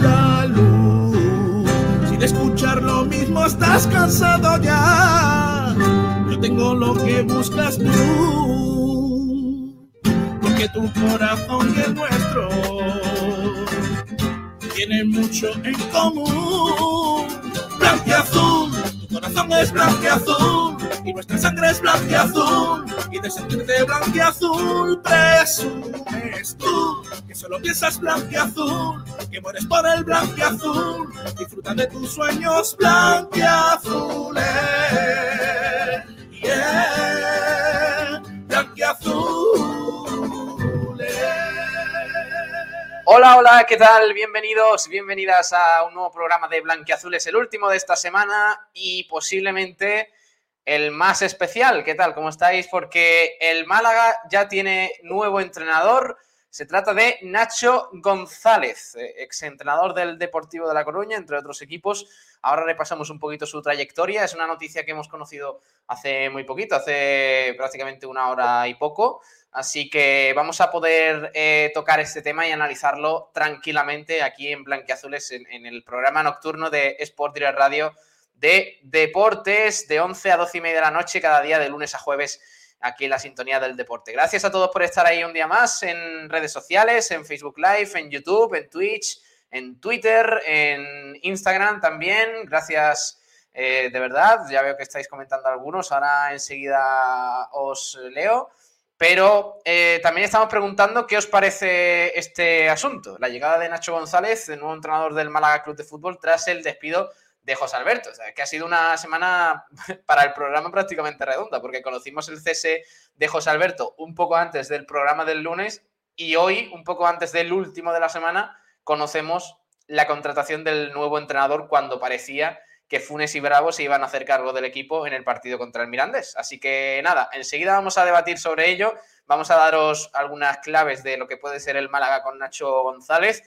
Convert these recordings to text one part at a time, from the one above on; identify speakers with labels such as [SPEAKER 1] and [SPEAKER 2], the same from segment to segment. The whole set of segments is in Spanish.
[SPEAKER 1] la luz. Sin escuchar lo mismo estás cansado ya. Yo tengo lo que buscas tú. Porque tu corazón y el nuestro tienen mucho en común. Blanqueazul, tu corazón es blanqueazul y nuestra sangre es blanqueazul. Y de sentirte blanqueazul presumes tú que solo piensas blanqueazul, que mueres por el blanqueazul. Disfruta de tus sueños blanqueazules. Yeah, blanqueazules.
[SPEAKER 2] Hola, hola, ¿qué tal? Bienvenidos, bienvenidas a un nuevo programa de Blanquiazules, el último de esta semana y posiblemente el más especial. ¿Qué tal? ¿Cómo estáis? Porque el Málaga ya tiene nuevo entrenador. Se trata de Nacho González, eh, exentrenador del Deportivo de La Coruña, entre otros equipos. Ahora repasamos un poquito su trayectoria. Es una noticia que hemos conocido hace muy poquito, hace prácticamente una hora y poco. Así que vamos a poder eh, tocar este tema y analizarlo tranquilamente aquí en Blanquiazules, en, en el programa nocturno de Sport Direct Radio de deportes de 11 a 12 y media de la noche cada día de lunes a jueves aquí en la sintonía del deporte. Gracias a todos por estar ahí un día más en redes sociales, en Facebook Live, en YouTube, en Twitch, en Twitter, en Instagram también. Gracias eh, de verdad. Ya veo que estáis comentando algunos. Ahora enseguida os leo. Pero eh, también estamos preguntando qué os parece este asunto, la llegada de Nacho González, el nuevo entrenador del Málaga Club de Fútbol, tras el despido de José Alberto. Que ha sido una semana para el programa prácticamente redonda, porque conocimos el cese de José Alberto un poco antes del programa del lunes y hoy, un poco antes del último de la semana, conocemos la contratación del nuevo entrenador cuando parecía que Funes y Bravo se iban a hacer cargo del equipo en el partido contra el Mirandés. Así que nada, enseguida vamos a debatir sobre ello. Vamos a daros algunas claves de lo que puede ser el Málaga con Nacho González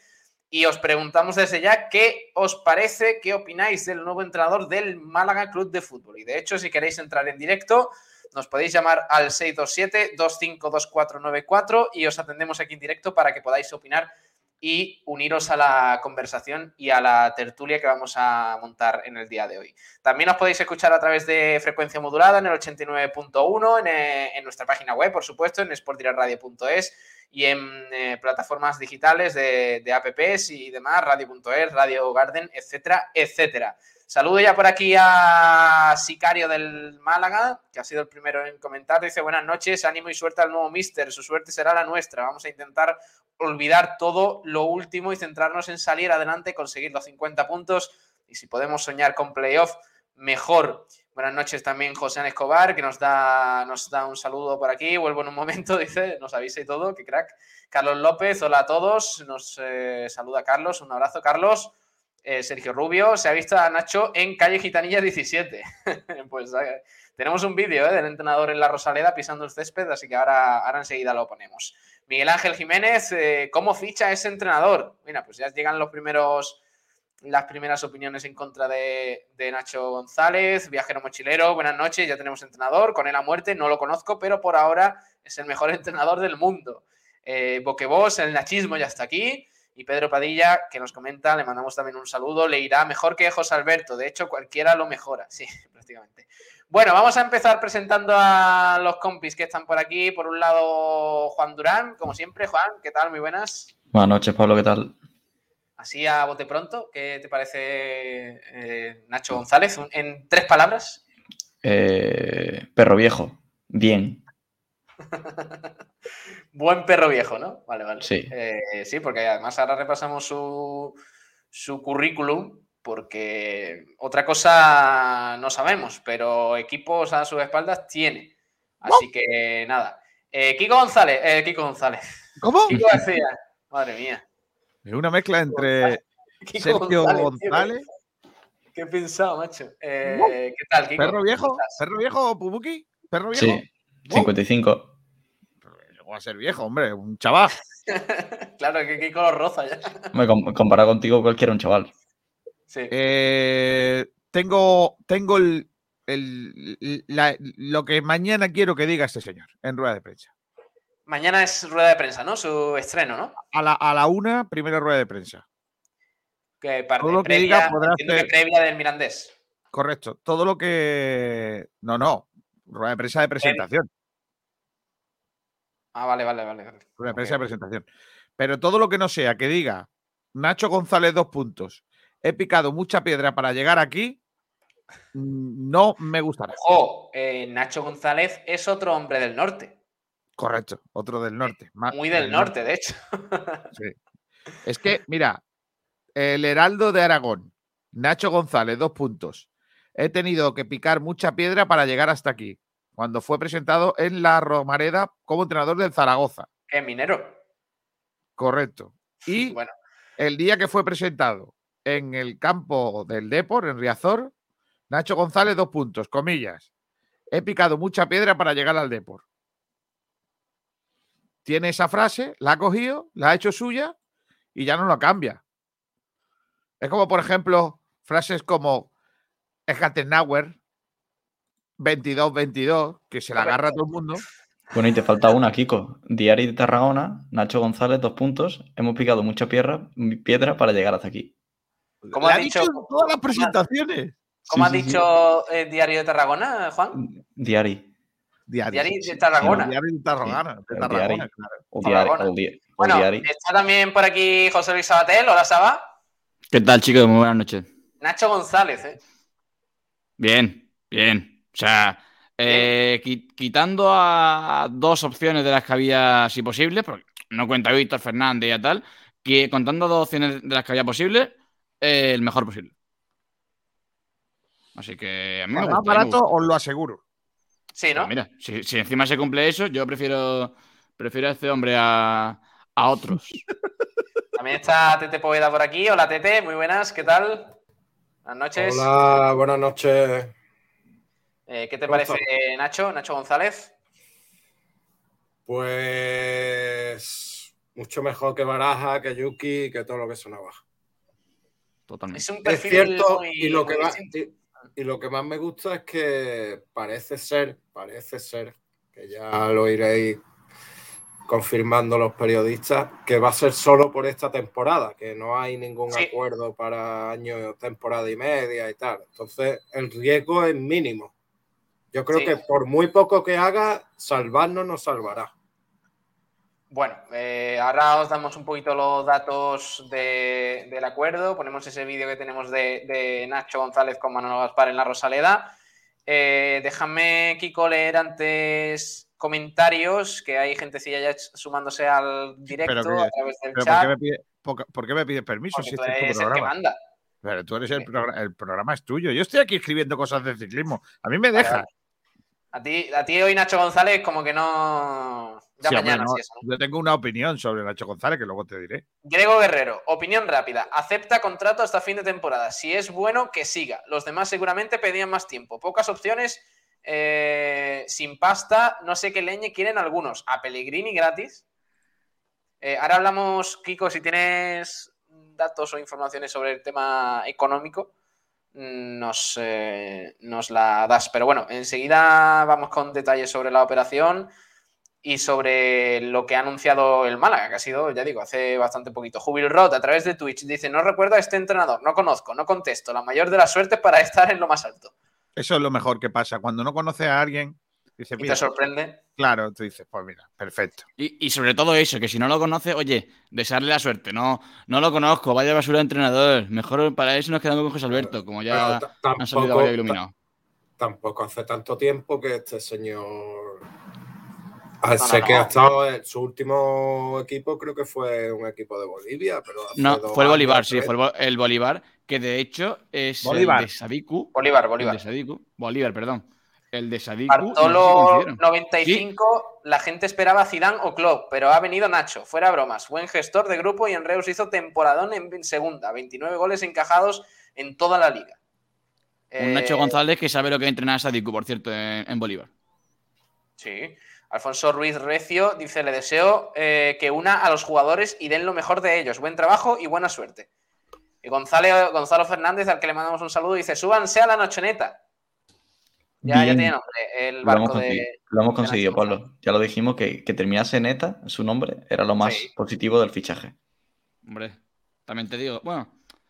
[SPEAKER 2] y os preguntamos desde ya qué os parece, qué opináis del nuevo entrenador del Málaga Club de Fútbol. Y de hecho, si queréis entrar en directo, nos podéis llamar al 627-252494 y os atendemos aquí en directo para que podáis opinar y uniros a la conversación y a la tertulia que vamos a montar en el día de hoy. También os podéis escuchar a través de frecuencia modulada en el 89.1, en, eh, en, nuestra página web, por supuesto, en sportdiraradio.es y en eh, plataformas digitales de, de, apps y demás, radio.es, Radio Garden, etcétera, etcétera. Saludo ya por aquí a Sicario del Málaga, que ha sido el primero en comentar. Dice, buenas noches, ánimo y suerte al nuevo Mister. Su suerte será la nuestra. Vamos a intentar olvidar todo lo último y centrarnos en salir adelante, conseguir los 50 puntos. Y si podemos soñar con playoff, mejor. Buenas noches también José Escobar, que nos da, nos da un saludo por aquí. Vuelvo en un momento, dice, nos avisa y todo, que crack. Carlos López, hola a todos. Nos eh, saluda Carlos, un abrazo, Carlos. Eh, Sergio Rubio, se ha visto a Nacho en calle Gitanilla 17. pues eh, tenemos un vídeo del entrenador en la Rosaleda pisando el césped, así que ahora, ahora enseguida lo ponemos. Miguel Ángel Jiménez, ¿cómo ficha ese entrenador? Mira, pues ya llegan los primeros, las primeras opiniones en contra de, Nacho González, viajero mochilero, buenas noches, ya tenemos entrenador, con él a muerte, no lo conozco, pero por ahora es el mejor entrenador del mundo. Eh, Boquebos, el nachismo ya está aquí. Y Pedro Padilla, que nos comenta, le mandamos también un saludo, le irá mejor que José Alberto. De hecho, cualquiera lo mejora. Sí, prácticamente. Bueno, vamos a empezar presentando a los compis que están por aquí. Por un lado, Juan Durán, como siempre. Juan, ¿qué tal? Muy buenas.
[SPEAKER 3] Buenas noches, Pablo, ¿qué tal?
[SPEAKER 2] Así a bote pronto, ¿qué te parece eh, Nacho González? En tres palabras.
[SPEAKER 3] Eh, perro viejo. Bien.
[SPEAKER 2] Buen perro viejo, ¿no? Vale, vale.
[SPEAKER 3] Sí.
[SPEAKER 2] Eh, sí, porque además ahora repasamos su, su, currículum, porque otra cosa no sabemos, pero equipos a sus espaldas tiene. Así que nada. Eh, Kiko González, eh, Kiko González.
[SPEAKER 4] ¿Cómo?
[SPEAKER 2] Kiko García. Madre mía.
[SPEAKER 4] Es una mezcla entre Kiko Sergio González. González
[SPEAKER 2] tío, ¿Qué he pensado, macho? Eh, ¿Qué tal, Kiko?
[SPEAKER 4] ¿Perro viejo? ¿Perro viejo, Pubuki? ¿Perro viejo?
[SPEAKER 3] Sí, 55
[SPEAKER 4] va a ser viejo, hombre, un chaval.
[SPEAKER 2] claro, que Kiko lo roza ya.
[SPEAKER 3] Me comparado contigo, cualquiera un chaval.
[SPEAKER 2] Sí.
[SPEAKER 4] Eh, tengo tengo el, el la, lo que mañana quiero que diga este señor en rueda de prensa.
[SPEAKER 2] Mañana es rueda de prensa, ¿no? Su estreno, ¿no?
[SPEAKER 4] A la, a la una, primera rueda de prensa.
[SPEAKER 2] Que parte,
[SPEAKER 4] Todo lo que diga podrá
[SPEAKER 2] entiendo que previa del Mirandés.
[SPEAKER 4] Correcto. Todo lo que. No, no. Rueda de prensa de presentación.
[SPEAKER 2] Ah, vale, vale, vale.
[SPEAKER 4] Rueda de prensa de presentación. Pero todo lo que no sea que diga Nacho González, dos puntos. He picado mucha piedra para llegar aquí. No me gustará.
[SPEAKER 2] Ojo, eh, Nacho González es otro hombre del norte.
[SPEAKER 4] Correcto. Otro del norte. ma-
[SPEAKER 2] Muy del norte, de hecho.
[SPEAKER 4] Sí. Es que, mira, el Heraldo de Aragón, Nacho González, dos puntos. He tenido que picar mucha piedra para llegar hasta aquí, cuando fue presentado en la Romareda como entrenador del Zaragoza.
[SPEAKER 2] Es minero.
[SPEAKER 4] Correcto. Y
[SPEAKER 2] Bueno,
[SPEAKER 4] el día que fue presentado en el campo del Depor, en Riazor, Nacho González, dos puntos, comillas. He picado mucha piedra para llegar al Depor. Tiene esa frase, la ha cogido, la ha hecho suya y ya no la cambia. Es como, por ejemplo, frases como Schattenauer 22-22, que se la agarra a todo el mundo.
[SPEAKER 3] Bueno, y te falta una, Kiko. Diario de Tarragona, Nacho González, dos puntos. Hemos picado mucha piedra, piedra para llegar hasta aquí.
[SPEAKER 2] ¿Cómo
[SPEAKER 4] La
[SPEAKER 2] has
[SPEAKER 4] ha
[SPEAKER 2] dicho?
[SPEAKER 4] en todas las presentaciones.
[SPEAKER 2] ¿cómo
[SPEAKER 3] Sí,
[SPEAKER 2] has
[SPEAKER 3] sí, sí.
[SPEAKER 2] dicho el Diario de Tarragona, Juan?
[SPEAKER 3] Diario.
[SPEAKER 4] Diario.
[SPEAKER 2] Diario
[SPEAKER 4] sí,
[SPEAKER 2] de. Tarragona.
[SPEAKER 4] Diario de Tarragona. de Tarragona, claro.
[SPEAKER 3] O.
[SPEAKER 2] Tarragona.
[SPEAKER 3] o di- o
[SPEAKER 2] Bueno, está también por aquí José Luis Sabatel. Hola, Saba.
[SPEAKER 5] ¿Qué tal, chicos? Muy buenas noches.
[SPEAKER 2] Nacho González, ¿eh?
[SPEAKER 5] Bien, bien. O sea, eh, qui- quitando a dos opciones de las que había, si posible, porque no cuenta Víctor Fernández y a tal, que contando dos opciones de las que había posible, eh, el mejor posible. Así que a mí me
[SPEAKER 4] Más
[SPEAKER 5] gusta.
[SPEAKER 4] barato, os lo aseguro.
[SPEAKER 2] Sí, ¿no?
[SPEAKER 5] Pero Mira, si, si encima se cumple eso, yo prefiero, prefiero a este hombre a, a otros.
[SPEAKER 2] También está Tete Poveda por aquí. Hola, Tete. Muy buenas. ¿Qué tal? Buenas noches.
[SPEAKER 6] Hola, buenas noches.
[SPEAKER 2] Eh, ¿Qué te
[SPEAKER 6] ¿Cómo
[SPEAKER 2] parece, Nacho? Nacho González.
[SPEAKER 6] Pues mucho mejor que Baraja, que Yuki, que todo lo que sonaba.
[SPEAKER 5] Totalmente.
[SPEAKER 2] Es un
[SPEAKER 6] Es
[SPEAKER 2] perfil
[SPEAKER 6] cierto,
[SPEAKER 2] muy-
[SPEAKER 6] y lo, que
[SPEAKER 2] muy
[SPEAKER 6] más,
[SPEAKER 2] distinto.
[SPEAKER 6] y, y lo que más me gusta es que parece ser, parece ser, que ya lo iréis confirmando los periodistas, que va a ser solo por esta temporada, que no hay ningún
[SPEAKER 2] Sí.
[SPEAKER 6] acuerdo para año, temporada y media y tal. Entonces, el riesgo es mínimo. Yo creo
[SPEAKER 2] Sí.
[SPEAKER 6] que por muy poco que haga, salvarnos nos salvará.
[SPEAKER 2] Bueno, eh, ahora os damos un poquito los datos de- del acuerdo. Ponemos ese vídeo que tenemos de, de Nacho González con Manolo Gaspar en la Rosaleda. Eh, déjame, Kiko, leer antes comentarios, que hay gentecilla ya sumándose al directo
[SPEAKER 4] Pero que-
[SPEAKER 2] a través del
[SPEAKER 4] Pero ¿por
[SPEAKER 2] chat.
[SPEAKER 4] qué, me pide- por, por qué me pides permiso
[SPEAKER 2] porque
[SPEAKER 4] si
[SPEAKER 2] tú
[SPEAKER 4] este es tu
[SPEAKER 2] el que
[SPEAKER 4] programa?
[SPEAKER 2] manda.
[SPEAKER 4] Pero tú eres el, programa, el programa es tuyo. Yo estoy aquí escribiendo cosas de ciclismo. A mí me deja.
[SPEAKER 2] A ti, a ti hoy Nacho González como que no... Ya
[SPEAKER 4] Sí, hombre,
[SPEAKER 2] mañana,
[SPEAKER 4] no,
[SPEAKER 2] sí, eso, ¿no?
[SPEAKER 4] Yo tengo una opinión sobre Nacho González que luego te diré.
[SPEAKER 2] Diego Guerrero, opinión rápida. Acepta contrato hasta fin de temporada. Si es bueno, que siga. Los demás seguramente pedían más tiempo. Pocas opciones, eh, sin pasta. No sé qué leñe quieren algunos. A Pellegrini gratis. Eh, ahora hablamos, Kiko, si tienes datos o informaciones sobre el tema económico, mm, nos, eh, nos la das. Pero bueno, enseguida vamos con detalles sobre la operación y sobre lo que ha anunciado el Málaga, que ha sido, ya digo, hace bastante poquito. Jubil Rod a través de Twitch dice: No recuerdo a este entrenador, no conozco, no contesto. La mayor de las suertes para estar en lo más alto.
[SPEAKER 4] Eso es lo mejor que pasa. Cuando no conoces a alguien, dice,
[SPEAKER 2] Y
[SPEAKER 4] mira,
[SPEAKER 2] te sorprende.
[SPEAKER 4] claro, tú dices, pues mira, perfecto.
[SPEAKER 5] Y, y sobre todo eso, que si no lo conoce, oye, desearle la suerte. No, no lo conozco, vaya basura de entrenador. Mejor para eso nos quedamos con José Alberto, como ya han salido varios iluminados.
[SPEAKER 6] tampoco hace tanto tiempo que este señor. Ah, sé que ha estado en su último equipo, creo que fue un equipo de Bolivia, pero
[SPEAKER 5] No, fue el
[SPEAKER 6] años,
[SPEAKER 5] Bolívar, sí,
[SPEAKER 6] tres.
[SPEAKER 5] fue el, Bo- el Bolívar, que de hecho es
[SPEAKER 4] Bolívar.
[SPEAKER 5] el de Sadiku.
[SPEAKER 2] Bolívar,
[SPEAKER 5] El
[SPEAKER 2] Bolívar.
[SPEAKER 5] de Sadiku. Bolívar, perdón. El de Sadiku. no
[SPEAKER 2] Bartolo
[SPEAKER 5] coincidieron.
[SPEAKER 2] 95, la gente esperaba Zidane o Klopp, pero ha venido Nacho, fuera bromas. Buen gestor de grupo y en Reus hizo temporadón en segunda, 29 goles encajados en toda la liga.
[SPEAKER 5] Un
[SPEAKER 2] Eh,
[SPEAKER 5] Nacho González que sabe lo que entrenar a Sadiku, por cierto, en, en Bolívar.
[SPEAKER 2] Sí. Alfonso Ruiz Recio dice: Le deseo eh, que una a los jugadores y den lo mejor de ellos. Buen trabajo y buena suerte. Y Gonzalo, Gonzalo Fernández, al que le mandamos un saludo, dice: Súbanse a la nochoneta. Ya, ya tiene nombre, el
[SPEAKER 3] Lo hemos,
[SPEAKER 2] barco
[SPEAKER 3] conseguido,
[SPEAKER 2] de.
[SPEAKER 3] lo hemos
[SPEAKER 2] de
[SPEAKER 3] conseguido, Pablo. Ya lo dijimos que, que terminase neta, su nombre, era lo más
[SPEAKER 2] Sí.
[SPEAKER 3] positivo del fichaje.
[SPEAKER 5] Hombre, también te digo, bueno,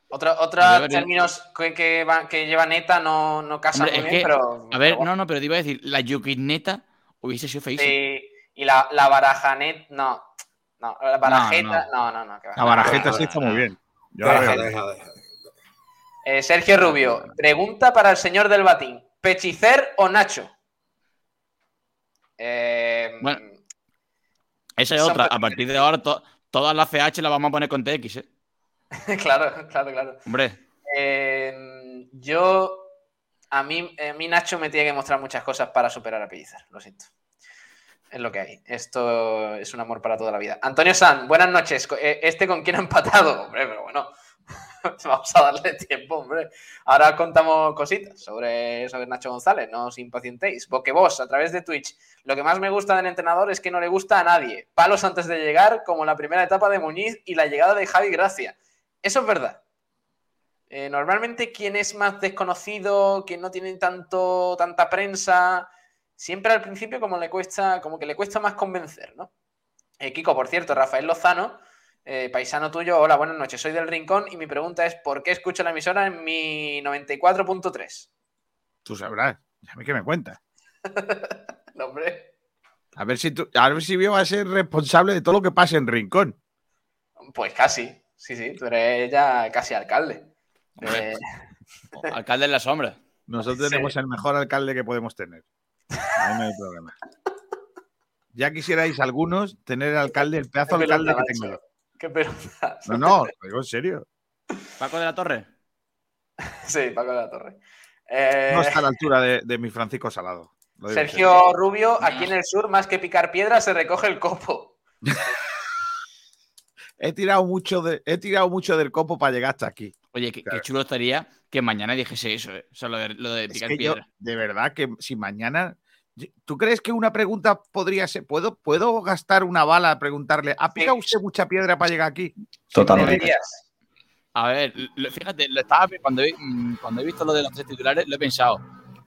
[SPEAKER 2] otros términos que, que, va- que lleva neta no, no casan
[SPEAKER 5] Hombre,
[SPEAKER 2] muy bien,
[SPEAKER 5] que-
[SPEAKER 2] pero.
[SPEAKER 5] A ver,
[SPEAKER 2] pero bueno.
[SPEAKER 5] no, no, pero te iba a decir, la Yukineta hubiese sido feísima.
[SPEAKER 2] Sí, y la, la barajanet, no. No, la barajeta, no, no, no. que.
[SPEAKER 4] La barajeta sí está muy bien. Yo la
[SPEAKER 6] Deja,
[SPEAKER 4] veo.
[SPEAKER 6] deja, deja.
[SPEAKER 2] Eh, Sergio Rubio, pregunta para el señor del batín: ¿Pechicer o Nacho? Eh,
[SPEAKER 5] Bueno. Esa es otra. A partir de ahora, to- todas las CH las vamos a poner con TX, ¿eh?
[SPEAKER 2] claro, claro, claro.
[SPEAKER 5] Hombre,
[SPEAKER 2] Eh, yo. A mí, a mí Nacho me tiene que mostrar muchas cosas para superar a Pellicer, lo siento. Es lo que hay. Esto es un amor para toda la vida. Antonio San, buenas noches. Eh, ¿Este con quién ha empatado? Hombre, pero bueno. Vamos a darle tiempo, hombre. Ahora contamos cositas sobre, sobre Nacho González, no os impacientéis. Porque vos, a través de Twitch, lo que más me gusta del entrenador es que no le gusta a nadie. Palos antes de llegar, como la primera etapa de Muñiz y la llegada de Javi Gracia. Eso es verdad. Eh, normalmente quien es más desconocido, quien no tiene tanto, tanta prensa, siempre al principio como le cuesta, como que le cuesta más convencer, ¿no? Eh, Kiko, por cierto, Rafael Lozano, eh, paisano tuyo, hola, buenas noches, soy del Rincón y mi pregunta es ¿por qué escucho la emisora en mi 94.3?
[SPEAKER 4] Tú sabrás. A mí que me cuentas.
[SPEAKER 2] No, hombre,
[SPEAKER 4] A ver si tú, a ver si yo va a ser responsable de todo lo que pase en Rincón.
[SPEAKER 2] pues casi, sí, sí, tú eres ya casi alcalde. Eh,
[SPEAKER 5] alcalde en la sombra.
[SPEAKER 4] Nosotros
[SPEAKER 2] Sí.
[SPEAKER 4] tenemos el mejor alcalde que podemos tener. Ahí no hay problema. Ya quisierais algunos tener el alcalde, el pedazo de
[SPEAKER 2] Qué
[SPEAKER 4] alcalde que tengo yo.
[SPEAKER 2] qué pelota.
[SPEAKER 4] No, no, lo digo en serio.
[SPEAKER 5] Paco de la Torre.
[SPEAKER 2] Sí, Paco de la Torre. Eh,
[SPEAKER 4] No está a la altura de, de mi Francisco Salado. Lo digo en serio.
[SPEAKER 2] Sergio Rubio, aquí en el sur, más que picar piedra, se recoge el copo.
[SPEAKER 4] He tirado mucho, de, he tirado mucho del copo para llegar hasta aquí.
[SPEAKER 5] Oye, qué, chulo estaría que mañana dijese eso, ¿eh? O sea, lo de, lo de
[SPEAKER 4] Es
[SPEAKER 5] picar
[SPEAKER 4] yo,
[SPEAKER 5] piedra.
[SPEAKER 4] de verdad, que si mañana. ¿Tú crees que una pregunta podría ser? ¿Puedo, ¿puedo gastar una bala a preguntarle? ¿Ha picado usted mucha piedra para llegar aquí?
[SPEAKER 3] Totalmente.
[SPEAKER 5] A ver, lo- fíjate, lo estaba, cuando, he, mm, cuando he visto lo de los tres titulares, lo he pensado.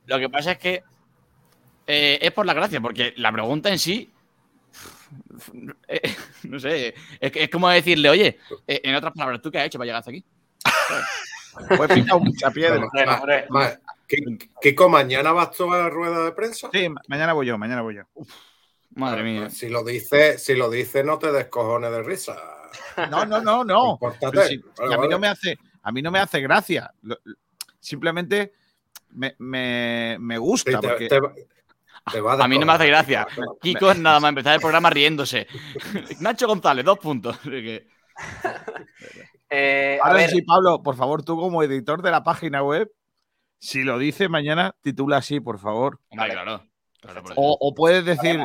[SPEAKER 5] Lo que pasa es que eh, es por la gracia, porque la pregunta en sí, eh, no sé, es, es como decirle, oye, eh, en otras palabras, ¿tú qué has hecho para llegar hasta aquí?
[SPEAKER 4] Pues he picado mucha piedra.
[SPEAKER 2] Hombre, hombre.
[SPEAKER 6] Kiko, ¿mañana vas tú a la rueda de prensa?
[SPEAKER 4] Sí, ma- mañana voy yo, mañana voy yo.
[SPEAKER 5] Madre
[SPEAKER 6] Pues,
[SPEAKER 5] mía.
[SPEAKER 6] Si lo dice, si lo dice, no te descojones de risa.
[SPEAKER 4] No, no, no, no. Si-
[SPEAKER 6] Vale,
[SPEAKER 4] si a mí
[SPEAKER 6] vale.
[SPEAKER 4] no me hace, a mí no me hace gracia. Simplemente me, me- me
[SPEAKER 6] Sí,
[SPEAKER 4] gusta.
[SPEAKER 6] te-
[SPEAKER 4] porque-
[SPEAKER 6] te va- te va
[SPEAKER 5] A mí no me hace gracia. Kiko es nada más empezar el programa riéndose. Nacho González, dos puntos.
[SPEAKER 2] Eh, a
[SPEAKER 4] Ahora
[SPEAKER 2] ver,
[SPEAKER 4] sí, Pablo, por favor, tú como editor de la página web, si lo dice mañana, titula así, por favor.
[SPEAKER 5] Hombre, claro.
[SPEAKER 4] O, o puedes decir.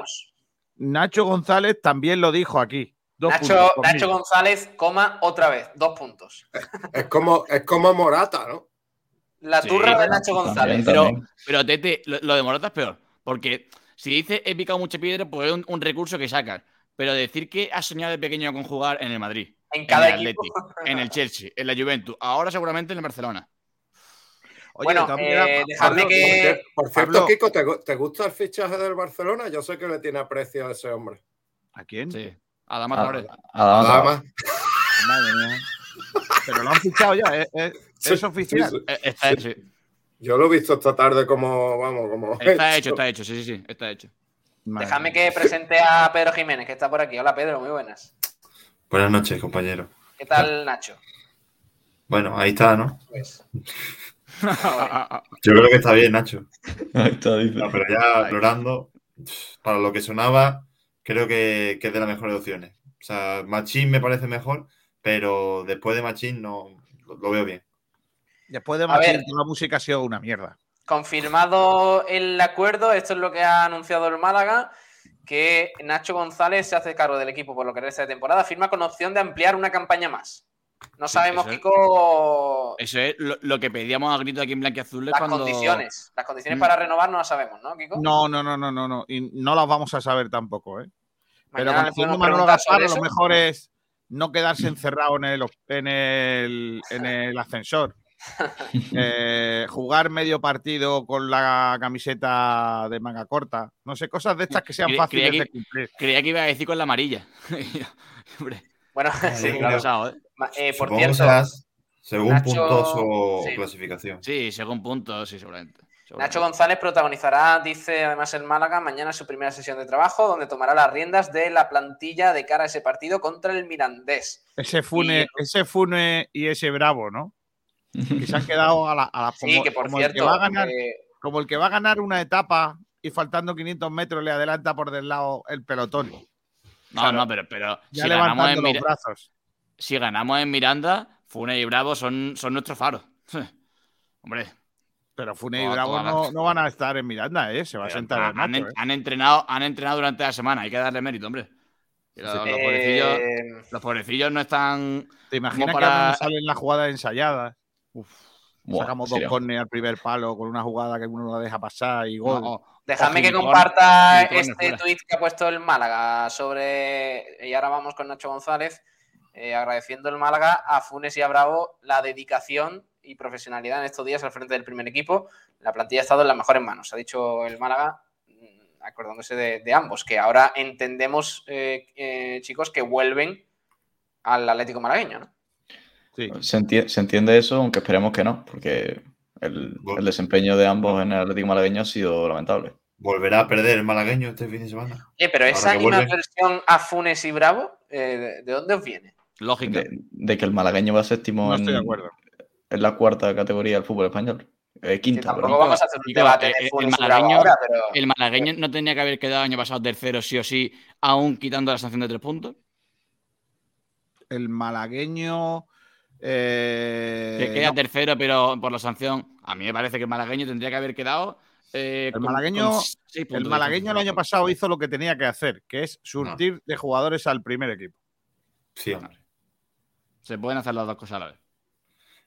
[SPEAKER 4] Nacho González también lo dijo aquí. Dos
[SPEAKER 2] Nacho, González, coma otra vez, dos puntos.
[SPEAKER 6] Es como, es como Morata, ¿no?
[SPEAKER 2] La
[SPEAKER 5] Sí,
[SPEAKER 2] turra de Nacho González.
[SPEAKER 3] También,
[SPEAKER 5] Pero-
[SPEAKER 3] también.
[SPEAKER 5] Pero Tete, lo, lo de Morata es peor. Porque si dice he picado mucha piedra, pues es un, un recurso que sacas. Pero decir que has soñado de pequeño con jugar en el Madrid,
[SPEAKER 2] En cada
[SPEAKER 5] en el
[SPEAKER 2] equipo.
[SPEAKER 5] Atleti, en el Chelsea, en la Juventus, ahora seguramente en el Barcelona.
[SPEAKER 4] Oye,
[SPEAKER 2] Bueno, eh, dejadme que-
[SPEAKER 6] Por cierto,
[SPEAKER 4] Pablo-
[SPEAKER 6] Kiko, ¿te, gu- te gusta el fichaje del Barcelona? Yo sé que le tiene aprecio a ese hombre.
[SPEAKER 4] ¿A quién?
[SPEAKER 5] Sí.
[SPEAKER 3] Ah,
[SPEAKER 5] Traoré.
[SPEAKER 3] Adama
[SPEAKER 6] Nada
[SPEAKER 3] Traoré.
[SPEAKER 6] más.
[SPEAKER 4] Madre mía. Pero lo han fichado ya, ¿eh? ¿Es, es
[SPEAKER 6] Sí,
[SPEAKER 4] oficial?
[SPEAKER 6] sí, sí.
[SPEAKER 5] Eh, Está, sí.
[SPEAKER 6] Yo lo he visto esta tarde como, vamos, como...
[SPEAKER 5] Está hecho, está hecho, sí, sí, sí, está hecho.
[SPEAKER 4] Madre
[SPEAKER 2] Déjame
[SPEAKER 4] mía.
[SPEAKER 2] que presente a Pedro Jiménez, que está por aquí. Hola, Pedro, muy buenas.
[SPEAKER 7] Buenas noches, compañero.
[SPEAKER 2] ¿Qué tal, Nacho?
[SPEAKER 7] Bueno, ahí está, ¿no?
[SPEAKER 2] Pues,
[SPEAKER 7] Yo creo que está bien, Nacho.
[SPEAKER 3] Ahí está, dice.
[SPEAKER 7] No, pero ya explorando, para lo que sonaba, creo que, que es de las mejores opciones. O sea, Machín me parece mejor, pero después de Machín no lo, lo veo bien.
[SPEAKER 4] Después de Machín,
[SPEAKER 2] ver.
[SPEAKER 4] toda la música ha sido una mierda.
[SPEAKER 2] confirmado el acuerdo, esto es lo que ha anunciado el Málaga, que Nacho González se hace cargo del equipo por lo que resta de temporada, firma con opción de ampliar una campaña más. No sabemos,
[SPEAKER 5] eso es-
[SPEAKER 2] Kiko,
[SPEAKER 5] Eso es lo, lo que pedíamos a grito aquí en Blanquiazules
[SPEAKER 2] las
[SPEAKER 5] cuando.
[SPEAKER 2] condiciones. Las condiciones
[SPEAKER 5] Mm.
[SPEAKER 2] para renovar no las sabemos, ¿no, Kiko?
[SPEAKER 4] No, no, no, no, no, no. Y no las vamos a saber tampoco, ¿eh? Pero
[SPEAKER 2] Mañana
[SPEAKER 4] Manolo
[SPEAKER 2] preguntar
[SPEAKER 4] Gaspar, lo mejor es no quedarse encerrado en el, en el, en el ascensor. Eh, jugar medio partido con la camiseta de manga corta. No sé, cosas de estas que sean fáciles
[SPEAKER 5] creía
[SPEAKER 4] de cumplir.
[SPEAKER 5] Creía que iba a decir con la amarilla.
[SPEAKER 2] Bueno, sí, claro.
[SPEAKER 5] pesado, ¿eh?
[SPEAKER 2] Eh, por
[SPEAKER 7] Supongo
[SPEAKER 2] cierto,
[SPEAKER 7] Según
[SPEAKER 2] Nacho-
[SPEAKER 7] puntos o
[SPEAKER 2] sí.
[SPEAKER 7] clasificación.
[SPEAKER 5] Sí, según puntos, sí, seguramente. seguramente.
[SPEAKER 2] Nacho González protagonizará, dice además el Málaga, mañana su primera sesión de trabajo, donde tomará las riendas de la plantilla de cara a ese partido contra el Mirandés.
[SPEAKER 4] Ese Fune,
[SPEAKER 2] Y-
[SPEAKER 4] ese Fune y ese Bravo, ¿no? Que se han quedado a la, a la-
[SPEAKER 2] Sí,
[SPEAKER 4] como,
[SPEAKER 2] que por
[SPEAKER 4] como el que
[SPEAKER 2] cierto,
[SPEAKER 4] va a ganar,
[SPEAKER 2] eh,
[SPEAKER 4] como el que va a ganar una etapa y faltando 500 metros le adelanta por del lado el pelotón.
[SPEAKER 5] No,
[SPEAKER 4] Claro.
[SPEAKER 5] no, pero, pero
[SPEAKER 4] Ya
[SPEAKER 5] si, ganamos en
[SPEAKER 4] los
[SPEAKER 5] Mira-
[SPEAKER 4] brazos.
[SPEAKER 5] si ganamos en Miranda, Fune y Bravo son, son nuestros faros. Hombre,
[SPEAKER 4] Pero Fune y Bravo no, no van a estar en Miranda, ¿eh? Se va a sentar el
[SPEAKER 5] han,
[SPEAKER 4] Nacho,
[SPEAKER 5] en-
[SPEAKER 4] ¿eh?
[SPEAKER 5] han entrenado, han entrenado durante la semana, hay que darle mérito, hombre. Los, los pobrecillos,
[SPEAKER 2] eh,
[SPEAKER 5] los pobrecillos no están.
[SPEAKER 4] ¿Te imaginas
[SPEAKER 5] para-
[SPEAKER 4] que salen las jugadas ensayadas? Uf, sacamos dos córneres al primer palo con una jugada que uno la deja pasar y gol.
[SPEAKER 5] no,
[SPEAKER 2] Dejadme que comparta este tuit que ha puesto el Málaga sobre. Y ahora vamos con Nacho González, eh, agradeciendo el Málaga a Funes y a Bravo la dedicación y profesionalidad en estos días al frente del primer equipo. La plantilla ha estado en las mejores manos, ha dicho el Málaga, mm, acordándose de, de ambos, que ahora entendemos, eh, eh, chicos, que vuelven al Atlético Malagueño, ¿no?
[SPEAKER 4] Sí.
[SPEAKER 3] Se, enti- se entiende eso, aunque esperemos que no, porque el, el desempeño de ambos en el Atlético Malagueño ha sido lamentable.
[SPEAKER 7] ¿Volverá a perder el malagueño este fin de semana?
[SPEAKER 2] Eh, pero esa
[SPEAKER 7] que
[SPEAKER 2] misma
[SPEAKER 7] vuelve.
[SPEAKER 2] versión a Funes y Bravo, eh, ¿de- ¿de dónde os viene?
[SPEAKER 5] Lógica.
[SPEAKER 3] De, de que el malagueño va séptimo
[SPEAKER 4] No
[SPEAKER 3] en,
[SPEAKER 4] estoy de acuerdo.
[SPEAKER 3] en la cuarta categoría del fútbol español. Eh, quinta,
[SPEAKER 2] tampoco
[SPEAKER 3] perdón.
[SPEAKER 2] vamos a hacer un debate
[SPEAKER 5] eh,
[SPEAKER 2] de
[SPEAKER 5] el
[SPEAKER 2] Funes y Bravo
[SPEAKER 5] malagueño-
[SPEAKER 2] ahora, pero...
[SPEAKER 5] ¿El malagueño no tenía que haber quedado año pasado tercero sí o sí, aún quitando la sanción de tres puntos?
[SPEAKER 4] El malagueño. Eh,
[SPEAKER 5] que queda
[SPEAKER 4] no,
[SPEAKER 5] tercero, pero por la sanción. A mí me parece que el malagueño tendría que haber quedado. eh,
[SPEAKER 4] El malagueño-
[SPEAKER 5] con
[SPEAKER 4] el malagueño año pasado hizo lo que tenía que hacer, que es surtir de jugadores al primer equipo.
[SPEAKER 7] Sí, hombre.
[SPEAKER 5] Se pueden hacer las dos cosas a la vez.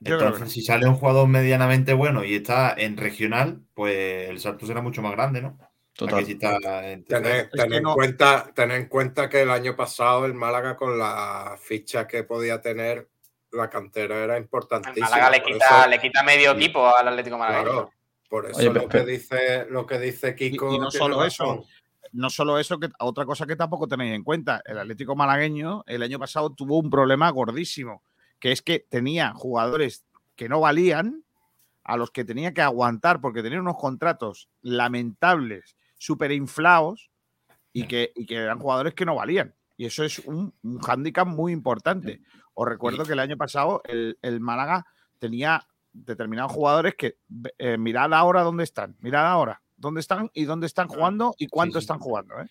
[SPEAKER 4] Yo
[SPEAKER 7] Entonces, si sale un jugador medianamente bueno y está en regional, pues el salto será mucho más grande, ¿no?
[SPEAKER 3] Total.
[SPEAKER 7] que si está en
[SPEAKER 6] Tener,
[SPEAKER 4] Es que
[SPEAKER 6] tener en
[SPEAKER 4] no-
[SPEAKER 6] cuenta, tener en cuenta que el año pasado el Málaga con la ficha que podía tener la cantera era importantísima.
[SPEAKER 2] Málaga le quita,
[SPEAKER 6] eso-
[SPEAKER 2] le quita medio equipo al Atlético Malagueño.
[SPEAKER 6] Claro, por eso
[SPEAKER 3] Oye,
[SPEAKER 6] lo, que dice, lo que dice Kiko.
[SPEAKER 4] y no solo eso. No solo eso, que otra cosa que tampoco tenéis en cuenta, el Atlético Malagueño el año pasado tuvo un problema gordísimo, que es que tenía jugadores que no valían, a los que tenía que aguantar porque tenían unos contratos lamentables, súper inflados y que, y que eran jugadores que no valían. Y eso es un, un hándicap muy importante. Os recuerdo que el año pasado el, el Málaga tenía determinados jugadores que eh, mirad ahora dónde están, mirad ahora dónde están y dónde están jugando y cuánto
[SPEAKER 7] sí.
[SPEAKER 4] están jugando. ¿eh?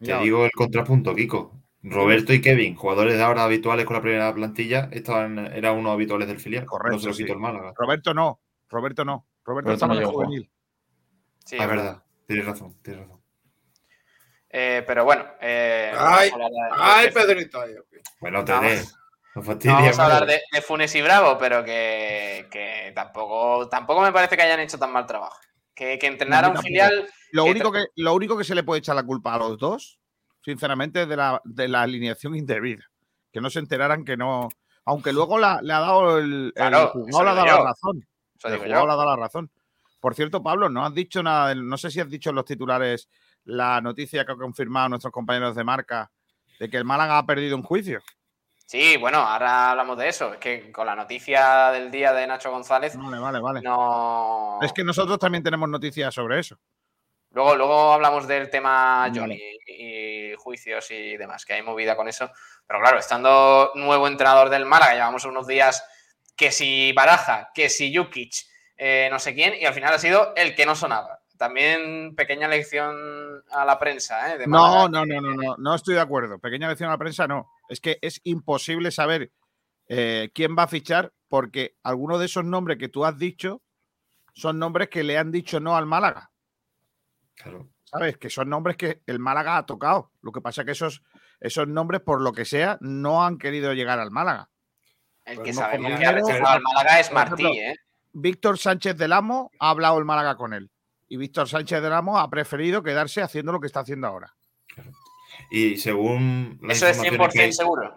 [SPEAKER 7] Te
[SPEAKER 4] ahora.
[SPEAKER 7] digo el contrapunto, Kiko. Roberto y Kevin, jugadores de ahora habituales con la primera plantilla, estaban, eran unos habituales del filial.
[SPEAKER 4] Correcto,
[SPEAKER 7] no se lo
[SPEAKER 4] sí.
[SPEAKER 7] quitó el Málaga.
[SPEAKER 4] Roberto no, Roberto no, Roberto,
[SPEAKER 3] Roberto
[SPEAKER 4] estaba
[SPEAKER 3] no
[SPEAKER 4] en juvenil.
[SPEAKER 2] Sí,
[SPEAKER 7] Ah, es verdad. Tienes razón, tienes razón.
[SPEAKER 2] Eh, pero bueno. eh,
[SPEAKER 6] Ay, Ay, Pedrito.
[SPEAKER 7] Bueno, te. No
[SPEAKER 2] no vamos a hablar de, de Funes y Bravo, pero que, que tampoco, tampoco me parece que hayan hecho tan mal trabajo. Que, que entrenar a un filial.
[SPEAKER 4] Lo
[SPEAKER 2] que
[SPEAKER 4] único que, lo único que se le puede echar la culpa a los dos, sinceramente, es de la, de la alineación indebida. Que no se enteraran que no. Aunque luego la- le ha dado el, el
[SPEAKER 2] Claro,
[SPEAKER 4] juzgado
[SPEAKER 2] eso
[SPEAKER 4] le ha dado la razón.
[SPEAKER 2] Eso
[SPEAKER 4] El
[SPEAKER 2] yo.
[SPEAKER 4] le ha dado la razón. Por cierto, Pablo, no has dicho nada, del- no sé si has dicho en los titulares la noticia que han confirmado nuestros compañeros de marca de que el Málaga ha perdido un juicio.
[SPEAKER 2] Sí, bueno, ahora hablamos de eso. Es que con la noticia del día de Nacho González,
[SPEAKER 4] Vale, vale, vale.
[SPEAKER 2] no.
[SPEAKER 4] Es que nosotros también tenemos noticias sobre eso.
[SPEAKER 2] Luego, luego hablamos del tema. Johnny y juicios y demás, que hay movida con eso. Pero claro, estando nuevo entrenador del Málaga, llevamos unos días que si Baraja, que si Jukic, eh, no sé quién, y al final ha sido el que no sonaba. También pequeña lección a la prensa, ¿eh? de
[SPEAKER 4] No, no, no, no, no, no estoy de acuerdo. Pequeña lección a la prensa, no. Es que es imposible saber eh, quién va a fichar porque algunos de esos nombres que tú has dicho son nombres que le han dicho no al Málaga.
[SPEAKER 7] Claro.
[SPEAKER 4] ¿Sabes? Que son nombres que el Málaga ha tocado. Lo que pasa es que esos, esos nombres, por lo que sea, no han querido llegar al Málaga.
[SPEAKER 2] El que
[SPEAKER 6] no,
[SPEAKER 2] sabe
[SPEAKER 6] por
[SPEAKER 2] bien
[SPEAKER 6] lo
[SPEAKER 2] que ha rechazado al Málaga es Martí,
[SPEAKER 4] ejemplo,
[SPEAKER 2] ¿eh?
[SPEAKER 4] Víctor Sánchez del Amo ha hablado el Málaga con él. Y Víctor Sánchez del Amo ha preferido quedarse haciendo lo que está haciendo ahora.
[SPEAKER 7] Y según
[SPEAKER 2] Eso es
[SPEAKER 7] informaciones que
[SPEAKER 2] 100%
[SPEAKER 7] hay-
[SPEAKER 2] seguro.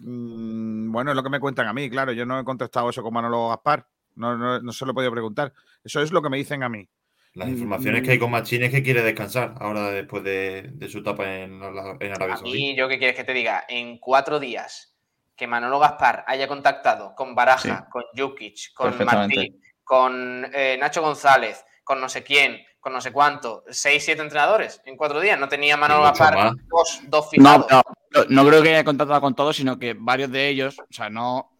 [SPEAKER 4] Mm, bueno, es lo que me cuentan a mí, claro. Yo no he contestado eso con Manolo Gaspar. No, no, no se lo he podido preguntar. Eso es lo que me dicen a mí.
[SPEAKER 7] Las
[SPEAKER 4] Mm,
[SPEAKER 7] informaciones que hay con Machín es que quiere descansar ahora después de, de su etapa en, la- en Arabia
[SPEAKER 2] A
[SPEAKER 7] Saudí.
[SPEAKER 2] mí, yo qué quieres que te diga, en cuatro días que Manolo Gaspar haya contactado con Baraja,
[SPEAKER 3] Sí.
[SPEAKER 2] con Jukic, con
[SPEAKER 3] Perfectamente.
[SPEAKER 2] Martí, con eh, Nacho González, con no sé quién, con no sé cuánto, seis, siete entrenadores en cuatro días. No tenía Manolo Gaspar dos, dos
[SPEAKER 5] No, no, no, no creo que haya contactado con todos, sino que varios de ellos, o sea, no.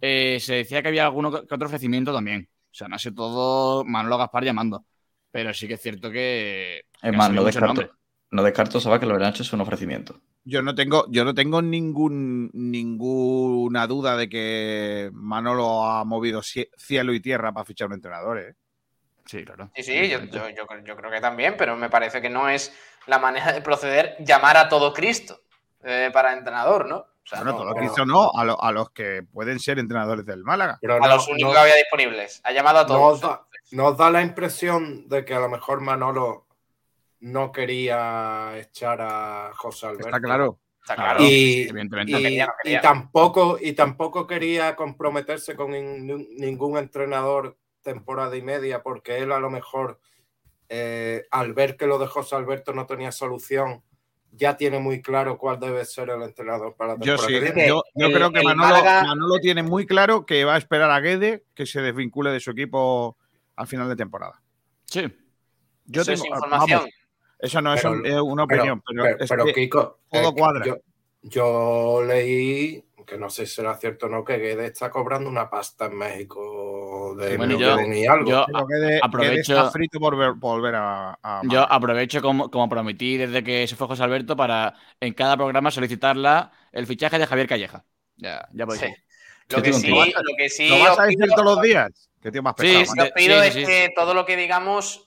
[SPEAKER 5] eh, se decía que había alguno que otro ofrecimiento también. O sea, no ha sido todo Manolo Gaspar llamando. Pero sí que es cierto que.
[SPEAKER 3] Es más, no descarto, no descarto, Saba, que lo habrán hecho es un ofrecimiento.
[SPEAKER 4] Yo no tengo, yo no tengo ningún, ninguna duda de que Manolo ha movido cie- cielo y tierra para fichar un entrenador. ¿eh?
[SPEAKER 5] Sí, claro.
[SPEAKER 2] Sí, sí, yo, yo- yo creo- yo creo que también, pero me parece que no es la manera de proceder llamar a todo Cristo eh, para entrenador, ¿no? O sea,
[SPEAKER 4] Bueno,
[SPEAKER 2] no,
[SPEAKER 4] todo lo
[SPEAKER 2] no,
[SPEAKER 4] a, lo- a los que pueden ser entrenadores del Málaga.
[SPEAKER 6] Pero
[SPEAKER 2] a
[SPEAKER 6] no-
[SPEAKER 2] los únicos
[SPEAKER 6] no-
[SPEAKER 2] que había disponibles. Ha llamado a
[SPEAKER 6] ¿Nos
[SPEAKER 2] todos.
[SPEAKER 6] da, nos da la impresión de que a lo mejor Manolo no quería echar a José Alberto.
[SPEAKER 4] Está claro.
[SPEAKER 2] Está claro.
[SPEAKER 6] Y,
[SPEAKER 5] Evidentemente.
[SPEAKER 6] y-
[SPEAKER 2] No quería, no quería.
[SPEAKER 6] y tampoco, y tampoco quería comprometerse con nin- ningún entrenador temporada y media, porque él a lo mejor, eh, al ver que lo de José Alberto no tenía solución, ya tiene muy claro cuál debe ser el entrenador para la
[SPEAKER 4] Yo
[SPEAKER 6] temporada
[SPEAKER 4] sí,
[SPEAKER 6] que viene.
[SPEAKER 2] que
[SPEAKER 4] yo, yo
[SPEAKER 2] el-
[SPEAKER 4] creo que Manolo,
[SPEAKER 2] Málaga-
[SPEAKER 4] Manolo tiene muy claro que va a esperar a Guede que se desvincule de su equipo al final de temporada.
[SPEAKER 5] Sí.
[SPEAKER 4] Yo
[SPEAKER 2] Eso es
[SPEAKER 4] tengo-
[SPEAKER 2] información.
[SPEAKER 4] vamos, eso no es
[SPEAKER 6] Pero-
[SPEAKER 4] un- es una opinión, pero,
[SPEAKER 6] pero,
[SPEAKER 4] es
[SPEAKER 6] pero,
[SPEAKER 4] que
[SPEAKER 6] Kiko,
[SPEAKER 4] todo
[SPEAKER 6] eh,
[SPEAKER 4] cuadra.
[SPEAKER 6] Yo, yo leí, que no sé si será cierto o no, que Guede está cobrando una pasta en México de
[SPEAKER 5] Bueno, yo-
[SPEAKER 6] algo.
[SPEAKER 5] yo-
[SPEAKER 4] que
[SPEAKER 5] aprovecho-
[SPEAKER 4] frito por, ver- por volver a, a
[SPEAKER 5] Yo aprovecho como, como prometí desde que se fue José Alberto para en cada programa solicitarla el fichaje de Javier Calleja. Ya, ya podéis
[SPEAKER 2] Sí. Lo que, sí, lo que sí
[SPEAKER 4] ¿Lo vas a decir
[SPEAKER 2] pido-
[SPEAKER 4] todos los días? Qué tío más
[SPEAKER 5] Sí,
[SPEAKER 4] pesado.
[SPEAKER 5] sí,
[SPEAKER 2] Lo que os pido
[SPEAKER 5] sí,
[SPEAKER 2] es
[SPEAKER 5] sí.
[SPEAKER 2] que todo lo que digamos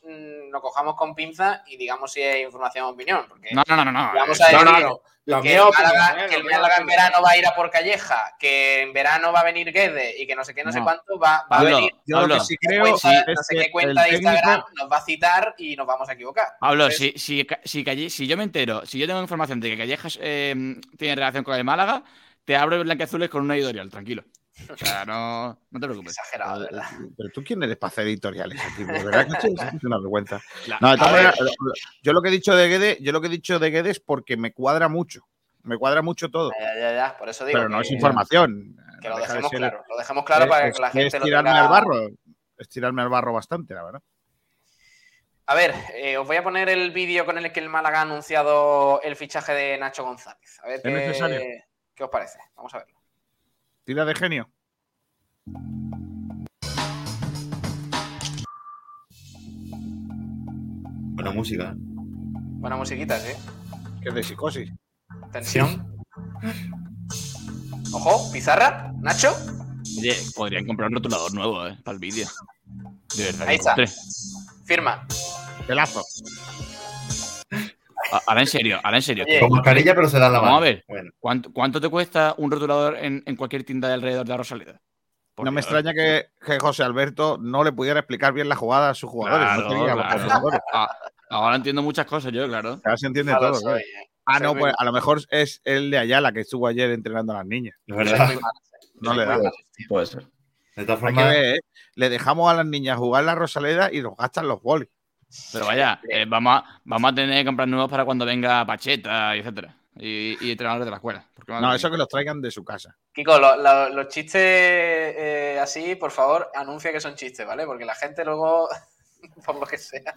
[SPEAKER 2] lo cojamos con pinza y digamos si es información o opinión. Porque
[SPEAKER 5] No, no, no.
[SPEAKER 2] Vamos a decir
[SPEAKER 6] no, no. La
[SPEAKER 2] que
[SPEAKER 6] mía
[SPEAKER 2] el
[SPEAKER 6] opinión,
[SPEAKER 2] Málaga,
[SPEAKER 6] eh,
[SPEAKER 2] que el Málaga en verano va a ir a por Calleja, que en verano va a venir Guede y que no sé qué, no, sé cuánto, va, va a venir.
[SPEAKER 4] Yo lo
[SPEAKER 5] Pablo,
[SPEAKER 4] que sí
[SPEAKER 2] sé
[SPEAKER 4] creo
[SPEAKER 2] cuenta-
[SPEAKER 4] es
[SPEAKER 2] no sé
[SPEAKER 4] que
[SPEAKER 2] qué cuenta de Instagram
[SPEAKER 4] técnico-
[SPEAKER 2] nos va a citar y nos vamos a equivocar.
[SPEAKER 5] Pablo,
[SPEAKER 2] Entonces,
[SPEAKER 5] si, si, si, Calle- si yo me entero, si yo tengo información de que Callejas eh, tiene relación con el Málaga, te abro el Blanqueazules con una editorial, tranquilo. O sea, no, no te preocupes.
[SPEAKER 2] Exagerado, verdad.
[SPEAKER 4] Pero tú quién eres para hacer editoriales aquí, de verdad que es una vergüenza. No, yo lo que he dicho de Guede, yo lo que he dicho de Guede es porque me cuadra mucho. Me cuadra mucho todo.
[SPEAKER 2] Ya, ya, ya, por eso digo
[SPEAKER 4] Pero no
[SPEAKER 2] que,
[SPEAKER 4] es información.
[SPEAKER 2] que lo
[SPEAKER 4] de
[SPEAKER 2] dejemos
[SPEAKER 4] ser-
[SPEAKER 2] claro. Lo dejemos claro para que la
[SPEAKER 4] es
[SPEAKER 2] gente lo
[SPEAKER 4] tirarme
[SPEAKER 2] tenga-
[SPEAKER 4] al barro. Es tirarme al barro bastante, la verdad.
[SPEAKER 2] A ver, eh, os voy a poner el vídeo con el que el Málaga ha anunciado el fichaje de Nacho González. A ver
[SPEAKER 4] ¿Es
[SPEAKER 2] qué,
[SPEAKER 4] necesario?
[SPEAKER 2] qué os parece. Vamos a verlo.
[SPEAKER 4] Tira de genio.
[SPEAKER 7] Buena música.
[SPEAKER 2] Buena musiquita, sí.
[SPEAKER 4] Que es de psicosis.
[SPEAKER 2] Tensión. Ojo, pizarra, Nacho.
[SPEAKER 5] Oye, podrían comprar un rotulador nuevo, eh, para el vídeo. De verdad.
[SPEAKER 2] Ahí está. Firma.
[SPEAKER 4] Pelazo.
[SPEAKER 5] A- Ahora en serio, ahora en serio.
[SPEAKER 2] Oye,
[SPEAKER 7] Con mascarilla, pero se dan la
[SPEAKER 5] Vamos
[SPEAKER 7] mano.
[SPEAKER 5] a ver.
[SPEAKER 7] Bueno,
[SPEAKER 5] ¿Cuánto, cuánto te cuesta un rotulador en, en cualquier tienda de alrededor de la Rosaleda?
[SPEAKER 4] No me extraña que, que José Alberto no le pudiera explicar bien la jugada a sus jugadores.
[SPEAKER 5] Claro,
[SPEAKER 4] no tenía los
[SPEAKER 5] claro.
[SPEAKER 4] jugadores.
[SPEAKER 5] Ah, ahora entiendo muchas cosas yo, claro.
[SPEAKER 4] Ya se entiende todo.
[SPEAKER 2] soy,
[SPEAKER 4] claro.
[SPEAKER 2] eh.
[SPEAKER 4] Ah, no, pues a lo mejor es el de Ayala que estuvo ayer entrenando a las niñas.
[SPEAKER 7] verdad.
[SPEAKER 4] No le da.
[SPEAKER 3] Puede ser.
[SPEAKER 7] De todas formas,
[SPEAKER 4] ver, ¿eh? Le dejamos a las niñas jugar la Rosaleda y nos gastan los bolis.
[SPEAKER 5] Pero vaya, eh, vamos, a, vamos a tener que comprar nuevos para cuando venga Pacheta, etcétera. Y, y entrenadores de la escuela.
[SPEAKER 4] No, eso que los traigan de su casa.
[SPEAKER 2] Kiko, lo- lo- los chistes eh, así, por favor, anuncia que son chistes, ¿vale? Porque la gente luego, por lo que sea.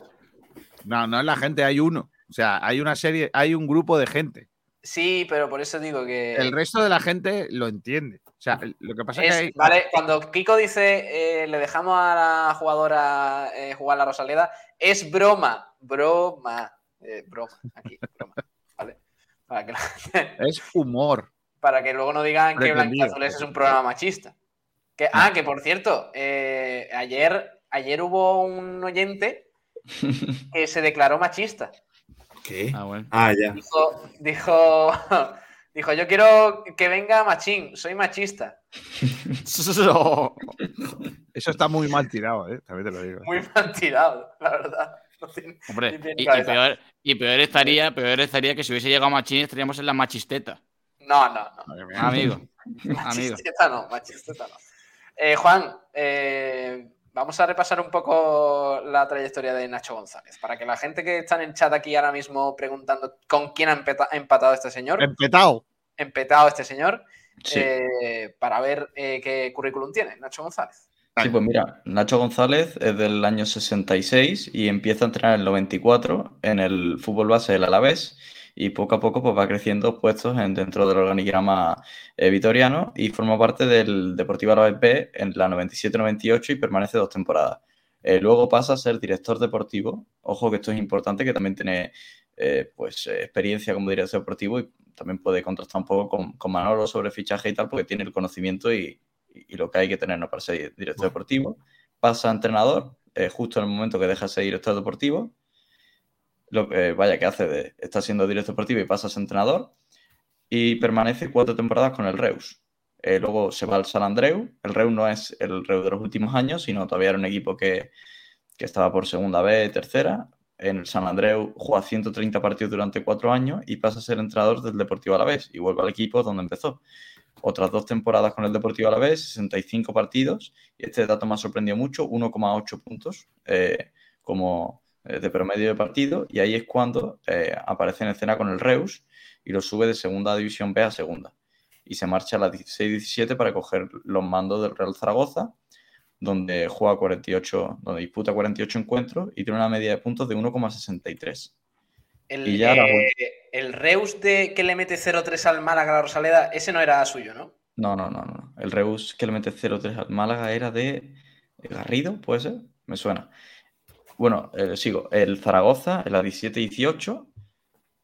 [SPEAKER 4] No, no es la gente, hay uno. O sea, hay una serie, hay un grupo de gente.
[SPEAKER 2] Sí, pero por eso digo que.
[SPEAKER 4] El resto de la gente lo entiende. O sea, lo que pasa es,
[SPEAKER 2] Es-
[SPEAKER 4] que hay,
[SPEAKER 2] vale, cuando Kiko dice eh, le dejamos a la jugadora eh, jugar la Rosaleda, es broma, broma, eh, broma, aquí, broma, ¿vale? Para que, la gente-
[SPEAKER 4] es humor.
[SPEAKER 2] para que luego no digan que. Blanquiazules es un programa machista. Que, ah, que por cierto, eh, ayer, ayer hubo un oyente que se declaró machista.
[SPEAKER 7] ¿qué?
[SPEAKER 5] Ah, bueno.
[SPEAKER 7] Ah, ya.
[SPEAKER 2] Dijo, dijo, dijo, yo quiero que venga Machín, soy machista.
[SPEAKER 4] Eso está muy mal tirado, ¿eh? También te lo digo.
[SPEAKER 2] Muy mal tirado, la verdad. No tiene-
[SPEAKER 5] Hombre, y, peor, y peor estaría, peor estaría que si hubiese llegado Machín estaríamos en la machisteta.
[SPEAKER 2] No, no, no.
[SPEAKER 5] Amigo.
[SPEAKER 2] Machisteta no, machisteta no. Eh, Juan, eh, vamos a repasar un poco la trayectoria de Nacho González. Para que la gente que está en el chat aquí ahora mismo preguntando con quién ha empatado este señor,
[SPEAKER 4] Empetado.
[SPEAKER 2] empetado este señor,
[SPEAKER 3] Sí.
[SPEAKER 2] eh, para ver eh, qué currículum tiene Nacho González.
[SPEAKER 3] Sí, pues mira, Nacho González es del año 66 y empieza a entrenar en el 94 en el fútbol base del Alavés y poco a poco pues, va creciendo puestos en- dentro del organigrama eh, vitoriano y forma parte del Deportivo Alavés B en la 97-98 y permanece dos temporadas. Eh, luego pasa a ser director deportivo. Ojo que esto es importante, que también tiene eh, pues, experiencia como director deportivo y también puede contrastar un poco con, con Manolo sobre fichaje y tal, porque tiene el conocimiento y, y- y lo que hay que tener ¿no? para ser director deportivo. Pasa a entrenador, eh, justo en el momento que deja de ser director deportivo. Que, vaya, que hace está siendo director deportivo y pasa a ser entrenador. Y permanece cuatro temporadas con el Reus. Eh, luego se va al San Andreu. El Reus no es el Reus de los últimos años, sino todavía era un equipo que, estaba por segunda vez, tercera. En el San Andreu juega 130 partidos durante cuatro años y pasa a ser entrenador del Deportivo Alavés y vuelve al equipo donde empezó. Otras dos temporadas con el Deportivo Alavés, 65 partidos y este dato me ha sorprendido mucho, 1,8 puntos eh, como eh, de promedio de partido y ahí es cuando eh, aparece en escena con el Reus y lo sube de segunda división B a segunda y se marcha a la 16-17 para coger los mandos del Real Zaragoza donde juega 48, donde disputa 48 encuentros y tiene una media de puntos de 1,63.
[SPEAKER 2] El,
[SPEAKER 3] Y ya la
[SPEAKER 2] eh, el Reus de que le mete 0-3 al Málaga a la Rosaleda, ese no era suyo, ¿no?
[SPEAKER 3] No, no, no, no. El Reus que le mete 0-3 al Málaga era de Garrido, ¿puede ser? Me suena. Bueno, eh, sigo. El Zaragoza en la 17-18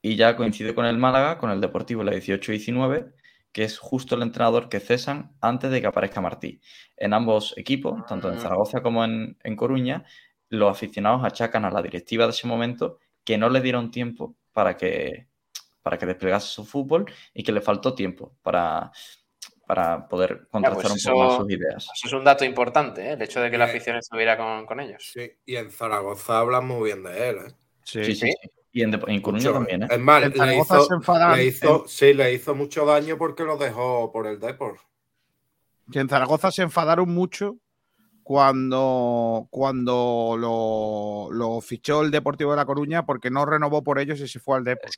[SPEAKER 3] y ya coincide con el Málaga, con el Deportivo en la 18-19, que es justo el entrenador que cesan antes de que aparezca Martí. En ambos equipos, tanto en
[SPEAKER 2] Ah.
[SPEAKER 3] Zaragoza como en, en Coruña, los aficionados achacan a la directiva de ese momento que no le dieron tiempo para que, para que desplegase su fútbol y que le faltó tiempo para, para poder contrastar
[SPEAKER 2] pues
[SPEAKER 3] un poco más sus ideas.
[SPEAKER 2] Eso es un dato importante, ¿eh? el hecho de que la afición estuviera con, con ellos.
[SPEAKER 6] Sí, y en Zaragoza hablan muy bien de él. ¿eh?
[SPEAKER 4] Sí,
[SPEAKER 3] Sí, sí, sí. Y en, en Coruña
[SPEAKER 6] Mucho.
[SPEAKER 3] también, ¿eh?
[SPEAKER 6] Es más,
[SPEAKER 4] En
[SPEAKER 6] le
[SPEAKER 4] Zaragoza
[SPEAKER 6] hizo,
[SPEAKER 4] se enfadan.
[SPEAKER 6] le hizo- sí, le hizo mucho daño porque lo dejó por el Depor.
[SPEAKER 4] Que en Zaragoza se enfadaron mucho cuando, cuando lo, lo fichó el Deportivo de La Coruña porque no renovó por ellos y se fue al Depor.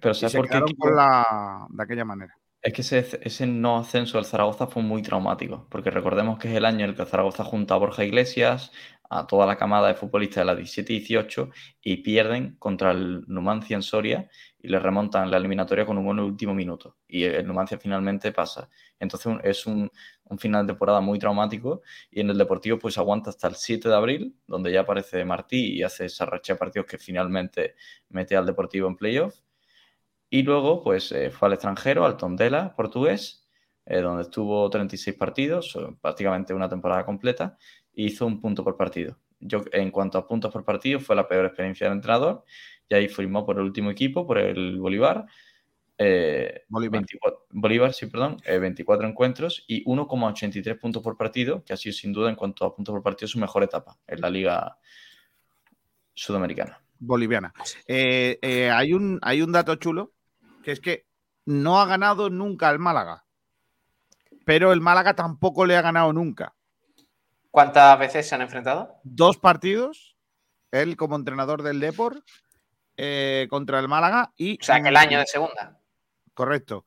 [SPEAKER 3] Pero
[SPEAKER 4] Y
[SPEAKER 3] ¿sabes
[SPEAKER 4] se
[SPEAKER 3] por qué?
[SPEAKER 4] quedaron
[SPEAKER 3] Kiko?
[SPEAKER 4] con la, de aquella manera.
[SPEAKER 3] Es que ese, ese no ascenso del Zaragoza fue muy traumático, porque recordemos que es el año en el que Zaragoza junta a Borja Iglesias, a toda la camada de futbolistas de la 17 y 18 y pierden contra el Numancia en Soria y le remontan la eliminatoria con un gol en el último minuto. Y el Numancia finalmente pasa. Entonces es un, un final de temporada muy traumático y en el Deportivo pues aguanta hasta el 7 de abril, donde ya aparece Martí y hace esa racha de partidos que finalmente mete al Deportivo en playoff. Y luego, pues eh, fue al extranjero, al Tondela, portugués, eh, donde estuvo 36 partidos, prácticamente una temporada completa, e hizo un punto por partido. Yo, en cuanto a puntos por partido, fue la peor experiencia del entrenador, y ahí firmó por el último equipo, por el Bolívar. eh,
[SPEAKER 4] Bolívar.
[SPEAKER 3] 24 Bolívar, sí, perdón, eh, 24 encuentros y 1,83 puntos por partido, que ha sido sin duda en cuanto a puntos por partido su mejor etapa en la liga sudamericana.
[SPEAKER 4] Boliviana. Hay, un, hay un dato chulo, que es que no ha ganado nunca el Málaga. Pero el Málaga tampoco le ha ganado nunca.
[SPEAKER 2] ¿Cuántas veces se han enfrentado?
[SPEAKER 4] Dos partidos, él como entrenador del Depor, eh, contra el Málaga y...
[SPEAKER 2] O sea, que el año de segunda.
[SPEAKER 4] Correcto.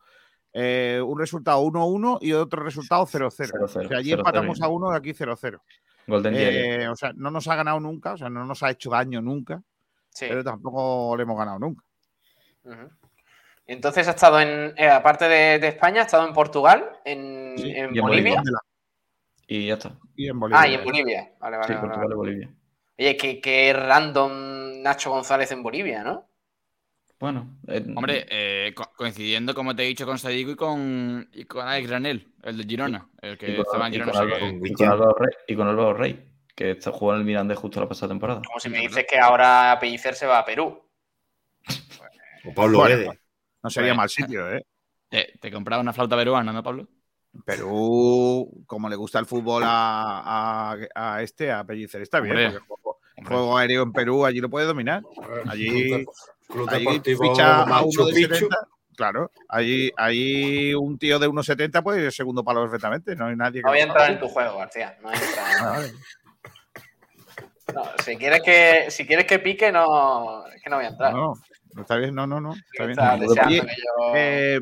[SPEAKER 4] Eh, un resultado 1-1 y otro resultado 0-0.
[SPEAKER 3] 0-0,
[SPEAKER 4] O sea, allí
[SPEAKER 3] 0-0
[SPEAKER 4] empatamos a 1 y aquí 0-0.
[SPEAKER 3] Golden.
[SPEAKER 4] Eh, o sea, no nos ha ganado nunca, o sea, no nos ha hecho daño nunca,
[SPEAKER 2] Sí.
[SPEAKER 4] pero tampoco le hemos ganado nunca.
[SPEAKER 2] Ujú. Entonces ha estado en, eh, aparte de, de España, ha estado en Portugal, en,
[SPEAKER 3] Sí,
[SPEAKER 2] en
[SPEAKER 3] y en
[SPEAKER 2] Bolivia.
[SPEAKER 3] Bolivia. Y ya está.
[SPEAKER 4] Y en Bolivia.
[SPEAKER 2] Ah, y en Bolivia. Vale, vale,
[SPEAKER 3] Sí,
[SPEAKER 2] vale,
[SPEAKER 3] Portugal
[SPEAKER 2] vale.
[SPEAKER 3] y Bolivia.
[SPEAKER 2] Oye, qué, qué random Nacho González en Bolivia, ¿no?
[SPEAKER 3] Bueno, eh,
[SPEAKER 5] Hombre, eh, co- coincidiendo, como te he dicho, con Sadiku y con, y con Alex Granel, el de Girona, el que estaba en
[SPEAKER 3] y
[SPEAKER 5] Girona.
[SPEAKER 3] y con Álvaro Rey, y con Álvaro Rey, que está jugando en el Mirandés justo la pasada temporada.
[SPEAKER 2] Como si me dices que ahora Pellicer se va a Perú.
[SPEAKER 7] O Pablo
[SPEAKER 4] Bueno,
[SPEAKER 7] Guedes.
[SPEAKER 4] No sería
[SPEAKER 5] Bueno.
[SPEAKER 4] mal sitio, ¿eh?
[SPEAKER 5] te, te compraba una flauta peruana, ¿no, Pablo?
[SPEAKER 4] Perú, como le gusta el fútbol a, a- a este, a Pellicer, está bien.
[SPEAKER 5] Hombre.
[SPEAKER 4] porque el juego, aéreo en Perú, allí lo puede dominar. Allí-
[SPEAKER 6] Club, de- Club
[SPEAKER 4] Allí ficha a uno de
[SPEAKER 6] Picchu.
[SPEAKER 4] 70. Claro, allí, allí un tío de 1,70 puede ir segundo palo perfectamente. No hay nadie que.
[SPEAKER 2] No voy a entrar en tu juego, García. No voy a entrar.
[SPEAKER 4] Ah.
[SPEAKER 2] No, si, quieres que, si quieres que pique, no, es que no voy a entrar.
[SPEAKER 4] No, Está bien, no, no, no. Está bien.
[SPEAKER 2] Está yo-
[SPEAKER 4] eh,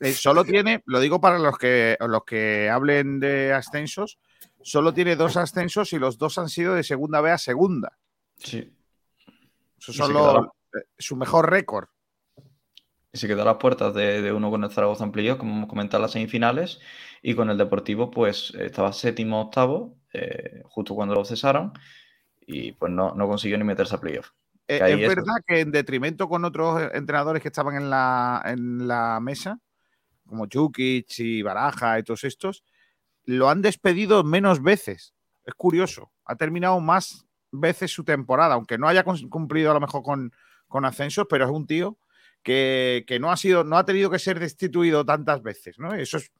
[SPEAKER 4] eh, solo tiene, lo digo para los que, los que hablen de ascensos, solo tiene dos ascensos y los dos han sido de segunda B a segunda.
[SPEAKER 3] Sí.
[SPEAKER 4] Eso son
[SPEAKER 3] se
[SPEAKER 4] los- eh, su mejor récord.
[SPEAKER 3] Y se quedó a las puertas de, de uno con el Zaragoza en playoff, como hemos comentado en las semifinales, y con el Deportivo, pues estaba séptimo octavo, eh, justo cuando lo cesaron, y pues no, no consiguió ni meterse a playoff.
[SPEAKER 4] Eh, es verdad que en detrimento con otros eh, entrenadores que estaban en la, en la mesa, como Jukic y Baraja y todos estos, lo han despedido menos veces. Es curioso. Ha terminado más veces su temporada, aunque no haya cumplido a lo mejor con, con ascensos, pero es un tío que, que no ha sido, no ha tenido que ser destituido tantas veces, ¿no? Eso es,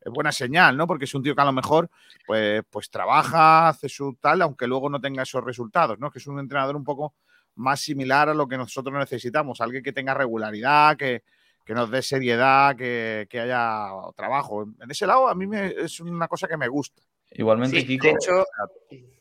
[SPEAKER 4] es buena señal, ¿no? Porque es un tío que a lo mejor pues, pues trabaja, hace su tal, aunque luego no tenga esos resultados, ¿no? Que es un entrenador un poco más similar a lo que nosotros necesitamos, alguien que tenga regularidad, que, que nos dé seriedad, que, que haya trabajo. En ese lado a mí me, es una cosa que me gusta.
[SPEAKER 3] Igualmente,
[SPEAKER 2] Sí,
[SPEAKER 3] Kiko,
[SPEAKER 2] de hecho,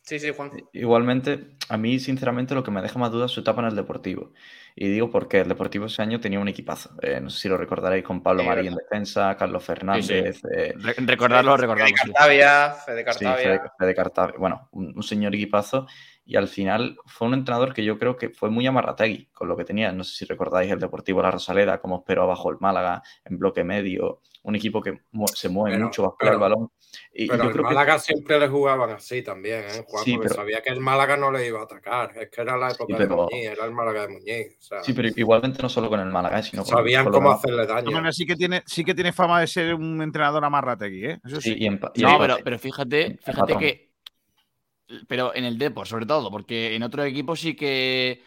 [SPEAKER 2] sí, sí, Juan.
[SPEAKER 3] igualmente, a mí, sinceramente, lo que me deja más dudas es su etapa en el Deportivo. Y digo porque el Deportivo ese año tenía un equipazo. Eh, no sé si lo recordaréis con Pablo
[SPEAKER 2] Sí,
[SPEAKER 3] Marí en defensa, Carlos Fernández, eh,
[SPEAKER 5] Re- recordarlo,
[SPEAKER 2] Fede
[SPEAKER 5] recordamos. sí.
[SPEAKER 2] Cartavia, Fede
[SPEAKER 3] Sí,
[SPEAKER 2] Cartavia.
[SPEAKER 3] Fede, Fede Cartavia. Bueno, un, un señor equipazo. Y al final fue un entrenador que yo creo que fue muy amarrategui con lo que tenía. No sé si recordáis el Deportivo La Rosaleda, cómo esperó abajo el Málaga en bloque medio. Un equipo que mu- se mueve
[SPEAKER 6] Pero-
[SPEAKER 3] mucho bajo
[SPEAKER 6] pero-
[SPEAKER 3] el balón. Y
[SPEAKER 6] Pero
[SPEAKER 3] yo
[SPEAKER 6] el
[SPEAKER 3] creo que
[SPEAKER 6] Málaga siempre le jugaban así también, ¿eh, Juan?
[SPEAKER 3] Sí,
[SPEAKER 6] porque
[SPEAKER 3] pero-
[SPEAKER 6] sabía que el Málaga no le iba a atacar. Es que era la época de
[SPEAKER 3] pero-
[SPEAKER 6] Muñiz, era el Málaga de Muñiz. O sea,
[SPEAKER 3] Sí, pero igualmente no solo con el Málaga, eh, sino con,
[SPEAKER 6] sabían
[SPEAKER 3] con
[SPEAKER 6] cómo
[SPEAKER 3] demás.
[SPEAKER 6] hacerle
[SPEAKER 4] De
[SPEAKER 6] daño.
[SPEAKER 4] maneras, sí que tiene, sí que tiene fama de ser un entrenador amarrategui, ¿eh? Eso sí.
[SPEAKER 3] Sí, y en, y
[SPEAKER 5] No,
[SPEAKER 3] en
[SPEAKER 5] pero, pero fíjate, fíjate que. Pero en el Depor, sobre todo, porque en otro equipo sí que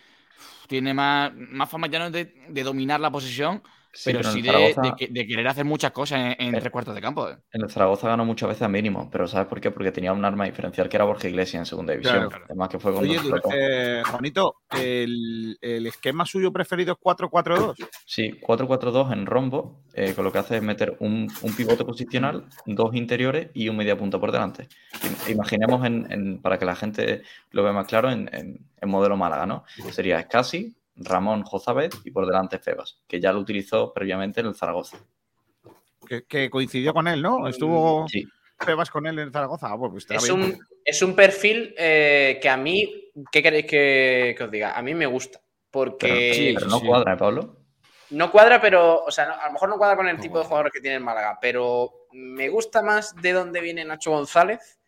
[SPEAKER 5] tiene más, más fama ya no de, de dominar la posesión,
[SPEAKER 3] sí,
[SPEAKER 5] pero sí de,
[SPEAKER 3] Zaragoza-
[SPEAKER 5] de que- de querer hacer muchas cosas en, en
[SPEAKER 3] Eh,
[SPEAKER 5] tres cuartos de campo. ¿eh?
[SPEAKER 3] En el Zaragoza ganó muchas veces a mínimo, pero ¿sabes por qué? Porque tenía un arma diferencial que era Borja Iglesias en segunda división.
[SPEAKER 4] Claro.
[SPEAKER 3] Además que fue cuando
[SPEAKER 4] Oye, eh, Juanito, el, el esquema suyo preferido es 4-4-2.
[SPEAKER 3] Sí, 4-4-2 en rombo, eh, con lo que hace es meter un, un pivote posicional, dos interiores y un media punta por delante. Im- Imaginemos, en, en- para que la gente lo vea más claro, en, en- en modelo Málaga, ¿no? Sería Escasi, Ramón Jozabet y por delante Febas, que ya lo utilizó previamente en el Zaragoza.
[SPEAKER 4] Que, que coincidió con él, ¿no? Estuvo
[SPEAKER 3] Sí,
[SPEAKER 4] Pebas con él en Zaragoza. Ah, pues, pues
[SPEAKER 2] Es un, es un perfil eh, que a mí, ¿qué queréis que, que os diga? A mí me gusta. Porque
[SPEAKER 3] pero,
[SPEAKER 5] sí,
[SPEAKER 3] pero no
[SPEAKER 5] sí.
[SPEAKER 3] cuadra, ¿eh, Pablo?
[SPEAKER 2] no cuadra, pero, o sea, no- a lo mejor no cuadra con el
[SPEAKER 5] No
[SPEAKER 2] tipo de
[SPEAKER 5] cuadra.
[SPEAKER 2] jugador que tiene el Málaga, pero me gusta más de dónde viene Nacho González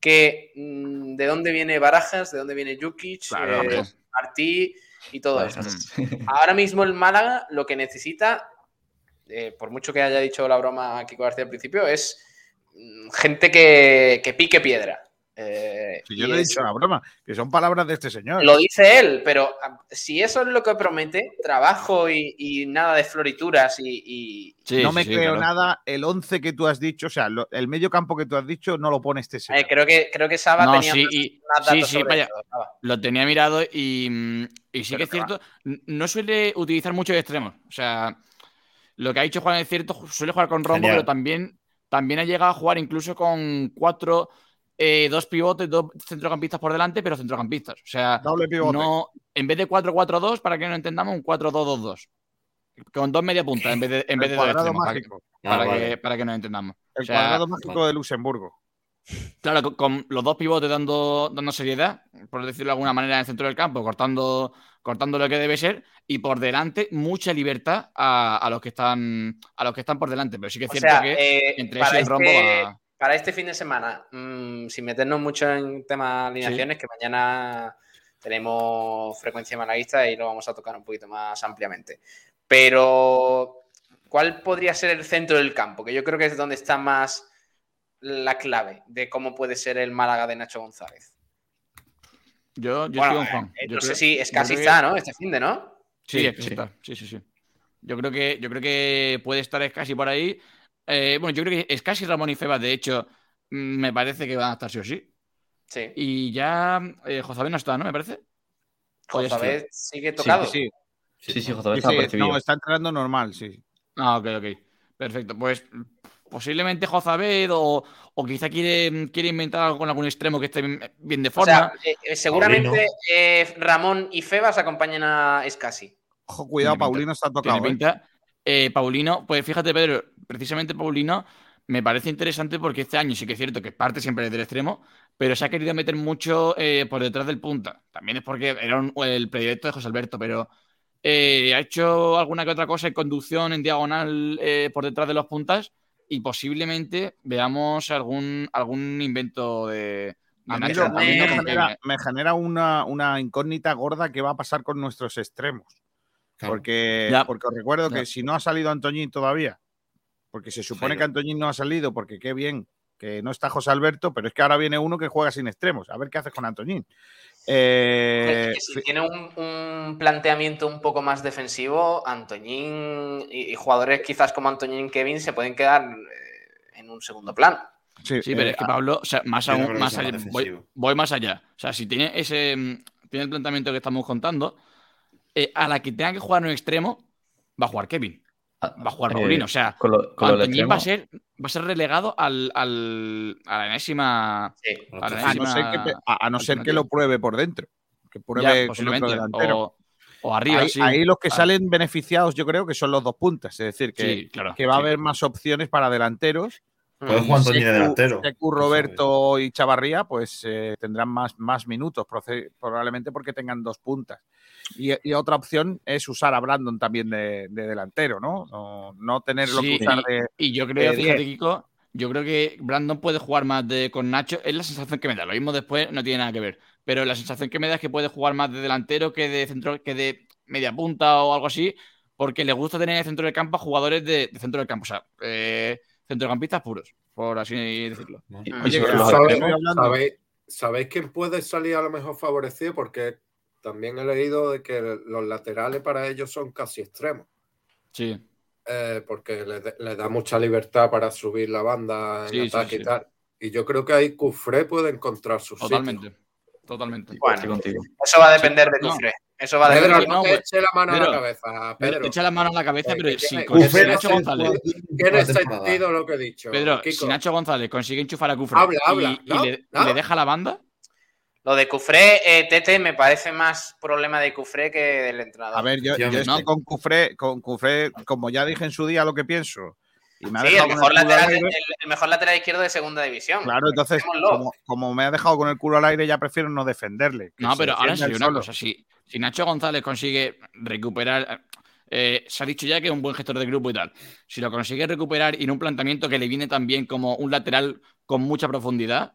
[SPEAKER 2] que mm, de dónde viene Barajas, de dónde viene Jukic,
[SPEAKER 5] Claro,
[SPEAKER 2] eh. Martí y todo
[SPEAKER 3] Vale.
[SPEAKER 2] esto. Ahora mismo el Málaga lo que necesita, eh, por mucho que haya dicho la broma a Kiko García al principio, es mm, gente que, que pique piedra. Eh,
[SPEAKER 4] Si yo no he
[SPEAKER 2] es-
[SPEAKER 4] dicho la broma, que son palabras de este señor.
[SPEAKER 2] Lo dice él, pero ah, si eso es lo que promete, trabajo y, y nada de florituras y, y-
[SPEAKER 5] Sí,
[SPEAKER 4] no me
[SPEAKER 5] sí,
[SPEAKER 4] creo
[SPEAKER 5] claro.
[SPEAKER 4] nada. El 11 que tú has dicho, o sea, lo- el medio campo que tú has dicho, no lo pone este señor.
[SPEAKER 2] eh, creo que creo que Saba
[SPEAKER 5] No,
[SPEAKER 2] tenía
[SPEAKER 5] sí,
[SPEAKER 2] más,
[SPEAKER 5] y-
[SPEAKER 2] más
[SPEAKER 5] sí,
[SPEAKER 2] datos
[SPEAKER 5] sí,
[SPEAKER 2] sobre
[SPEAKER 5] vaya.
[SPEAKER 2] Saba.
[SPEAKER 5] Lo tenía mirado y, mm, y sí
[SPEAKER 2] Pero
[SPEAKER 5] que es
[SPEAKER 2] va.
[SPEAKER 5] cierto, no suele utilizar muchos extremos. O sea, lo que ha dicho Juan es cierto, suele jugar con rombo,
[SPEAKER 7] Genial.
[SPEAKER 5] pero también, también ha llegado a jugar incluso con cuatro, eh, dos pivotes, dos centrocampistas por delante, pero centrocampistas. O sea,
[SPEAKER 4] Doble pivote.
[SPEAKER 5] no, en vez de 4-4-2, para que no entendamos, un 4-2-2-2. Con dos media puntas en vez de, en vez de dos extremos, para, que-
[SPEAKER 4] mágico.
[SPEAKER 7] Ah,
[SPEAKER 5] para
[SPEAKER 7] vale.
[SPEAKER 5] que, para que nos entendamos.
[SPEAKER 4] El
[SPEAKER 5] O sea,
[SPEAKER 4] cuadrado mágico
[SPEAKER 7] vale.
[SPEAKER 4] de Luxemburgo.
[SPEAKER 5] Claro, con, con los dos pivotes dando, dando seriedad, por decirlo de alguna manera, en el centro del campo, cortando, cortando lo que debe ser, y por delante mucha libertad a, a los que están a los que están por delante. Pero sí que es
[SPEAKER 2] O
[SPEAKER 5] cierto
[SPEAKER 2] sea,
[SPEAKER 5] que
[SPEAKER 2] eh,
[SPEAKER 5] entre ese rombo
[SPEAKER 2] este,
[SPEAKER 5] va.
[SPEAKER 2] Para este fin de semana, mm, sin meternos mucho en temas alineaciones, que mañana tenemos frecuencia malaguista y lo vamos a tocar un poquito más ampliamente. Pero, ¿cuál podría ser el centro del campo? Que yo creo que es donde está más la clave de cómo puede ser el Málaga de Nacho González.
[SPEAKER 5] Yo, yo
[SPEAKER 2] Bueno,
[SPEAKER 5] estoy con Juan.
[SPEAKER 2] eh,
[SPEAKER 5] Yo
[SPEAKER 2] no sé
[SPEAKER 5] creo-
[SPEAKER 2] si es casi
[SPEAKER 5] que-
[SPEAKER 2] está, ¿no? Este fin de, ¿no?
[SPEAKER 5] Sí,
[SPEAKER 3] Sí,
[SPEAKER 5] es que
[SPEAKER 3] sí.
[SPEAKER 5] está. Sí, sí, sí. Yo creo que, yo creo que puede estar casi por ahí. Eh, bueno, yo creo que es casi Ramón y Febas, de hecho, mm, me parece que van a estar sí o sí.
[SPEAKER 2] Sí.
[SPEAKER 5] Y ya eh, Josabé no está, ¿no? Me parece. O está.
[SPEAKER 2] vez sigue tocado.
[SPEAKER 4] Sí,
[SPEAKER 3] Sí, sí, José
[SPEAKER 4] sí,
[SPEAKER 3] está
[SPEAKER 4] sí,
[SPEAKER 3] percibido.
[SPEAKER 4] no, está entrando normal, sí.
[SPEAKER 5] Ah, ok, ok. Perfecto. Pues posiblemente Jozabed o, o quizá quiere, quiere inventar algo con algún extremo que esté bien, de
[SPEAKER 2] O
[SPEAKER 5] forma.
[SPEAKER 2] sea, eh, eh, seguramente eh, Ramón y Febas acompañan a Escasi.
[SPEAKER 4] Ojo, cuidado. Paulino está
[SPEAKER 5] Tiene
[SPEAKER 4] tocado. ¿eh?
[SPEAKER 5] pinta. Eh, Paulino, pues fíjate, Pedro, precisamente Paulino me parece interesante porque este año sí que es cierto que parte siempre del extremo, pero se ha querido meter mucho eh, por detrás del punta. También es porque era un- el proyecto de José Alberto, pero eh, ha hecho alguna que otra cosa en conducción, en diagonal, eh, por detrás de los puntas y posiblemente veamos algún, algún invento de,
[SPEAKER 4] A mí
[SPEAKER 5] Nacho
[SPEAKER 4] lo- a mí
[SPEAKER 5] González
[SPEAKER 4] me genera,
[SPEAKER 5] Kevin,
[SPEAKER 4] me genera una, una incógnita gorda que va a pasar con nuestros extremos.
[SPEAKER 7] Claro.
[SPEAKER 4] Porque,
[SPEAKER 5] Ya.
[SPEAKER 4] porque os recuerdo
[SPEAKER 5] Ya.
[SPEAKER 4] que si no ha salido Antoñín todavía, porque se supone
[SPEAKER 7] Jairo.
[SPEAKER 4] que Antoñín no ha salido, porque qué bien que no está José Alberto, pero es que ahora viene uno que juega sin extremos. A ver qué haces con Antoñín. Eh,
[SPEAKER 2] Es que si tiene un, un planteamiento un poco más defensivo, Antoñín y, y jugadores quizás como Antoñín y Kevin se pueden quedar eh, en un segundo plano.
[SPEAKER 4] sí,
[SPEAKER 5] Sí, pero
[SPEAKER 4] eh,
[SPEAKER 5] es que Pablo, o sea, más aún, más allá, voy, más allá. O sea, si tiene ese mm, tiene el planteamiento que estamos contando, eh, a la que tenga que jugar en un extremo, va a jugar Kevin, va a jugar
[SPEAKER 3] eh,
[SPEAKER 5] Paulino. O sea,
[SPEAKER 3] con lo, con lo del
[SPEAKER 5] Antoñín va a ser, va a ser relegado al, al- a la enésima.
[SPEAKER 2] Sí.
[SPEAKER 5] a la
[SPEAKER 4] a no ser que,
[SPEAKER 5] enésima
[SPEAKER 4] a- a no ser que
[SPEAKER 5] alternativa.
[SPEAKER 4] lo pruebe por dentro. Que
[SPEAKER 5] Ya,
[SPEAKER 4] pruebe otro
[SPEAKER 5] posiblemente.
[SPEAKER 4] delantero.
[SPEAKER 5] O, o arriba,
[SPEAKER 4] ahí,
[SPEAKER 5] sí.
[SPEAKER 4] ahí los que
[SPEAKER 5] Ah.
[SPEAKER 4] salen beneficiados, yo creo que son los dos puntas. Es decir, que,
[SPEAKER 5] Sí, claro.
[SPEAKER 4] que va a haber más opciones para delanteros.
[SPEAKER 7] Puede jugar Antonio de delantero.
[SPEAKER 4] Secu, Roberto y Chavarría, pues eh, tendrán más, más minutos, probablemente porque tengan dos puntas. Y, y otra opción es usar a Brandon también de, de delantero, ¿no? No, no tenerlo
[SPEAKER 5] Sí,
[SPEAKER 4] que usar
[SPEAKER 5] y-
[SPEAKER 4] de.
[SPEAKER 5] Y yo creo, fíjate,
[SPEAKER 4] 10.
[SPEAKER 5] Kiko, yo creo que Brandon puede jugar más de, con Nacho. Es la sensación que me da. Lo mismo después no tiene nada que ver. Pero la sensación que me da es que puede jugar más de delantero que de centro, que de media punta o algo así. Porque le gusta tener en el centro del campo a jugadores de, de centro del campo. O sea, eh, centrocampistas puros, por así decirlo.
[SPEAKER 3] y
[SPEAKER 4] Oye,
[SPEAKER 3] sobre
[SPEAKER 4] que
[SPEAKER 3] los
[SPEAKER 4] ¿sabes?
[SPEAKER 3] extremos,
[SPEAKER 4] hablando.
[SPEAKER 6] ¿Sabéis, ¿Sabéis quién puede salir a lo mejor favorecido? Porque también he leído de que los laterales para ellos son casi extremos.
[SPEAKER 5] Sí.
[SPEAKER 6] eh, porque les, les da mucha libertad para subir la banda en
[SPEAKER 5] Sí,
[SPEAKER 6] ataque
[SPEAKER 5] sí.
[SPEAKER 6] y tal. Y yo creo que ahí Cufré puede encontrar su sitio.
[SPEAKER 5] Totalmente. Totalmente.
[SPEAKER 2] Bueno.
[SPEAKER 3] estoy contigo.
[SPEAKER 2] Eso va a depender de
[SPEAKER 5] No.
[SPEAKER 2] Cufré. Eso va a
[SPEAKER 6] Pedro,
[SPEAKER 2] depender.
[SPEAKER 6] no,
[SPEAKER 5] no,
[SPEAKER 6] te eche la mano a
[SPEAKER 5] Pedro,
[SPEAKER 6] la cabeza,
[SPEAKER 5] Pedro,
[SPEAKER 6] Pedro.
[SPEAKER 5] echa la mano a la cabeza,
[SPEAKER 6] Eh,
[SPEAKER 5] pero si
[SPEAKER 6] Cufré
[SPEAKER 5] Nacho
[SPEAKER 6] no
[SPEAKER 5] González.
[SPEAKER 6] Tiene sentido lo que he dicho.
[SPEAKER 5] Pedro,
[SPEAKER 6] Kiko.
[SPEAKER 5] si Nacho González consigue enchufar a Cufre
[SPEAKER 6] Habla,
[SPEAKER 5] y,
[SPEAKER 6] habla.
[SPEAKER 5] y
[SPEAKER 6] No,
[SPEAKER 5] le, y
[SPEAKER 6] no.
[SPEAKER 5] le deja la banda,
[SPEAKER 2] Lo de Cufré, eh, Tete, me parece más problema de Cufré que del entrenador.
[SPEAKER 4] A ver, yo, yo con Cufré, con Cufré, como ya dije en su día lo que pienso. Y me ha
[SPEAKER 2] sí, el mejor, lateral,
[SPEAKER 4] aire.
[SPEAKER 2] el, el mejor lateral izquierdo de segunda división.
[SPEAKER 4] Claro, entonces, como, como me ha dejado con el culo al aire, ya prefiero no defenderle.
[SPEAKER 5] No, pero ahora serio, una
[SPEAKER 4] solo.
[SPEAKER 5] cosa, si, si Nacho González consigue recuperar, eh, se ha dicho ya que es un buen gestor de grupo y tal, si lo consigue recuperar y en un planteamiento que le viene también como un lateral con mucha profundidad,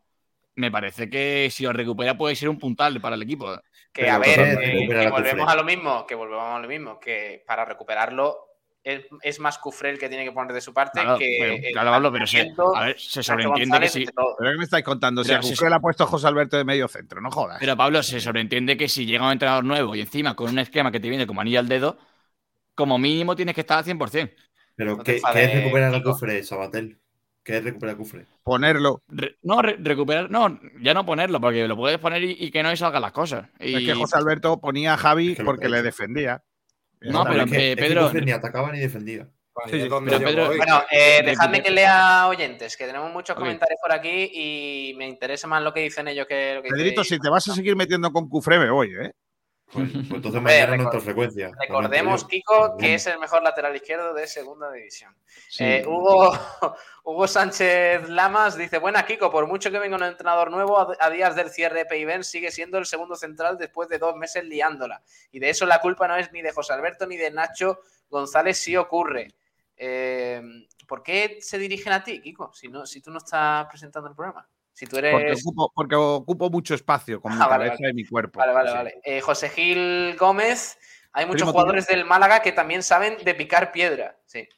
[SPEAKER 5] me parece que si lo recupera puede ser un puntal para el equipo.
[SPEAKER 2] Que
[SPEAKER 7] Pero
[SPEAKER 2] a ver, eh, que
[SPEAKER 7] a
[SPEAKER 2] volvemos a lo mismo, que volvemos a lo mismo, que para recuperarlo es, es más Cufré el que tiene que poner de su parte
[SPEAKER 5] Claro,
[SPEAKER 2] que
[SPEAKER 5] pero,
[SPEAKER 2] el
[SPEAKER 5] claro, Pablo, pero se,
[SPEAKER 2] planteamiento,
[SPEAKER 5] a ver, se sobreentiende que si.
[SPEAKER 4] ¿Pero qué me estáis contando? Si a le ha puesto José Alberto de medio centro, no jodas.
[SPEAKER 5] Pero Pablo, se sobreentiende que si llega un entrenador nuevo y encima con un esquema que te viene como anillo al dedo, como mínimo tienes que estar al 100%.
[SPEAKER 7] Pero
[SPEAKER 2] No
[SPEAKER 7] ¿qué, ¿qué es recuperar a Sabatel? ¿Qué es recuperar Cufre?
[SPEAKER 4] Ponerlo.
[SPEAKER 5] Re- no, re- recuperar, no, ya no ponerlo, porque lo puedes poner y, y que no le salgan las cosas. Y-
[SPEAKER 4] Es que José Alberto ponía a Javi
[SPEAKER 7] Es que
[SPEAKER 4] porque
[SPEAKER 7] que
[SPEAKER 4] le defendía.
[SPEAKER 5] No, pero,
[SPEAKER 7] es que,
[SPEAKER 5] eh,
[SPEAKER 7] es que
[SPEAKER 5] Pedro-
[SPEAKER 7] Cufre ni atacaba ni defendía.
[SPEAKER 4] Sí, sí,
[SPEAKER 5] pero Pedro-.
[SPEAKER 2] Bueno, eh, dejadme que lea oyentes, que tenemos muchos comentarios por aquí y me interesa más lo que dicen ellos que lo que
[SPEAKER 4] Pedrito,
[SPEAKER 2] dice-
[SPEAKER 4] si te vas a seguir metiendo con Cufré, me voy, ¿eh?
[SPEAKER 7] Pues, pues entonces mañana frecuencia.
[SPEAKER 2] Recordemos. Kiko, que es el mejor lateral izquierdo de segunda división.
[SPEAKER 3] Sí.
[SPEAKER 2] Eh, Hugo, Hugo Sánchez Lamas dice: Buena, Kiko, por mucho que venga un entrenador nuevo, a, a días del cierre de Peiben sigue siendo el segundo central después de dos meses liándola. Y de eso la culpa no es ni de José Alberto ni de Nacho González, si ocurre. Eh, ¿Por qué se dirigen a ti, Kiko? Si, no, si tú no estás presentando el programa. Si tú eres.
[SPEAKER 4] Porque ocupo, porque ocupo mucho espacio con mi
[SPEAKER 2] Ah, vale,
[SPEAKER 4] cabeza y mi cuerpo.
[SPEAKER 2] Vale, vale,
[SPEAKER 4] Sí.
[SPEAKER 2] vale. Eh, José Gil Gómez, hay muchos
[SPEAKER 4] Primo
[SPEAKER 2] jugadores del Málaga que también saben de picar piedra. Sí.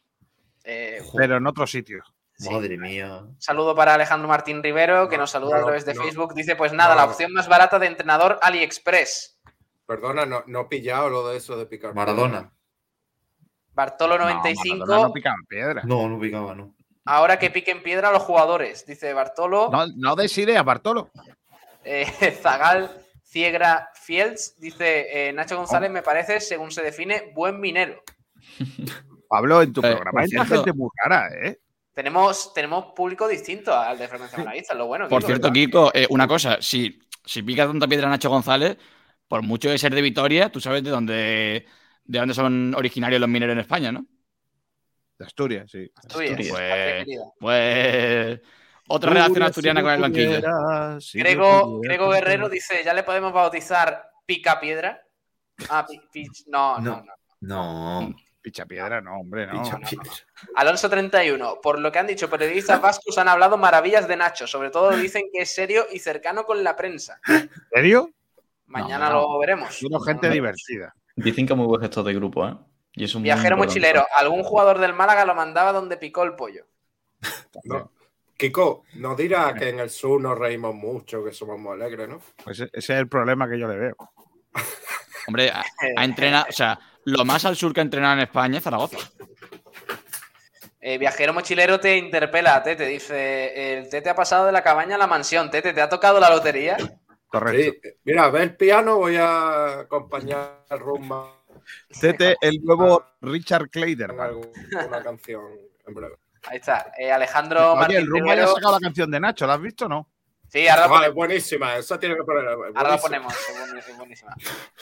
[SPEAKER 2] Eh,
[SPEAKER 4] Pero en otro sitio.
[SPEAKER 2] sí.
[SPEAKER 7] Madre mía.
[SPEAKER 2] Un saludo para Alejandro Martín Rivero, que
[SPEAKER 6] No,
[SPEAKER 2] nos saluda a
[SPEAKER 6] no,
[SPEAKER 2] través de
[SPEAKER 6] no.
[SPEAKER 2] Facebook. Dice: Pues nada,
[SPEAKER 6] No,
[SPEAKER 2] la
[SPEAKER 6] no.
[SPEAKER 2] opción más barata de entrenador AliExpress.
[SPEAKER 6] Perdona, no, no he pillado lo de eso de picar.
[SPEAKER 7] Maradona.
[SPEAKER 2] Bartolo
[SPEAKER 4] No,
[SPEAKER 2] 95.
[SPEAKER 4] Maradona no picaba piedra.
[SPEAKER 7] No, no picaba, no.
[SPEAKER 2] Ahora que piquen piedra los jugadores. Dice Bartolo.
[SPEAKER 4] No, no des ideas, Bartolo.
[SPEAKER 2] Eh, Zagal Ciegra Fields dice: eh, Nacho González me parece, según se define, buen minero.
[SPEAKER 4] Pablo, en tu
[SPEAKER 5] Eh,
[SPEAKER 4] programa hay
[SPEAKER 5] cierto-
[SPEAKER 4] gente muy rara, ¿eh?
[SPEAKER 2] Tenemos, tenemos público distinto al de Frecuencia Malaguista, lo bueno.
[SPEAKER 5] Por
[SPEAKER 2] Kiko,
[SPEAKER 5] cierto,
[SPEAKER 2] ¿verdad?
[SPEAKER 5] Kiko, eh, una cosa, si, si pica tanta piedra Nacho González, por mucho de ser de Vitoria, tú sabes de dónde, de dónde son originarios los mineros en España, ¿no?
[SPEAKER 4] De Asturias, sí.
[SPEAKER 2] Asturias,
[SPEAKER 3] Asturias.
[SPEAKER 2] patria
[SPEAKER 5] Pues-. Pues. Otra relación asturiana con el banquillo.
[SPEAKER 2] Grego, Grego Guerrero dice, ¿ya le podemos bautizar Pica Piedra? Ah, pi- pi- no, no,
[SPEAKER 7] No.
[SPEAKER 2] no.
[SPEAKER 7] No.
[SPEAKER 4] Picha piedra, no, hombre, no.
[SPEAKER 7] Picha piedra.
[SPEAKER 2] Alonso 31, por lo que han dicho periodistas vascos han hablado maravillas de Nacho, sobre todo dicen que es serio y cercano con la prensa.
[SPEAKER 4] ¿En serio?
[SPEAKER 2] Mañana
[SPEAKER 4] No, no.
[SPEAKER 2] lo veremos.
[SPEAKER 4] Quiero gente divertida.
[SPEAKER 3] Dicen que muy buen gestor de grupo, ¿eh? Y es un
[SPEAKER 2] Viajero mochilero, algún jugador del Málaga lo mandaba donde picó el pollo.
[SPEAKER 6] No. Kiko, no dirás que en el sur nos reímos mucho, que somos muy alegres, ¿no?
[SPEAKER 4] Pues ese es el problema que yo le veo.
[SPEAKER 5] Hombre, ha, ha entrenado. O sea, lo más al sur que ha entrenado en España es Zaragoza.
[SPEAKER 2] Eh, viajero mochilero te interpela, Tete, dice, el Tete ha pasado de la cabaña a la mansión. Tete, ¿te ha tocado la lotería?
[SPEAKER 4] Correcto.
[SPEAKER 6] Sí, mira, ve el piano, voy a acompañar a Rumba
[SPEAKER 4] Tete, el nuevo Richard
[SPEAKER 6] en
[SPEAKER 4] Kleiderman.
[SPEAKER 6] alguna canción en breve.
[SPEAKER 2] Ahí está. Eh, Alejandro
[SPEAKER 4] Oye,
[SPEAKER 2] Martín
[SPEAKER 4] el rumbo ya ha sacado la canción de Nacho, ¿la has visto o no?
[SPEAKER 2] Sí, ahora la
[SPEAKER 6] Vale,
[SPEAKER 2] ponemos.
[SPEAKER 6] buenísima, esa tiene que poner.
[SPEAKER 2] Ahora la ponemos, es buenísima.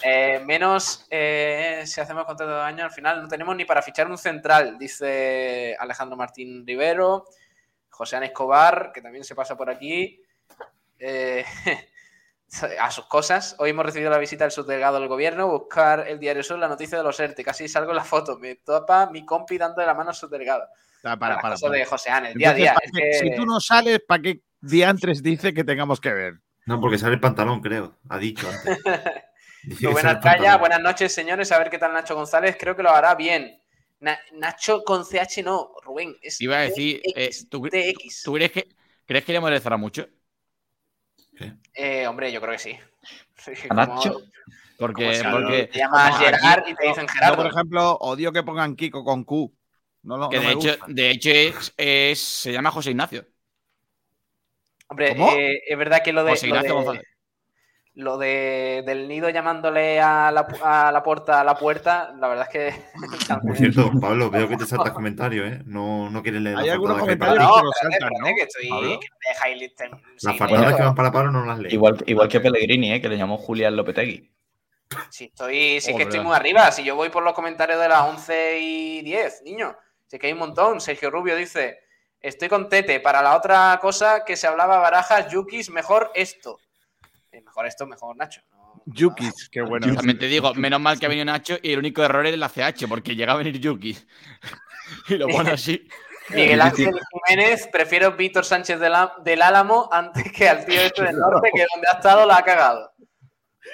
[SPEAKER 2] Eh, menos eh, si hacemos contrato de año, al final no tenemos ni para fichar un central, dice Alejandro Martín Rivero, José Ana Escobar, que también se pasa por aquí. Eh, a sus cosas. Hoy hemos recibido la visita del subdelegado del gobierno, buscar el diario Sur, la noticia de los ERTE. Casi salgo en la foto, me topa mi compi dándole la mano al subdelegado.
[SPEAKER 4] Para, para, para.
[SPEAKER 2] de José Ana, el día a día.
[SPEAKER 4] ¿para
[SPEAKER 2] es
[SPEAKER 4] qué-
[SPEAKER 2] que-
[SPEAKER 4] Si tú no sales, ¿para qué diantres dice que tengamos que ver?
[SPEAKER 7] No, porque sale el pantalón, creo. Ha dicho antes. El
[SPEAKER 2] Arcaya,
[SPEAKER 7] pantalón.
[SPEAKER 2] buenas noches, señores. A ver qué tal Nacho González. Creo que lo hará bien. Na- Nacho con CH no, Rubén. Es
[SPEAKER 5] Iba a decir, eh,
[SPEAKER 2] TX,
[SPEAKER 5] ¿tú,
[SPEAKER 2] TX.
[SPEAKER 5] tú crees que crees que le molestará mucho?
[SPEAKER 2] Eh, hombre, yo creo que sí. Sí,
[SPEAKER 3] ¿A
[SPEAKER 2] como-
[SPEAKER 3] Nacho?
[SPEAKER 5] Porque,
[SPEAKER 2] como
[SPEAKER 5] porque
[SPEAKER 2] te llamas Gerard
[SPEAKER 4] aquí-
[SPEAKER 2] y te dicen
[SPEAKER 4] Yo,
[SPEAKER 2] Gerardo.
[SPEAKER 4] por ejemplo, odio que pongan Kiko con Q. No, lo-
[SPEAKER 5] que
[SPEAKER 4] no
[SPEAKER 5] de
[SPEAKER 4] me
[SPEAKER 5] hecho,
[SPEAKER 4] gusta.
[SPEAKER 5] de hecho es, es- se llama José Ignacio.
[SPEAKER 2] Hombre,
[SPEAKER 4] ¿Cómo?
[SPEAKER 2] eh, es verdad que lo de,
[SPEAKER 5] José
[SPEAKER 2] lo,
[SPEAKER 5] Ignacio
[SPEAKER 2] de,
[SPEAKER 5] González.
[SPEAKER 2] Lo de- del nido llamándole a la, a la puerta a la puerta, la verdad es que.
[SPEAKER 7] Por cierto, Pablo, veo que te saltas comentarios, ¿eh? No, no quieres leer
[SPEAKER 4] Hay
[SPEAKER 7] las
[SPEAKER 4] algunos
[SPEAKER 7] que
[SPEAKER 4] comentarios
[SPEAKER 7] para
[SPEAKER 4] que
[SPEAKER 2] No,
[SPEAKER 4] saltan, ¿no?
[SPEAKER 2] espérate, que estoy. Que me dejáis lista-
[SPEAKER 7] Las fartadas que van para Pablo no las lees.
[SPEAKER 3] Igual, igual que Pellegrini, ¿eh? Que le llamó Julián Lopetegui.
[SPEAKER 2] Sí, estoy, sí que
[SPEAKER 5] Joder.
[SPEAKER 2] estoy muy arriba. Si yo voy por los comentarios de las 11 y 10, niño. Sí que hay un montón. Sergio Rubio dice: Estoy con Tete. Para la otra cosa que se hablaba barajas, Yukis, mejor esto. Eh, mejor esto, mejor Nacho. No-
[SPEAKER 4] Yukis, qué bueno.
[SPEAKER 5] También te digo, menos mal que ha venido Nacho y el único error es la CH, porque llega a venir Yuki. y lo pone así.
[SPEAKER 2] Miguel Ángel Jiménez, prefiero Víctor Sánchez del, del Álamo antes que al tío este del norte, que donde ha estado la ha cagado.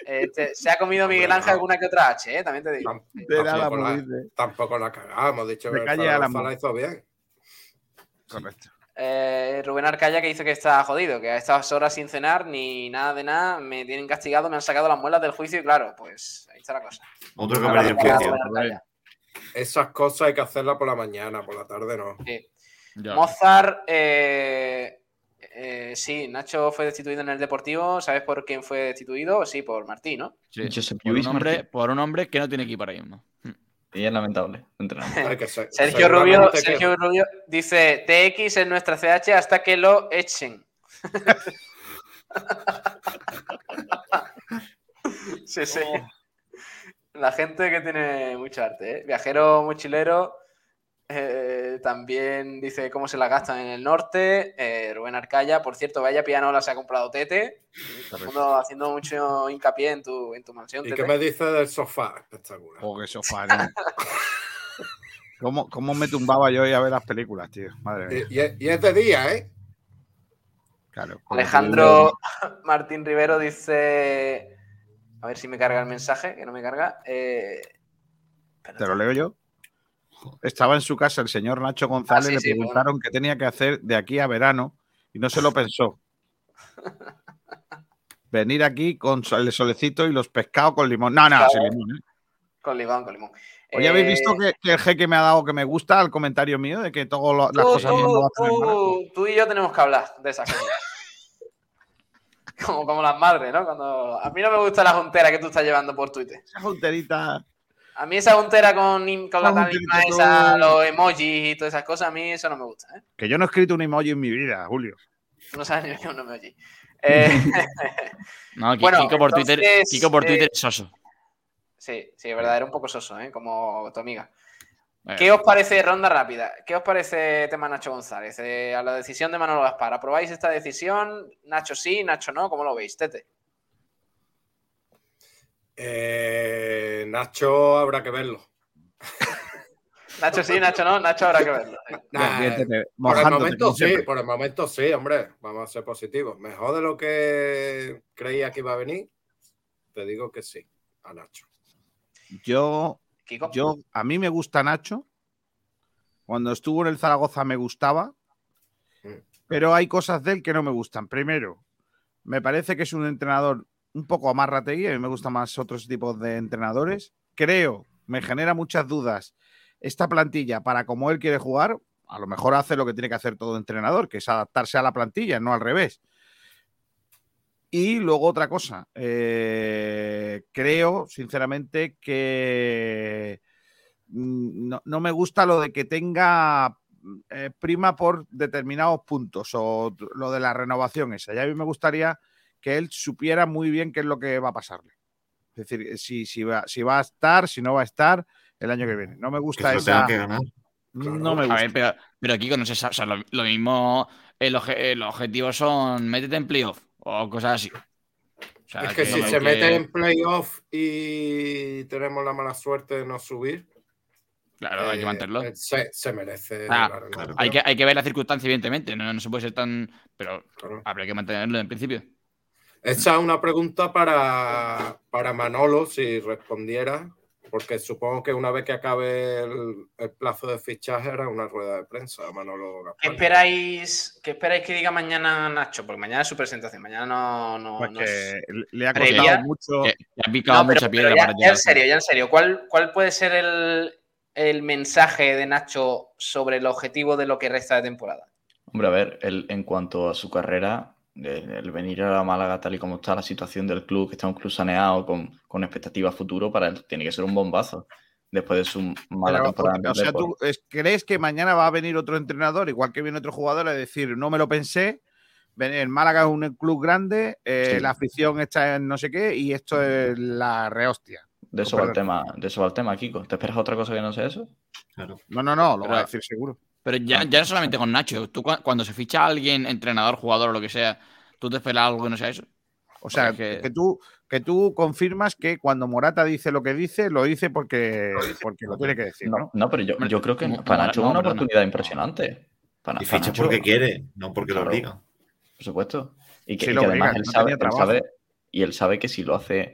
[SPEAKER 2] Este, se ha comido Miguel Ángel alguna que otra H, ¿eh? también te digo.
[SPEAKER 6] Tam-
[SPEAKER 4] De nada,
[SPEAKER 6] tampoco, la,
[SPEAKER 4] dice.
[SPEAKER 6] tampoco la cagamos, dicho
[SPEAKER 4] De Álamo.
[SPEAKER 6] Zaragoza la hizo bien.
[SPEAKER 4] Correcto.
[SPEAKER 2] Eh, Rubén Arcaya que dice que está jodido, que a estas horas sin cenar ni nada de nada, me tienen castigado, me han sacado las muelas del juicio y claro, pues ahí está la cosa.
[SPEAKER 7] Otro que.
[SPEAKER 2] Arcaya.
[SPEAKER 6] Esas cosas hay que hacerlas por la mañana, por la tarde no.
[SPEAKER 2] Sí. Mozart, eh, eh, sí, Nacho fue destituido en el Deportivo, ¿sabes por quién fue destituido? Sí, por Martín, ¿no?
[SPEAKER 5] Sí, por, un hombre,
[SPEAKER 3] Martín.
[SPEAKER 5] por un hombre que no tiene equipo ahora mismo.
[SPEAKER 3] Y es lamentable.
[SPEAKER 2] Sergio Rubio, Sergio Rubio dice TX es nuestra CH hasta que lo echen. sí, sí. La gente que tiene mucho arte, ¿eh? Viajero mochilero eh, también dice cómo se la gastan en el norte. Eh, Rubén Arcaya, por cierto, vaya pianola se ha comprado Tete. Mundo haciendo mucho hincapié en tu, en tu mansión.
[SPEAKER 6] ¿Y
[SPEAKER 2] Tete.
[SPEAKER 6] qué me dice del sofá? Espectacular.
[SPEAKER 4] Oh, qué sofá, ¿no? ¿Cómo, ¿Cómo me tumbaba yo a ver las películas, tío? Madre mía.
[SPEAKER 6] Y, y es- y es de día, ¿eh?
[SPEAKER 4] Claro.
[SPEAKER 2] Alejandro Martín Rivero dice. A ver si me carga el mensaje, que no me carga. Eh.
[SPEAKER 4] ¿Te lo leo yo? Estaba en su casa el señor Nacho González,
[SPEAKER 2] Ah, sí,
[SPEAKER 4] le
[SPEAKER 2] sí,
[SPEAKER 4] preguntaron qué tenía que hacer de aquí a verano y no se lo pensó. Venir aquí con el solecito y los pescados con limón. No, no,
[SPEAKER 2] Claro.
[SPEAKER 4] sin limón. ¿eh?
[SPEAKER 2] Con limón, con limón.
[SPEAKER 4] Oye, ¿habéis
[SPEAKER 2] Eh,
[SPEAKER 4] visto que, que el jeque me ha dado que me gusta al comentario mío de que todas las
[SPEAKER 2] tú,
[SPEAKER 4] cosas
[SPEAKER 2] tú- tú- tú y yo tenemos que hablar de esas cosas. como, como las madres, ¿no? Cuando... A mí no me gusta la juntera que tú estás llevando por Twitter.
[SPEAKER 4] Esa junterita.
[SPEAKER 2] A mí esa juntera con, con la
[SPEAKER 4] junterita
[SPEAKER 2] esa, los emojis y todas esas cosas, a mí eso no me gusta, ¿eh?
[SPEAKER 4] Que yo no he escrito un emoji en mi vida, Julio.
[SPEAKER 2] No sabes ni un emoji. Eh,
[SPEAKER 5] No,
[SPEAKER 2] Bueno,
[SPEAKER 5] Kiko, por Twitter, Kiko por
[SPEAKER 2] eh,
[SPEAKER 5] Twitter es soso.
[SPEAKER 2] Sí, sí, es verdad, era un poco soso, ¿eh? como tu amiga.
[SPEAKER 5] Eh,
[SPEAKER 2] ¿Qué os parece, ronda rápida? ¿Qué os parece tema Nacho González? Eh, a la decisión de Manolo Gaspar. ¿Aprobáis esta decisión? Nacho sí, Nacho no, ¿cómo lo veis, Tete?
[SPEAKER 6] Eh, Nacho habrá que verlo.
[SPEAKER 2] Nacho sí, Nacho no, Nacho habrá que verlo.
[SPEAKER 6] Nah,
[SPEAKER 4] Bien, Tete,
[SPEAKER 6] por el momento sí,
[SPEAKER 4] siempre.
[SPEAKER 6] por el momento sí, hombre. Vamos a ser positivos. Mejor de lo que creía que iba a venir. Te digo que sí, a Nacho.
[SPEAKER 4] Yo,
[SPEAKER 2] Kiko.
[SPEAKER 4] yo, a mí me gusta Nacho. Cuando estuvo en el Zaragoza me gustaba,
[SPEAKER 6] Mm.
[SPEAKER 4] pero hay cosas de él que no me gustan. Primero, me parece que es un entrenador un poco amarrategui, a mí me gustan más otros tipos de entrenadores. Creo, me genera muchas dudas esta plantilla para como él quiere jugar. A lo mejor hace lo que tiene que hacer todo entrenador, que es adaptarse a la plantilla, no al revés. Y luego otra cosa, eh, creo sinceramente que mm, no, no me gusta lo de que tenga eh, prima por determinados puntos o lo de la renovación esa. Ya a mí me gustaría que él supiera muy bien qué es lo que va a pasarle. Es decir, si, si, va, si va a estar, si no va a estar el año que viene. No me gusta esa.
[SPEAKER 7] que ganar.
[SPEAKER 4] No me
[SPEAKER 5] A
[SPEAKER 4] gusta.
[SPEAKER 5] ver, pero, pero aquí no se sabe. O sea, lo, lo mismo, el, oje- el objetivo son métete en playoff o cosas así. O sea,
[SPEAKER 6] es que si
[SPEAKER 5] no
[SPEAKER 6] se mete en playoff y tenemos la mala suerte de no subir,
[SPEAKER 5] Claro, hay que
[SPEAKER 6] eh,
[SPEAKER 5] mantenerlo.
[SPEAKER 6] eh, se, se merece
[SPEAKER 5] Ah,
[SPEAKER 6] la renovación.
[SPEAKER 5] Hay que, hay que ver la circunstancia, evidentemente. No, no se puede ser tan. Pero
[SPEAKER 6] Claro.
[SPEAKER 5] habrá que mantenerlo en principio.
[SPEAKER 6] Esa es una pregunta para, para Manolo, si respondiera, porque supongo que una vez que acabe el, el plazo de fichaje era una rueda de prensa, Manolo
[SPEAKER 2] ¿Qué esperáis, ¿Qué esperáis que diga mañana Nacho? Porque mañana es su presentación. Mañana no. no,
[SPEAKER 4] Pues
[SPEAKER 2] no
[SPEAKER 4] que
[SPEAKER 2] es-
[SPEAKER 4] le ha
[SPEAKER 2] previa.
[SPEAKER 4] costado mucho.
[SPEAKER 5] Que, que ha picado
[SPEAKER 2] No, pero-
[SPEAKER 5] mucha piedra
[SPEAKER 2] ya,
[SPEAKER 5] para
[SPEAKER 2] ya en serio, ya en serio. ¿Cuál, cuál puede ser el, el mensaje de Nacho sobre el objetivo de lo que resta de temporada?
[SPEAKER 3] Hombre, a ver, el- en cuanto a su carrera, el, el venir a la Málaga tal y como está la situación del club, que está un club saneado con, con expectativas futuro, para él tiene que ser un bombazo. Después de su mala
[SPEAKER 4] Pero,
[SPEAKER 3] temporada.
[SPEAKER 4] o sea. ¿tú es- crees que mañana va a venir otro entrenador, igual que viene otro jugador, a decir, no me lo pensé, el Málaga es un club grande, eh,
[SPEAKER 3] Sí.
[SPEAKER 4] la afición está en no sé qué, y esto es la rehostia.
[SPEAKER 3] De eso va el tema, de eso va el tema, Kiko. ¿Te esperas otra cosa que no sea eso?
[SPEAKER 7] Claro.
[SPEAKER 4] No, no, no, lo
[SPEAKER 5] Pero-
[SPEAKER 4] va a decir seguro.
[SPEAKER 5] Pero ya, ya no solamente con Nacho. Tú cu- cuando se ficha a alguien, entrenador, jugador o lo que sea, ¿tú te esperas algo que no sea eso?
[SPEAKER 4] O sea, que...
[SPEAKER 5] que-
[SPEAKER 4] tú, que tú confirmas que cuando Morata dice lo que dice, lo dice porque, porque lo tiene que decir,
[SPEAKER 3] No,
[SPEAKER 4] ¿no?
[SPEAKER 3] no, pero yo, yo creo que para Nacho
[SPEAKER 5] no,
[SPEAKER 3] es una oportunidad impresionante. Para,
[SPEAKER 7] Y ficha
[SPEAKER 3] Nacho,
[SPEAKER 7] porque quiere, no porque lo obliga.
[SPEAKER 3] Por supuesto. Y que,
[SPEAKER 4] Sí
[SPEAKER 3] y
[SPEAKER 4] lo
[SPEAKER 3] que
[SPEAKER 4] obliga,
[SPEAKER 3] además él
[SPEAKER 4] no
[SPEAKER 3] sabe, él sabe- y él sabe que si lo hace,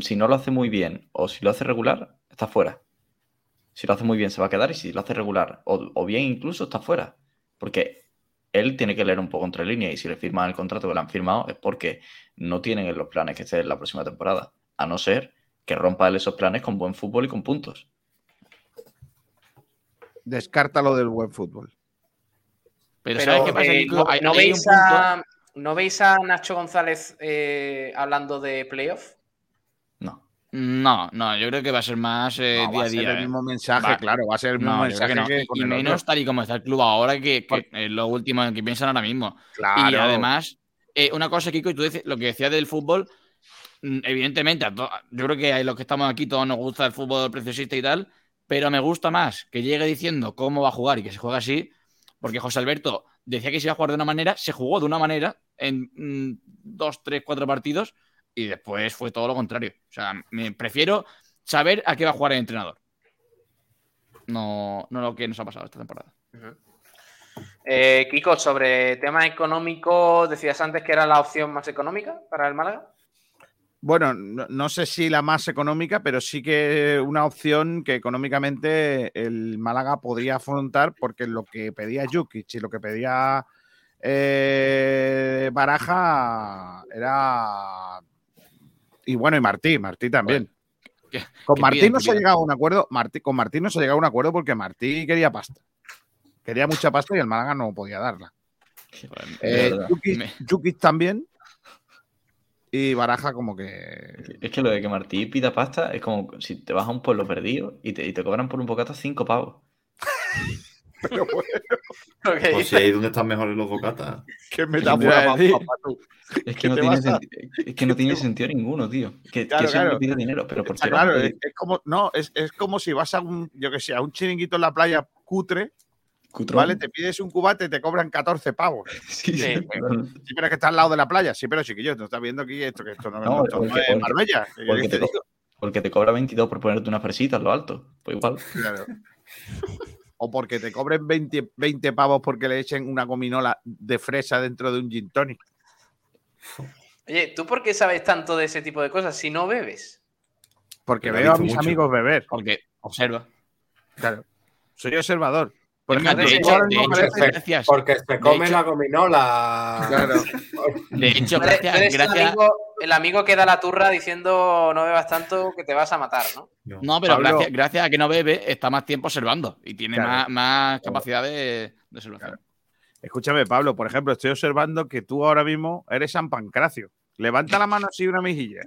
[SPEAKER 3] si no lo hace muy bien o si lo hace regular, está fuera. Si lo hace muy bien se va a quedar y si lo hace regular o, o bien incluso está fuera. Porque él tiene que leer un poco entre líneas y si le firman el contrato que le han firmado es porque no tienen en los planes que esté en la próxima temporada. A no ser que rompa él esos planes con buen fútbol y con puntos.
[SPEAKER 4] Descártalo del buen fútbol.
[SPEAKER 5] Pero,
[SPEAKER 2] Pero,
[SPEAKER 5] ¿sabes qué pasa?
[SPEAKER 2] eh? ¿no,
[SPEAKER 5] Hay-
[SPEAKER 2] no
[SPEAKER 5] hay un
[SPEAKER 2] veis a, ¿No veis a Nacho González eh, hablando de playoff?
[SPEAKER 3] No.
[SPEAKER 5] No, yo creo que va a ser más eh,
[SPEAKER 4] No,
[SPEAKER 5] día
[SPEAKER 4] va
[SPEAKER 5] a
[SPEAKER 4] a ser
[SPEAKER 5] día.
[SPEAKER 4] el
[SPEAKER 5] eh.
[SPEAKER 4] mismo mensaje,
[SPEAKER 5] Va-
[SPEAKER 4] claro, va a ser el mismo
[SPEAKER 5] No,
[SPEAKER 4] mensaje
[SPEAKER 5] no.
[SPEAKER 4] que
[SPEAKER 5] Y- menos
[SPEAKER 4] otro.
[SPEAKER 5] tal y como está el club ahora, que, que es lo último en que piensan ahora mismo.
[SPEAKER 4] Claro.
[SPEAKER 5] Y además, eh, una cosa, Kiko, y tú dices, lo que decías del fútbol, mm, evidentemente, a yo creo que a los que estamos aquí todos nos gusta el fútbol preciosista y tal, pero me gusta más que llegue diciendo cómo va a jugar y que se juegue así, porque José Alberto decía que se iba a jugar de una manera, se jugó de una manera en mm, dos, tres, cuatro partidos y después fue todo lo contrario. O sea, me prefiero saber a qué va a jugar el entrenador. No, no lo que nos ha pasado esta temporada.
[SPEAKER 2] Eh, Kiko, sobre tema económico, decías antes que era la opción más económica para el Málaga.
[SPEAKER 4] Bueno, no, no sé si la más económica, pero sí que una opción que económicamente el Málaga podría afrontar, porque lo que pedía Jukic y lo que pedía eh, Baraja era. Y bueno, y Martí, Martí también.
[SPEAKER 5] ¿Qué-
[SPEAKER 4] Con
[SPEAKER 5] qué
[SPEAKER 4] Martí
[SPEAKER 5] piden,
[SPEAKER 4] no se ha llegado a un acuerdo. Martí, con Martí no se ha llegado a un acuerdo porque Martí quería pasta. Quería mucha pasta y el Málaga no podía darla.
[SPEAKER 5] Joder,
[SPEAKER 4] Eh,
[SPEAKER 5] Me-
[SPEAKER 4] también. Y Baraja como que.
[SPEAKER 3] Es que lo de que Martí pida pasta es como si te vas a un pueblo perdido y te, y te cobran por un bocata cinco pavos.
[SPEAKER 4] Pero bueno,
[SPEAKER 2] que
[SPEAKER 7] Pues si ahí donde están mejores los bocatas.
[SPEAKER 4] qué metáfora más.
[SPEAKER 3] Es que, no tiene es que no tiene sentido ninguno, tío. Que,
[SPEAKER 4] Claro,
[SPEAKER 3] que siempre
[SPEAKER 4] claro.
[SPEAKER 3] pide dinero, pero por qué
[SPEAKER 4] claro, es, es como, no, es, es como si vas a un, yo que sé, a un chiringuito en la playa cutre,
[SPEAKER 3] cutrón?
[SPEAKER 4] ¿vale? Te pides un cubate y te cobran 14 pavos.
[SPEAKER 3] Sí,
[SPEAKER 2] Sí.
[SPEAKER 3] sí, perdón.
[SPEAKER 4] Sí, pero es que está al lado de la playa. Sí, pero chiquillo, tú estás viendo aquí esto, que esto no,
[SPEAKER 3] No,
[SPEAKER 4] esto no
[SPEAKER 3] porque-
[SPEAKER 4] es
[SPEAKER 3] porque-
[SPEAKER 4] Marbella. ¿Qué
[SPEAKER 3] porque
[SPEAKER 4] quieres
[SPEAKER 3] te? Porque te cobra 22 por ponerte unas fresitas, lo alto. Pues igual.
[SPEAKER 4] Claro. O porque te cobren 20, 20 pavos porque le echen una gominola de fresa dentro de un gin tonic.
[SPEAKER 2] Oye, ¿tú por qué sabes tanto de ese tipo de cosas si no bebes?
[SPEAKER 4] Porque veo a mis
[SPEAKER 7] mucho.
[SPEAKER 4] amigos beber.
[SPEAKER 5] Porque observa.
[SPEAKER 4] Claro. Soy observador.
[SPEAKER 5] De hecho, de hecho, gracias.
[SPEAKER 6] Porque se come
[SPEAKER 5] hecho-
[SPEAKER 6] la gominola.
[SPEAKER 4] Claro.
[SPEAKER 5] De hecho,
[SPEAKER 2] eres-
[SPEAKER 5] gracias,
[SPEAKER 2] el,
[SPEAKER 5] gracias.
[SPEAKER 2] amigo, el amigo que da la turra diciendo no bebas tanto que te vas a matar, ¿no?
[SPEAKER 7] No.
[SPEAKER 5] No, pero
[SPEAKER 4] Pablo-
[SPEAKER 5] gracias, gracias a que no bebe, está más tiempo observando y tiene
[SPEAKER 4] Claro.
[SPEAKER 5] más, más capacidad de, de observación.
[SPEAKER 4] Escúchame, Pablo, por ejemplo, estoy observando que tú ahora mismo eres San Pancracio. Levanta la mano así una mejilla.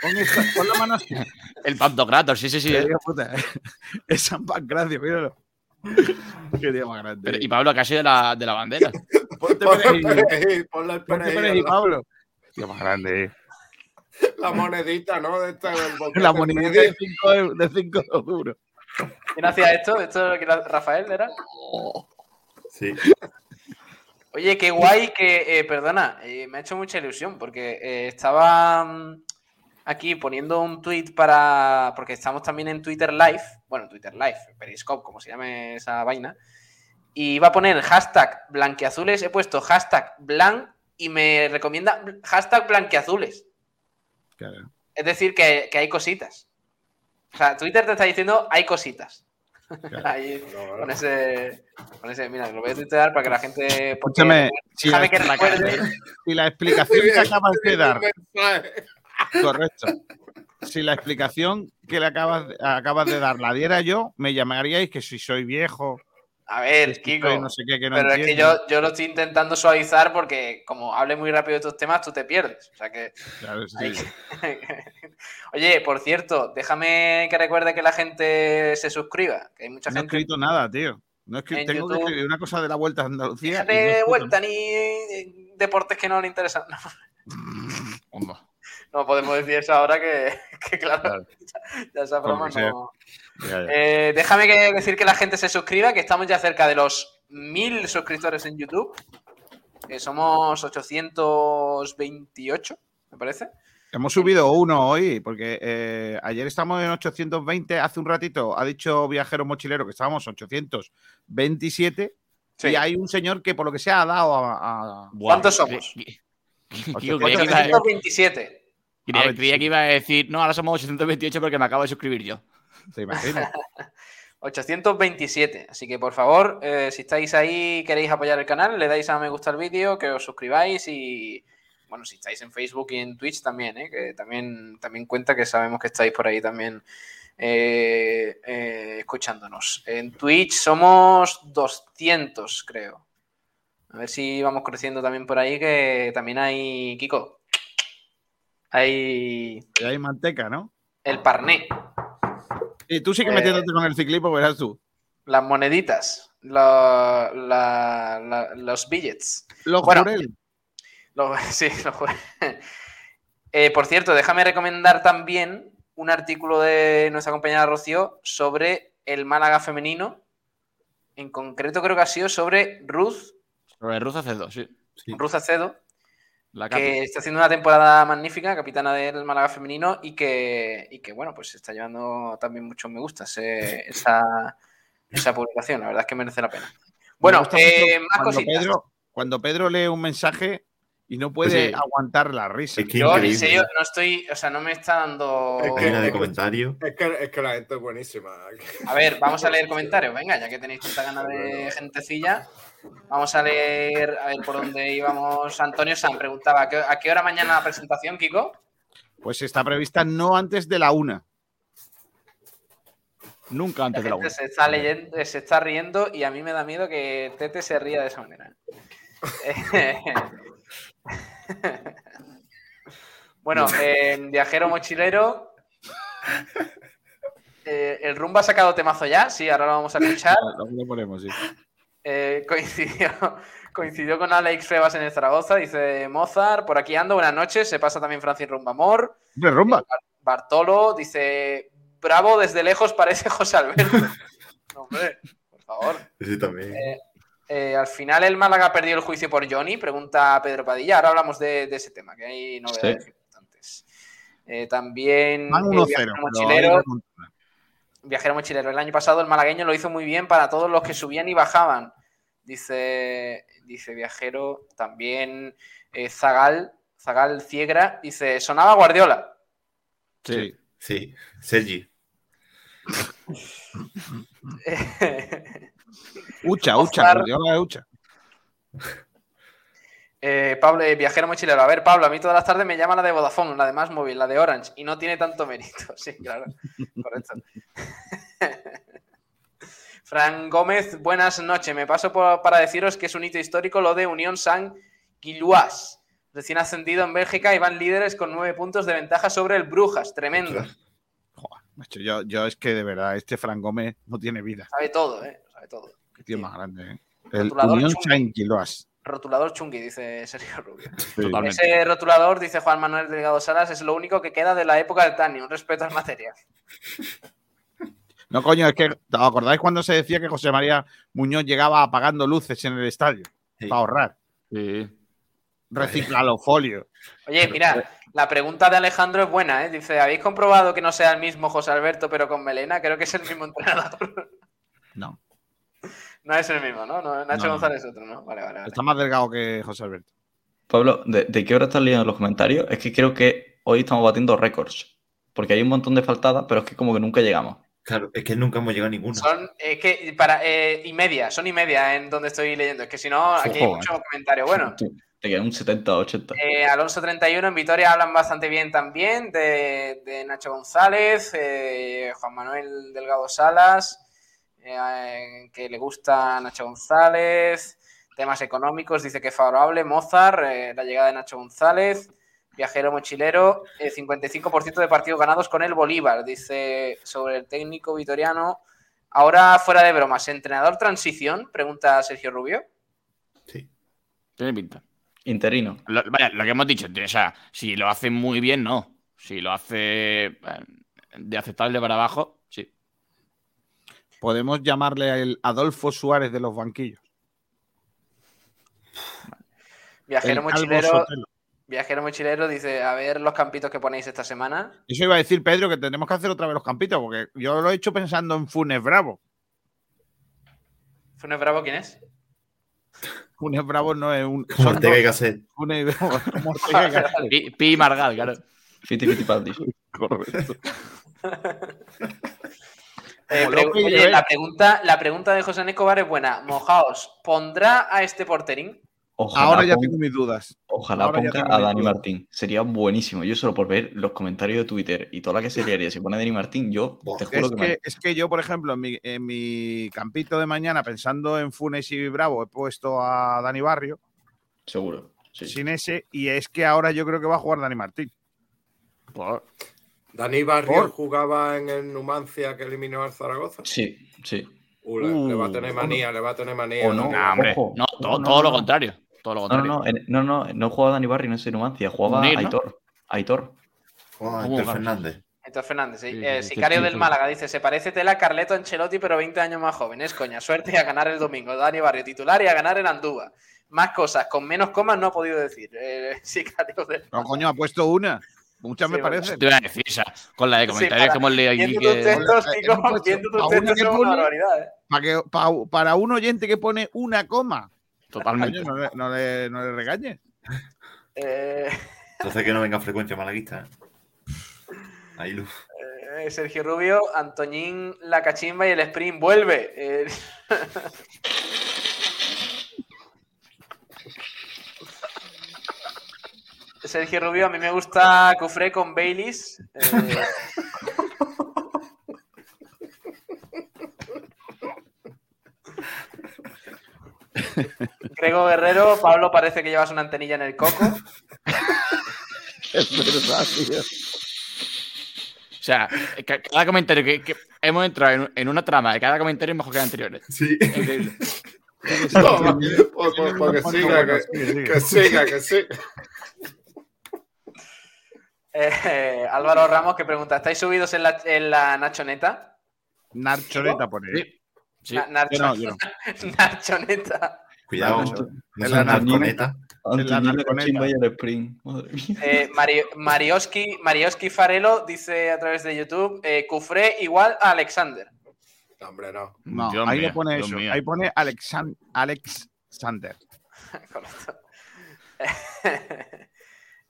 [SPEAKER 4] Pon, esta- pon la mano así.
[SPEAKER 5] El Pantocrator, sí, sí, sí.
[SPEAKER 4] Es San Pancracio, míralo. Qué día más grande.
[SPEAKER 5] Pero- y Pablo, casi de la, de la bandera.
[SPEAKER 4] Ponte perejil,
[SPEAKER 6] perejil, ponle el
[SPEAKER 4] ponte
[SPEAKER 6] perejil,
[SPEAKER 4] Pablo. Tío más grande. eh.
[SPEAKER 6] La monedita, ¿no? De este, boquete
[SPEAKER 4] La monedita de 5 de cinco duros.
[SPEAKER 2] ¿Quién hacía esto? ¿Esto que Rafael era?
[SPEAKER 7] Sí.
[SPEAKER 2] Oye, qué guay que, eh, perdona, eh, me ha hecho mucha ilusión porque eh, estaba mm, aquí poniendo un tweet para, porque estamos también en Twitter Live, bueno, Twitter Live, Periscope, como se llame esa vaina, y iba a poner hashtag blanqueazules, he puesto hashtag blanc y me recomienda hashtag blanqueazules,
[SPEAKER 4] Claro.
[SPEAKER 2] es decir, que, que hay cositas. O sea, Twitter te está diciendo hay cositas. Ahí, con ese, con ese, mira, lo voy a tuitear para que la gente...
[SPEAKER 4] Escúchame, si la,
[SPEAKER 2] que recuerde...
[SPEAKER 4] si la explicación que acabas de dar. Correcto. Si la explicación que le acabas, acabas de dar la diera yo, me llamaríais que si soy viejo,
[SPEAKER 2] A ver,
[SPEAKER 4] que
[SPEAKER 2] Kiko,
[SPEAKER 4] soy no sé qué, que no
[SPEAKER 2] pero es que yo, yo lo estoy intentando suavizar porque como hable muy rápido de estos temas, tú te pierdes. O sea que...
[SPEAKER 4] Claro, sí,
[SPEAKER 2] que- Oye, por cierto, déjame que recuerde que la gente se suscriba, que hay mucha
[SPEAKER 4] No he escrito nada, tío. No tengo que
[SPEAKER 2] YouTube-
[SPEAKER 4] escribir una cosa de la Vuelta a Andalucía. no
[SPEAKER 2] de
[SPEAKER 4] escrito
[SPEAKER 2] vuelta ni eh, deportes que no le interesan. No,
[SPEAKER 5] Hombre.
[SPEAKER 2] No podemos decir eso ahora que, que claro,
[SPEAKER 4] Claro.
[SPEAKER 2] ya esa broma no...
[SPEAKER 4] nada. Ya, ya.
[SPEAKER 2] Eh, déjame que decir que la gente se suscriba, que estamos ya cerca de los mil suscriptores en YouTube. Que somos 828, me parece.
[SPEAKER 4] Hemos subido uno hoy, porque eh, ayer estamos en 820, hace un ratito ha dicho Viajero Mochilero que estábamos en 827,
[SPEAKER 2] Sí.
[SPEAKER 4] y hay un señor que por lo que sea ha dado a... a-
[SPEAKER 2] ¿Cuántos somos?
[SPEAKER 5] Kiko, creía, que iba, a-
[SPEAKER 2] 827.
[SPEAKER 5] Creía-
[SPEAKER 4] ver,
[SPEAKER 5] creía que iba a decir, no, ahora somos 828 porque me acabo de suscribir yo.
[SPEAKER 4] ¿Te imaginas?
[SPEAKER 2] 827. Así que por favor, eh, si estáis ahí y queréis apoyar el canal, le dais a me gusta al vídeo, que os suscribáis y bueno, si estáis en Facebook y en Twitch también, ¿eh? que también, también cuenta que sabemos que estáis por ahí también eh, eh, escuchándonos. En Twitch somos 200, creo. A ver si vamos creciendo también por ahí, que también hay, Kiko, hay
[SPEAKER 4] Y hay manteca, ¿no?
[SPEAKER 2] el parné.
[SPEAKER 4] Y tú sigue
[SPEAKER 2] Eh,
[SPEAKER 4] metiéndote con el ciclismo, verás tú.
[SPEAKER 2] Las moneditas, la- la- la- los billets.
[SPEAKER 4] Los
[SPEAKER 2] Bueno. Los- sí, los Eh, por cierto, déjame recomendar también un artículo de nuestra compañera Rocío sobre el Málaga femenino. En concreto, creo que ha sido sobre Ruth,
[SPEAKER 5] Sobre Ruth Acedo, sí.
[SPEAKER 2] Ruth Acedo,
[SPEAKER 5] La
[SPEAKER 2] que está haciendo una temporada magnífica, capitana del Málaga femenino, y que, y que bueno, pues está llevando también muchos me gusta esa, esa publicación. La verdad es que merece la pena. Bueno, eh, más
[SPEAKER 4] cuando
[SPEAKER 2] cositas.
[SPEAKER 4] Pedro, cuando Pedro lee un mensaje y no puede
[SPEAKER 7] Sí.
[SPEAKER 4] aguantar la risa.
[SPEAKER 7] Es que
[SPEAKER 2] Yo, en serio, no estoy, o sea, no me está dando.
[SPEAKER 6] Es que-
[SPEAKER 7] de.
[SPEAKER 6] Es que, es que la gente es buenísima.
[SPEAKER 2] A ver, vamos a leer comentarios, venga, ya que tenéis tanta ganas de gentecilla. Vamos a leer, a ver por dónde íbamos. Antonio San preguntaba, ¿a qué, hora mañana la presentación, Kiko?
[SPEAKER 4] Pues está prevista no antes de la una.
[SPEAKER 5] Nunca
[SPEAKER 2] La
[SPEAKER 5] antes de la una.
[SPEAKER 2] se está, leyendo, se está riendo y a mí me da miedo que Tete se ría de esa manera. bueno, en Viajero Mochilero. Eh, el Rumba ha sacado temazo ya, sí, ahora lo vamos a escuchar.
[SPEAKER 4] Luego lo ponemos, sí.
[SPEAKER 2] Eh, coincidió, coincidió con Alex Febas en el Zaragoza, dice Mozart, por aquí ando, buenas noches, se pasa también Francis Rumbamor.
[SPEAKER 4] Hombre, rumba.
[SPEAKER 2] Bartolo dice, bravo, desde lejos parece José Alberto. No, hombre, por favor.
[SPEAKER 7] Sí, también.
[SPEAKER 2] Eh, eh, al final el Málaga perdió el juicio por Johnny, pregunta Pedro Padilla. Ahora hablamos de, de ese tema, que hay novedades importantes. Eh, también
[SPEAKER 4] Van
[SPEAKER 2] eh,
[SPEAKER 4] 1-0.
[SPEAKER 2] Viajero Mochilero. El año pasado el malagueño lo hizo muy bien para todos los que subían y bajaban. Dice, dice Viajero. También eh, Zagal, Zagal Ciegra, dice, sonaba Guardiola.
[SPEAKER 4] Sí.
[SPEAKER 7] Sí, Sergi.
[SPEAKER 4] Ucha. Ucha, Guardiola de Ucha.
[SPEAKER 2] Eh, Pablo, eh, viajero mochilero. A ver, Pablo, a mí todas las tardes me llama la de Vodafone, la de Más Móvil, la de Orange, y no tiene tanto mérito. Sí, claro. Correcto. Fran Gómez, buenas noches. Me paso por- para deciros que es un hito histórico lo de Unión San Quiluas. Recién ascendido en Bélgica y van líderes con nueve puntos de ventaja sobre el Brujas. Tremendo.
[SPEAKER 4] Joder, macho, yo, yo es que de verdad, este Fran Gómez no tiene vida.
[SPEAKER 2] Sabe todo, ¿eh? Sabe todo.
[SPEAKER 4] Qué tío más grande, ¿eh? El Unión. Saint Quiloas.
[SPEAKER 2] Rotulador chungui, dice Sergio Rubio. Ese rotulador, dice Juan Manuel Delgado Salas, es lo único que queda de la época del Tani. Un respeto al material.
[SPEAKER 4] No, coño, es que ¿os acordáis cuando se decía que José María Muñoz llegaba apagando luces en el estadio?
[SPEAKER 7] Sí.
[SPEAKER 4] Para ahorrar.
[SPEAKER 5] Sí.
[SPEAKER 4] Recicla los folios.
[SPEAKER 2] Oye, mira, la pregunta de Alejandro es buena, ¿eh? Dice, ¿habéis comprobado que no sea el mismo José Alberto, pero con melena? Creo que es el mismo entrenador.
[SPEAKER 4] No,
[SPEAKER 2] No es el mismo, ¿no? no Nacho
[SPEAKER 4] No, no.
[SPEAKER 2] González es otro, ¿no? Vale, vale, vale.
[SPEAKER 4] está más delgado que José Alberto.
[SPEAKER 3] Pablo, ¿de, de qué hora estás leyendo los comentarios? Es que creo que hoy estamos batiendo récords. Porque hay un montón de faltadas, pero es que como que nunca llegamos.
[SPEAKER 7] Claro, es que nunca hemos llegado a ninguno.
[SPEAKER 2] Son, es que, para, eh, y media, son y media en donde estoy leyendo. Es que si no, aquí hay
[SPEAKER 4] Ojo,
[SPEAKER 2] mucho comentario. Bueno,
[SPEAKER 3] Te, te quedan un 70 80.
[SPEAKER 2] Eh, Alonso 31 en Vitoria hablan bastante bien también de, de Nacho González, eh, Juan Manuel Delgado Salas, eh, que le gusta Nacho González, temas económicos, dice que es favorable, Mozart, eh, la llegada de Nacho González, viajero mochilero, eh, 55% de partidos ganados con el Bolívar, dice sobre el técnico vitoriano. Ahora, fuera de bromas, ¿entrenador transición? Pregunta Sergio Rubio.
[SPEAKER 7] Sí.
[SPEAKER 5] Tiene pinta.
[SPEAKER 3] Interino.
[SPEAKER 5] Lo, vaya, lo que hemos dicho, o sea, si lo hace muy bien, no. Si lo hace eh, de aceptable para abajo.
[SPEAKER 4] Podemos llamarle el Adolfo Suárez de los banquillos.
[SPEAKER 2] Viajero
[SPEAKER 4] El
[SPEAKER 2] mochilero. Viajero mochilero dice, a ver los campitos que ponéis esta semana.
[SPEAKER 4] Eso iba a decir, Pedro, que tenemos que hacer otra vez los campitos, porque yo lo he hecho pensando en Funes Bravo.
[SPEAKER 2] ¿Funes Bravo quién es?
[SPEAKER 4] Funes Bravo no es un.
[SPEAKER 7] Ortega y. Gasset.
[SPEAKER 4] Funes Bravo, como Ortega y Gasset.
[SPEAKER 5] Pi, Pi Margal, claro.
[SPEAKER 3] Fiti Fiti Paldi.
[SPEAKER 4] Correcto.
[SPEAKER 2] Eh, oye, la pregunta, la pregunta de José Escobar es buena. Mojaos, ¿pondrá a este porterín?
[SPEAKER 3] Ojalá,
[SPEAKER 4] Ahora ya tengo mis dudas.
[SPEAKER 3] ojalá
[SPEAKER 4] ahora
[SPEAKER 3] ponga a Dani
[SPEAKER 4] dudas.
[SPEAKER 3] Martín. Sería buenísimo. Yo solo por ver los comentarios de Twitter y toda la que se liaría si pone Dani Martín, yo te
[SPEAKER 4] Es
[SPEAKER 3] juro que, me-
[SPEAKER 4] que, es que yo, por ejemplo, en mi, en mi campito de mañana, pensando en Funes y Bravo, he puesto a Dani Barrio
[SPEAKER 3] Seguro. Sí.
[SPEAKER 4] sin ese, y es que ahora yo creo que va a jugar Dani Martín.
[SPEAKER 5] Por-
[SPEAKER 6] Dani Barrio
[SPEAKER 4] Por-
[SPEAKER 6] jugaba en el Numancia que eliminó al Zaragoza.
[SPEAKER 3] Sí, sí.
[SPEAKER 6] Uh, le, va a
[SPEAKER 4] Uh,
[SPEAKER 6] tener manía, le va a tener manía.
[SPEAKER 3] o no.
[SPEAKER 5] Hombre, no, todo,
[SPEAKER 3] No,
[SPEAKER 5] todo
[SPEAKER 3] no,
[SPEAKER 5] lo contrario. Todo lo
[SPEAKER 3] No, no,
[SPEAKER 5] contrario.
[SPEAKER 3] no, en- no, no, no jugaba Dani Barry, no es Numancia, jugaba
[SPEAKER 5] Unir, ¿no?
[SPEAKER 3] Aitor. Aitor.
[SPEAKER 7] Oh,
[SPEAKER 5] ¿Cómo
[SPEAKER 7] Héctor
[SPEAKER 5] ganas?
[SPEAKER 7] Fernández.
[SPEAKER 2] Héctor Fernández, sí.
[SPEAKER 5] Sí, sí,
[SPEAKER 2] Eh, sicario del. Málaga dice: Se parece tela a Carleto Ancelotti, pero 20 años más joven. Es coña. Suerte y a ganar el domingo. Dani Barrio titular y a ganar en Andúa. Más cosas, con menos comas no ha podido decir. Eh, sicario del
[SPEAKER 4] No, coño, ha puesto una. Muchas me
[SPEAKER 2] Sí, bueno.
[SPEAKER 4] parecen.
[SPEAKER 5] Te iba a decir, o sea, con la de
[SPEAKER 2] Sí,
[SPEAKER 5] comentarios
[SPEAKER 2] para-
[SPEAKER 5] que hemos leído aquí que...
[SPEAKER 2] textos,
[SPEAKER 4] Eh,
[SPEAKER 2] textos
[SPEAKER 4] que
[SPEAKER 2] una barbaridad, ¿eh?
[SPEAKER 4] Para, que, pa- para un oyente que pone una coma.
[SPEAKER 5] Totalmente.
[SPEAKER 4] No, le, no, le, no le regañes.
[SPEAKER 2] Eh,
[SPEAKER 7] Entonces que no venga frecuencia malaguista. ¿eh? Ahí luz.
[SPEAKER 2] eh, Sergio Rubio, Antoñín, la cachimba y el sprint vuelve. Eh, Sergio Rubio, a mí me gusta Cufré con Baileys. Eh, Grego Guerrero, Pablo parece que llevas una antenilla en el coco.
[SPEAKER 4] Es verdad, tío.
[SPEAKER 5] O sea, ca- cada comentario que, que hemos entrado en, en una trama de cada comentario es mejor que el anteriores.
[SPEAKER 7] Sí.
[SPEAKER 5] Increíble.
[SPEAKER 6] No, pues- pues- pues que siga, que siga, que siga.
[SPEAKER 2] Eh, Álvaro Ramos que pregunta: ¿estáis subidos en la, en la Nachoneta?
[SPEAKER 4] Narchoneta pone.
[SPEAKER 5] Sí. Sí.
[SPEAKER 2] Na-
[SPEAKER 4] Yo no, yo no.
[SPEAKER 2] Nachoneta.
[SPEAKER 7] Cuidado. Seas
[SPEAKER 4] la
[SPEAKER 7] narconeta.
[SPEAKER 3] Mía.
[SPEAKER 2] Eh, Mario- Marioski, Marioski Farelo dice a través de YouTube: eh, Cufré igual a Alexander.
[SPEAKER 6] No, hombre, no.
[SPEAKER 4] No,
[SPEAKER 5] Dios
[SPEAKER 4] ahí
[SPEAKER 5] mío,
[SPEAKER 4] no pone
[SPEAKER 5] Dios
[SPEAKER 4] eso.
[SPEAKER 5] mío.
[SPEAKER 4] Ahí pone Alexan Alex Sander.
[SPEAKER 2] Correcto.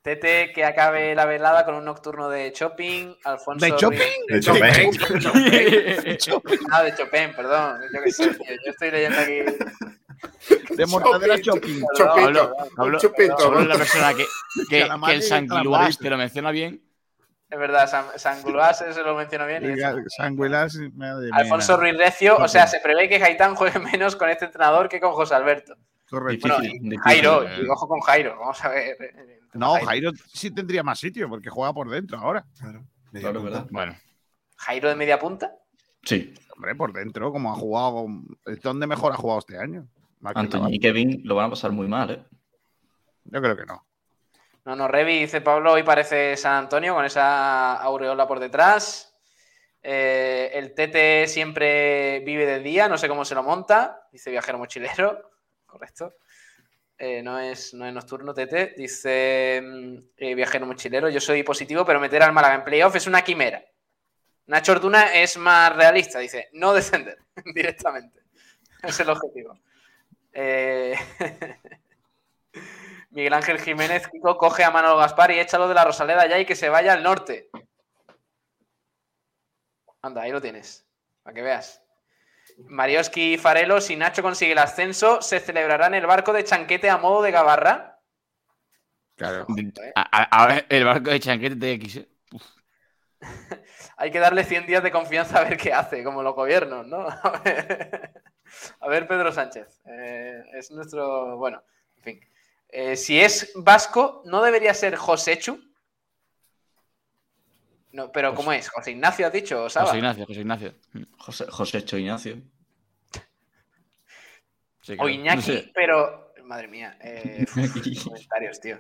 [SPEAKER 2] Tete que acabe la velada con un nocturno de shopping. Alfonso
[SPEAKER 4] ¿De shopping?
[SPEAKER 7] De hecho, ven.
[SPEAKER 2] Ah, de Chopin, perdón. Yo qué sé, tío, Yo estoy leyendo aquí.
[SPEAKER 4] De mortadela shopping.
[SPEAKER 6] Chopito,
[SPEAKER 5] Hablo- hablo- es la persona que, que, el
[SPEAKER 4] y
[SPEAKER 5] sanguiluás
[SPEAKER 4] calamares.
[SPEAKER 5] te lo menciona bien.
[SPEAKER 2] Es verdad, San, San Gluas, se lo menciono bien.
[SPEAKER 4] Sanguilas, madre mía.
[SPEAKER 2] Alfonso Ruiz Recio, o sea, se prevé que Gaitán juegue menos con este entrenador que con José Alberto.
[SPEAKER 4] Correcto.
[SPEAKER 2] Bueno,
[SPEAKER 3] Difícil,
[SPEAKER 2] y
[SPEAKER 3] difícil.
[SPEAKER 2] Jairo,
[SPEAKER 5] eh.
[SPEAKER 2] y ojo con Jairo, vamos a ver.
[SPEAKER 4] No, Jairo sí tendría más sitio porque juega por dentro ahora.
[SPEAKER 7] Claro, media
[SPEAKER 3] Claro,
[SPEAKER 7] punta.
[SPEAKER 3] ¿verdad?
[SPEAKER 5] Bueno,
[SPEAKER 2] Jairo de media punta.
[SPEAKER 3] Sí,
[SPEAKER 4] Hombre, por dentro, como ha jugado. ¿Es donde mejor ha jugado este año?
[SPEAKER 3] Antonio y Kevin lo van a pasar muy mal, ¿eh?
[SPEAKER 4] Yo creo que no.
[SPEAKER 2] No, no, Revi dice Pablo, hoy parece San Antonio con esa aureola por detrás. Eh, el Tete siempre vive de día, no sé cómo se lo monta, dice viajero mochilero, correcto. Eh, no, es, no es nocturno, Tete. Dice mm, eh, viajero mochilero, yo soy positivo, pero meter al Málaga en playoff es una quimera. Nacho Orduna es más realista, dice, no descender directamente. Es el objetivo. Eh, Miguel Ángel Jiménez coge a Manolo Gaspar y échalo de la Rosaleda ya y que se vaya al norte. Anda, ahí lo tienes, para que veas. Marioski y Farelo, si Nacho consigue el ascenso, se celebrará en el barco de Chanquete a modo de gabarra.
[SPEAKER 4] Claro.
[SPEAKER 5] a, a- a ver, el barco de Chanquete TX. ¿eh?
[SPEAKER 2] Hay que darle 100 días de confianza a ver qué hace, como los gobiernos, ¿no? A ver, a ver, Pedro Sánchez. eh, es nuestro. Bueno, en fin. Eh, si es vasco, ¿no debería ser Josechu? No, pero ¿cómo es? ¿José Ignacio has dicho? ¿O Saba?
[SPEAKER 5] José Ignacio, José Ignacio.
[SPEAKER 3] José, José Cho Ignacio.
[SPEAKER 5] sí,
[SPEAKER 2] O. Iñaki,
[SPEAKER 5] No sé.
[SPEAKER 2] pero. Madre mía. eh, uf, comentarios, tío.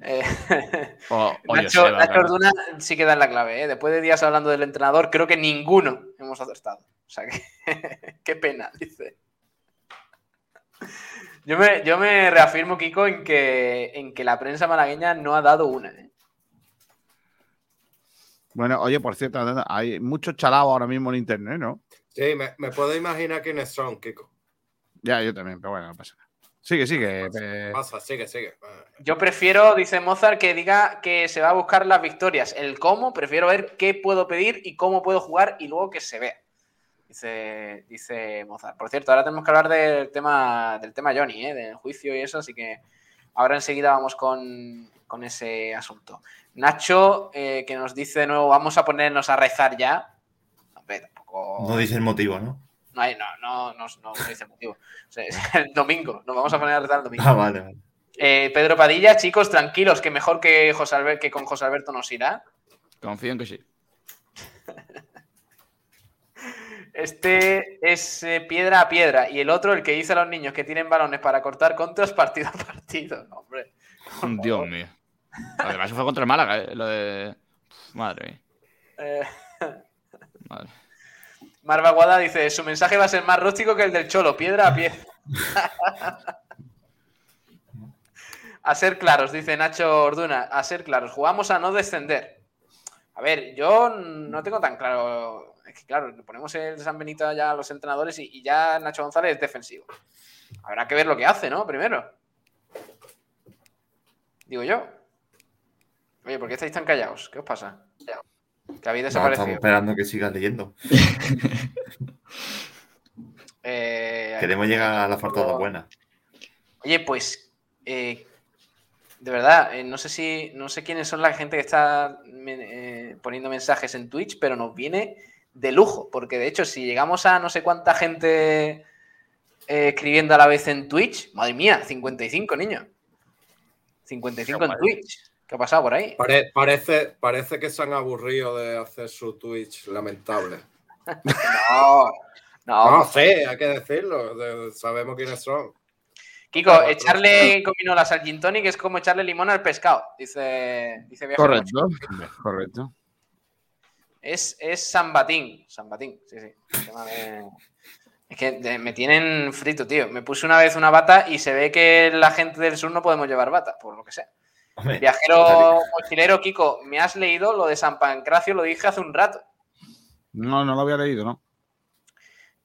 [SPEAKER 2] Eh,
[SPEAKER 5] O, o
[SPEAKER 2] Nacho,
[SPEAKER 5] Joseba,
[SPEAKER 2] Nacho
[SPEAKER 5] claro.
[SPEAKER 2] Orduna sí que da en la clave. ¿eh? Después de días hablando del entrenador, creo que ninguno hemos acertado. O sea que. qué pena, dice. Yo me, yo me reafirmo, Kiko, en que, en que la prensa malagueña no ha dado una. ¿eh?
[SPEAKER 4] Bueno, oye, por cierto, hay muchos chalados ahora mismo en internet, ¿no?
[SPEAKER 6] Sí, me, me puedo imaginar quiénes son, Kiko.
[SPEAKER 4] Ya, yo también, pero bueno, no pasa nada. Sigue, sigue. eh,
[SPEAKER 6] Pasa, sigue, sigue.
[SPEAKER 2] Yo prefiero, dice Mozart, que diga que se va a buscar las victorias. El cómo, prefiero ver qué puedo pedir y cómo puedo jugar y luego que se vea. Dice, dice Mozart. Por cierto, ahora tenemos que hablar del tema, del tema Johnny, ¿eh? del juicio y eso, así que ahora enseguida vamos con, con ese asunto. Nacho, eh, que nos dice de nuevo, vamos a ponernos a rezar ya. Hombre, tampoco.
[SPEAKER 7] No dice el motivo, ¿no?
[SPEAKER 2] No, hay- no, no, no, no, no dice motivo. O sea, es el domingo, nos vamos a poner a rezar el domingo.
[SPEAKER 7] Ah, vale, vale.
[SPEAKER 2] Eh, Pedro Padilla, chicos, tranquilos, que mejor que, José Albert, que con José Alberto nos irá.
[SPEAKER 5] Confío en que sí.
[SPEAKER 2] Este es eh, piedra a piedra. Y el otro, el que dice a los niños que tienen balones para cortar contras partido a partido. No, hombre.
[SPEAKER 5] Dios mío. Además, fue contra el Málaga, ¿eh? Lo de. Madre mía.
[SPEAKER 2] Eh,
[SPEAKER 5] Madre.
[SPEAKER 2] Marva Guada dice: su mensaje va a ser más rústico que el del Cholo, piedra a piedra. a ser claros, dice Nacho Orduna. A ser claros, jugamos a no descender. A ver, yo no tengo tan claro. Es que, claro, le ponemos el San Benito ya a los entrenadores y, y ya Nacho González es defensivo. Habrá que ver lo que hace, ¿no? Primero. Digo yo. Oye, ¿por qué estáis tan callados? ¿Qué os pasa? Que habéis
[SPEAKER 7] No, estamos
[SPEAKER 2] desaparecido.
[SPEAKER 7] esperando que sigas leyendo.
[SPEAKER 2] Eh,
[SPEAKER 7] Queremos llegar a la fartada buena.
[SPEAKER 2] Oye, pues, eh, de verdad, eh, no sé si, no sé quiénes son la gente que está me- eh, poniendo mensajes en Twitch, pero nos viene de lujo, porque de hecho, si llegamos a no sé cuánta gente eh, escribiendo a la vez en Twitch, madre mía, 55 niños. 55 en Twitch. ¿Qué ha pasado por ahí?
[SPEAKER 6] Pare- parece, parece que se han aburrido de hacer su Twitch lamentable.
[SPEAKER 2] No, no.
[SPEAKER 6] No sé, hay que decirlo. de- sabemos quiénes son.
[SPEAKER 2] Kiko, echarle gominolas al gin tonic es como echarle limón al pescado, dice, dice
[SPEAKER 4] Correcto, correcto.
[SPEAKER 2] Es, es San Batín. San Batín, sí, sí. El tema de- Es que de- me tienen frito, tío. Me puse una vez una bata y se ve que la gente del sur no podemos llevar bata, por lo que sea.
[SPEAKER 7] Hombre,
[SPEAKER 2] Viajero mochilero, Kiko, ¿me has leído lo de San Pancracio? Lo dije hace un rato.
[SPEAKER 4] No, no lo había leído, ¿no?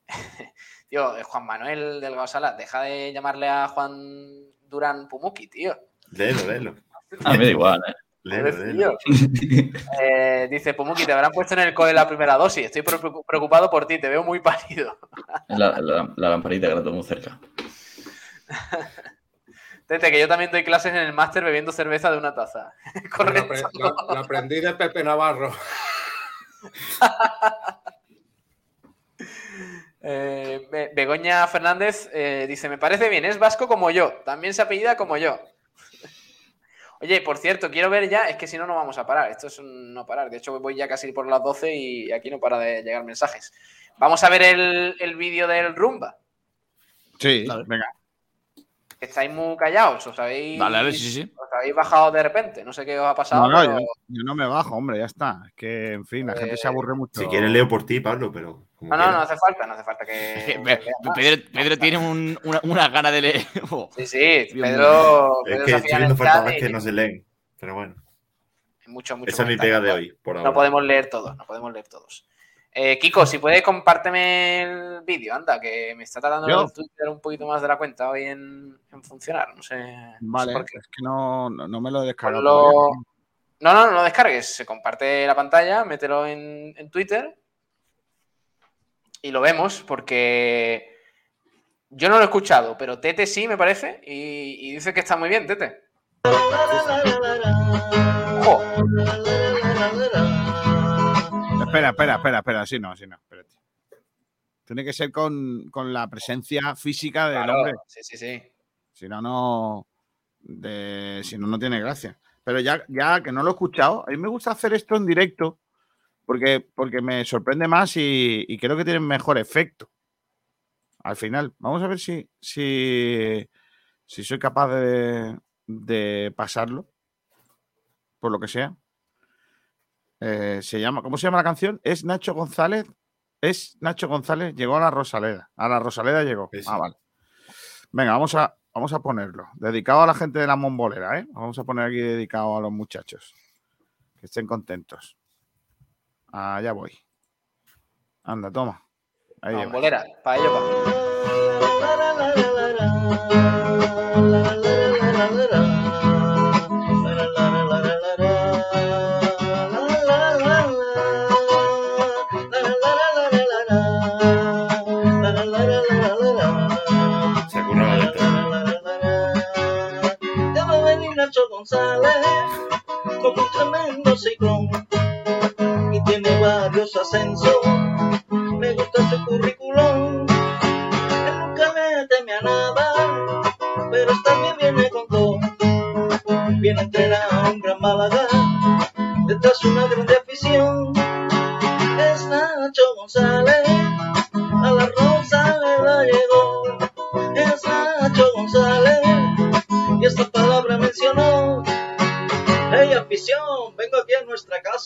[SPEAKER 2] Tío, eh, Juan Manuel Delgado Sala, deja de llamarle a Juan Durán Pumuki, tío.
[SPEAKER 7] Léelo, léelo.
[SPEAKER 3] A mí me da igual, ¿eh?
[SPEAKER 7] Léelo, léelo.
[SPEAKER 2] tío. Eh, dice Pumuki, te habrán puesto en el COE la primera dosis. Estoy preocup- preocupado por ti, te veo muy pálido.
[SPEAKER 3] La, la- la lamparita que la tengo muy cerca.
[SPEAKER 2] Tete, que yo también doy clases en el máster bebiendo cerveza de una taza.
[SPEAKER 6] Lo,
[SPEAKER 2] Correcto.
[SPEAKER 6] lo- lo aprendí de Pepe Navarro.
[SPEAKER 2] Eh, Be- Begoña Fernández eh, dice: Me parece bien, es vasco como yo. También se apellida como yo. Oye, por cierto, quiero ver ya, es que si no, no vamos a parar. Esto es un no parar. De hecho, voy ya casi por las 12 y aquí no para de llegar mensajes. Vamos a ver el, el vídeo del Rumba.
[SPEAKER 4] Sí, venga.
[SPEAKER 2] Que estáis muy callados, os habéis,
[SPEAKER 5] Dale, dale, sí, sí, sí.
[SPEAKER 2] os habéis bajado de repente. No sé qué os ha pasado.
[SPEAKER 4] No, no,
[SPEAKER 2] pero-
[SPEAKER 4] yo, yo no me bajo, hombre, ya está. Es que, en fin, la gente se
[SPEAKER 2] Eh,
[SPEAKER 4] aburre mucho.
[SPEAKER 7] Si quieres, leo por ti, Pablo, pero.
[SPEAKER 2] No, no, no hace falta, no hace falta que.
[SPEAKER 5] Pedro, Pedro tiene un- una, una gana de leer. Oh,
[SPEAKER 2] Sí, sí,
[SPEAKER 5] mío.
[SPEAKER 2] Pedro.
[SPEAKER 7] Es
[SPEAKER 2] Pedro
[SPEAKER 7] que estoy viendo faltas
[SPEAKER 2] y-
[SPEAKER 7] que no se leen. Pero bueno,
[SPEAKER 2] Mucho, mucho
[SPEAKER 7] esa es mi pega de hoy, por ahora.
[SPEAKER 2] No podemos leer todos, no podemos leer todos. Eh, Kiko, si puedes, compárteme el vídeo, anda, que me está tratando
[SPEAKER 4] ¿Yo?
[SPEAKER 2] el Twitter un poquito más de la cuenta hoy en, en funcionar. No sé, no sé
[SPEAKER 4] Vale,
[SPEAKER 2] por qué.
[SPEAKER 4] es que no, no, no me lo he descargado.
[SPEAKER 2] Ponlo-
[SPEAKER 4] todavía.
[SPEAKER 2] No, no, no lo descargues. Se comparte la pantalla, mételo en, en Twitter y lo vemos porque yo no lo he escuchado, pero Tete sí, me parece, y, y dice que está muy bien, Tete. Ojo,
[SPEAKER 4] Espera, espera, espera, espera. Sí, no, sí, no, espérate. Tiene que ser con, con la presencia física del
[SPEAKER 2] claro,
[SPEAKER 4] hombre.
[SPEAKER 2] sí, sí, sí.
[SPEAKER 4] Si no, no. de- si no, no tiene gracia. Pero ya, ya que no lo he escuchado, a mí me gusta hacer esto en directo porque, porque me sorprende más y, y creo que tiene mejor efecto. Al final, vamos a ver si, si, si soy capaz de, de pasarlo, por lo que sea. Eh, se llama, ¿Cómo se llama la canción? Es Nacho González. Es Nacho González, llegó a la Rosaleda. A la Rosaleda llegó.
[SPEAKER 7] Sí, sí.
[SPEAKER 4] Ah, vale. Venga, vamos a, vamos a ponerlo. Dedicado a la gente de la Mombolera, ¿eh? Vamos a poner aquí dedicado a los muchachos. Que estén contentos. Allá voy. Anda, toma. Ahí
[SPEAKER 2] No,
[SPEAKER 4] lleva.
[SPEAKER 2] bolera, para ello va.
[SPEAKER 8] González con un tremendo ciclón y tiene varios ascensos. Me gusta su currículum. Él nunca le teme a nada, pero también viene con todo. Viene a entrenar a un gran Málaga, detrás una grande afición. Es Nacho González,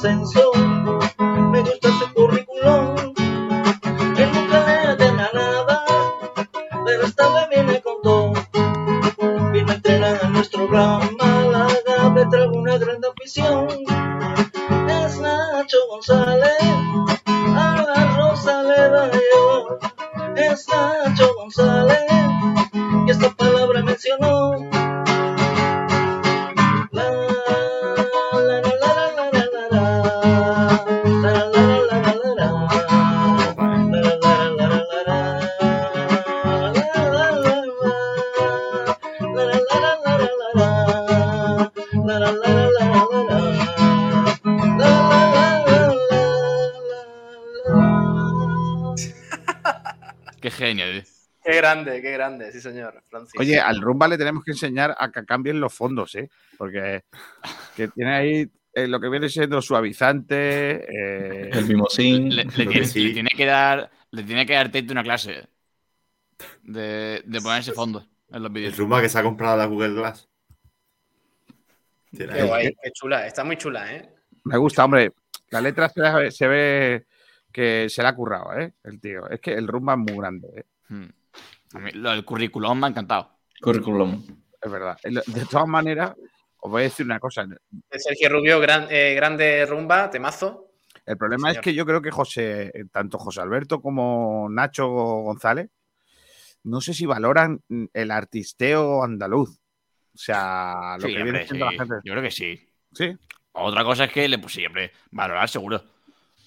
[SPEAKER 8] Me
[SPEAKER 2] Qué grande, sí, señor. Francis.
[SPEAKER 4] Oye, al Rumba le tenemos que enseñar a que cambien los fondos, ¿eh? Porque que tiene ahí eh, lo que viene siendo suavizante. eh,
[SPEAKER 3] El mimosín.
[SPEAKER 5] Le, tiene,
[SPEAKER 7] sí.
[SPEAKER 5] le tiene que dar, le tiene que dar Tate una clase de, de ponerse fondo en los
[SPEAKER 7] El
[SPEAKER 5] vídeos.
[SPEAKER 7] rumba que se ha comprado la Google Glass.
[SPEAKER 2] Qué guay, qué chula, está muy chula, ¿eh?
[SPEAKER 4] me gusta, hombre. La letra se, ve- se ve que se la ha currado, ¿eh? El tío. Es que el Rumba es muy grande, ¿eh?
[SPEAKER 5] Hmm. A mí lo del currículum me ha encantado.
[SPEAKER 3] Curriculum.
[SPEAKER 4] Es verdad. De todas maneras, os voy a decir una cosa.
[SPEAKER 2] Sergio Rubio, gran- eh, grande rumba, temazo.
[SPEAKER 4] El problema
[SPEAKER 2] Señor.
[SPEAKER 4] es que yo creo que José, eh, tanto José Alberto como Nacho González, no sé si valoran el artisteo andaluz. O sea, lo
[SPEAKER 5] Sí,
[SPEAKER 4] que
[SPEAKER 5] hombre,
[SPEAKER 4] viene siendo
[SPEAKER 5] sí.
[SPEAKER 4] la gente.
[SPEAKER 5] Yo creo que sí.
[SPEAKER 4] Sí,
[SPEAKER 5] Otra cosa es que le pues sí, hombre, valorar seguro.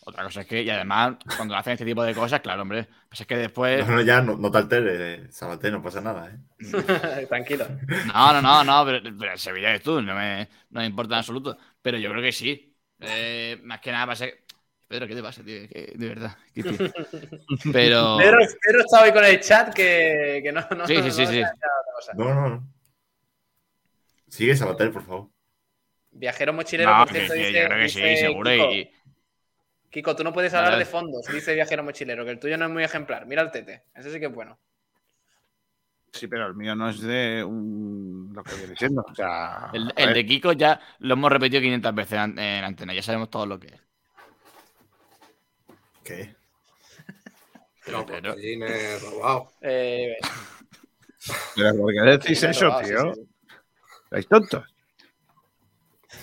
[SPEAKER 5] Otra cosa es que, y además, cuando hacen este tipo de cosas, claro, hombre, pues es que después.
[SPEAKER 7] No, no, ya no, no te alteres, Sabaté, no pasa nada, ¿eh?
[SPEAKER 2] Tranquilo.
[SPEAKER 5] No, no, no, no, pero, pero Sevilla es tú, no me, no me importa en absoluto. Pero yo creo que sí. Eh, más que nada pasa que. Pedro, ¿qué te pasa, tío? De verdad. qué tío. Pero.
[SPEAKER 2] Pedro, Pedro está hoy con el chat que, que no, no.
[SPEAKER 5] Sí, sí, sí,
[SPEAKER 2] no
[SPEAKER 5] sí.
[SPEAKER 7] No, no, no. Sigue Sabater, por favor.
[SPEAKER 2] Viajero mochilero,
[SPEAKER 5] No,
[SPEAKER 2] por cierto,
[SPEAKER 5] que
[SPEAKER 2] dice,
[SPEAKER 5] yo creo que sí, seguro.
[SPEAKER 2] Kiko,
[SPEAKER 5] Y,
[SPEAKER 2] Kiko, tú no puedes hablar de fondos, dice Viajero mochilero, que el tuyo no es muy ejemplar. Mira el tete, ese sí que es bueno.
[SPEAKER 4] sí, pero el mío no es de un- lo que viene siendo. O sea,
[SPEAKER 5] el, de Kiko ya lo hemos repetido 500 veces en, en antena, ya sabemos todo lo que es.
[SPEAKER 7] ¿Qué?
[SPEAKER 6] No,
[SPEAKER 5] Pero-
[SPEAKER 6] porque allí me he robado.
[SPEAKER 2] Eh,
[SPEAKER 4] pero ¿por qué decís
[SPEAKER 2] sí,
[SPEAKER 4] eso,
[SPEAKER 2] sí, sí,
[SPEAKER 4] tío?
[SPEAKER 2] sí, sí.
[SPEAKER 4] ¿Estáis tontos?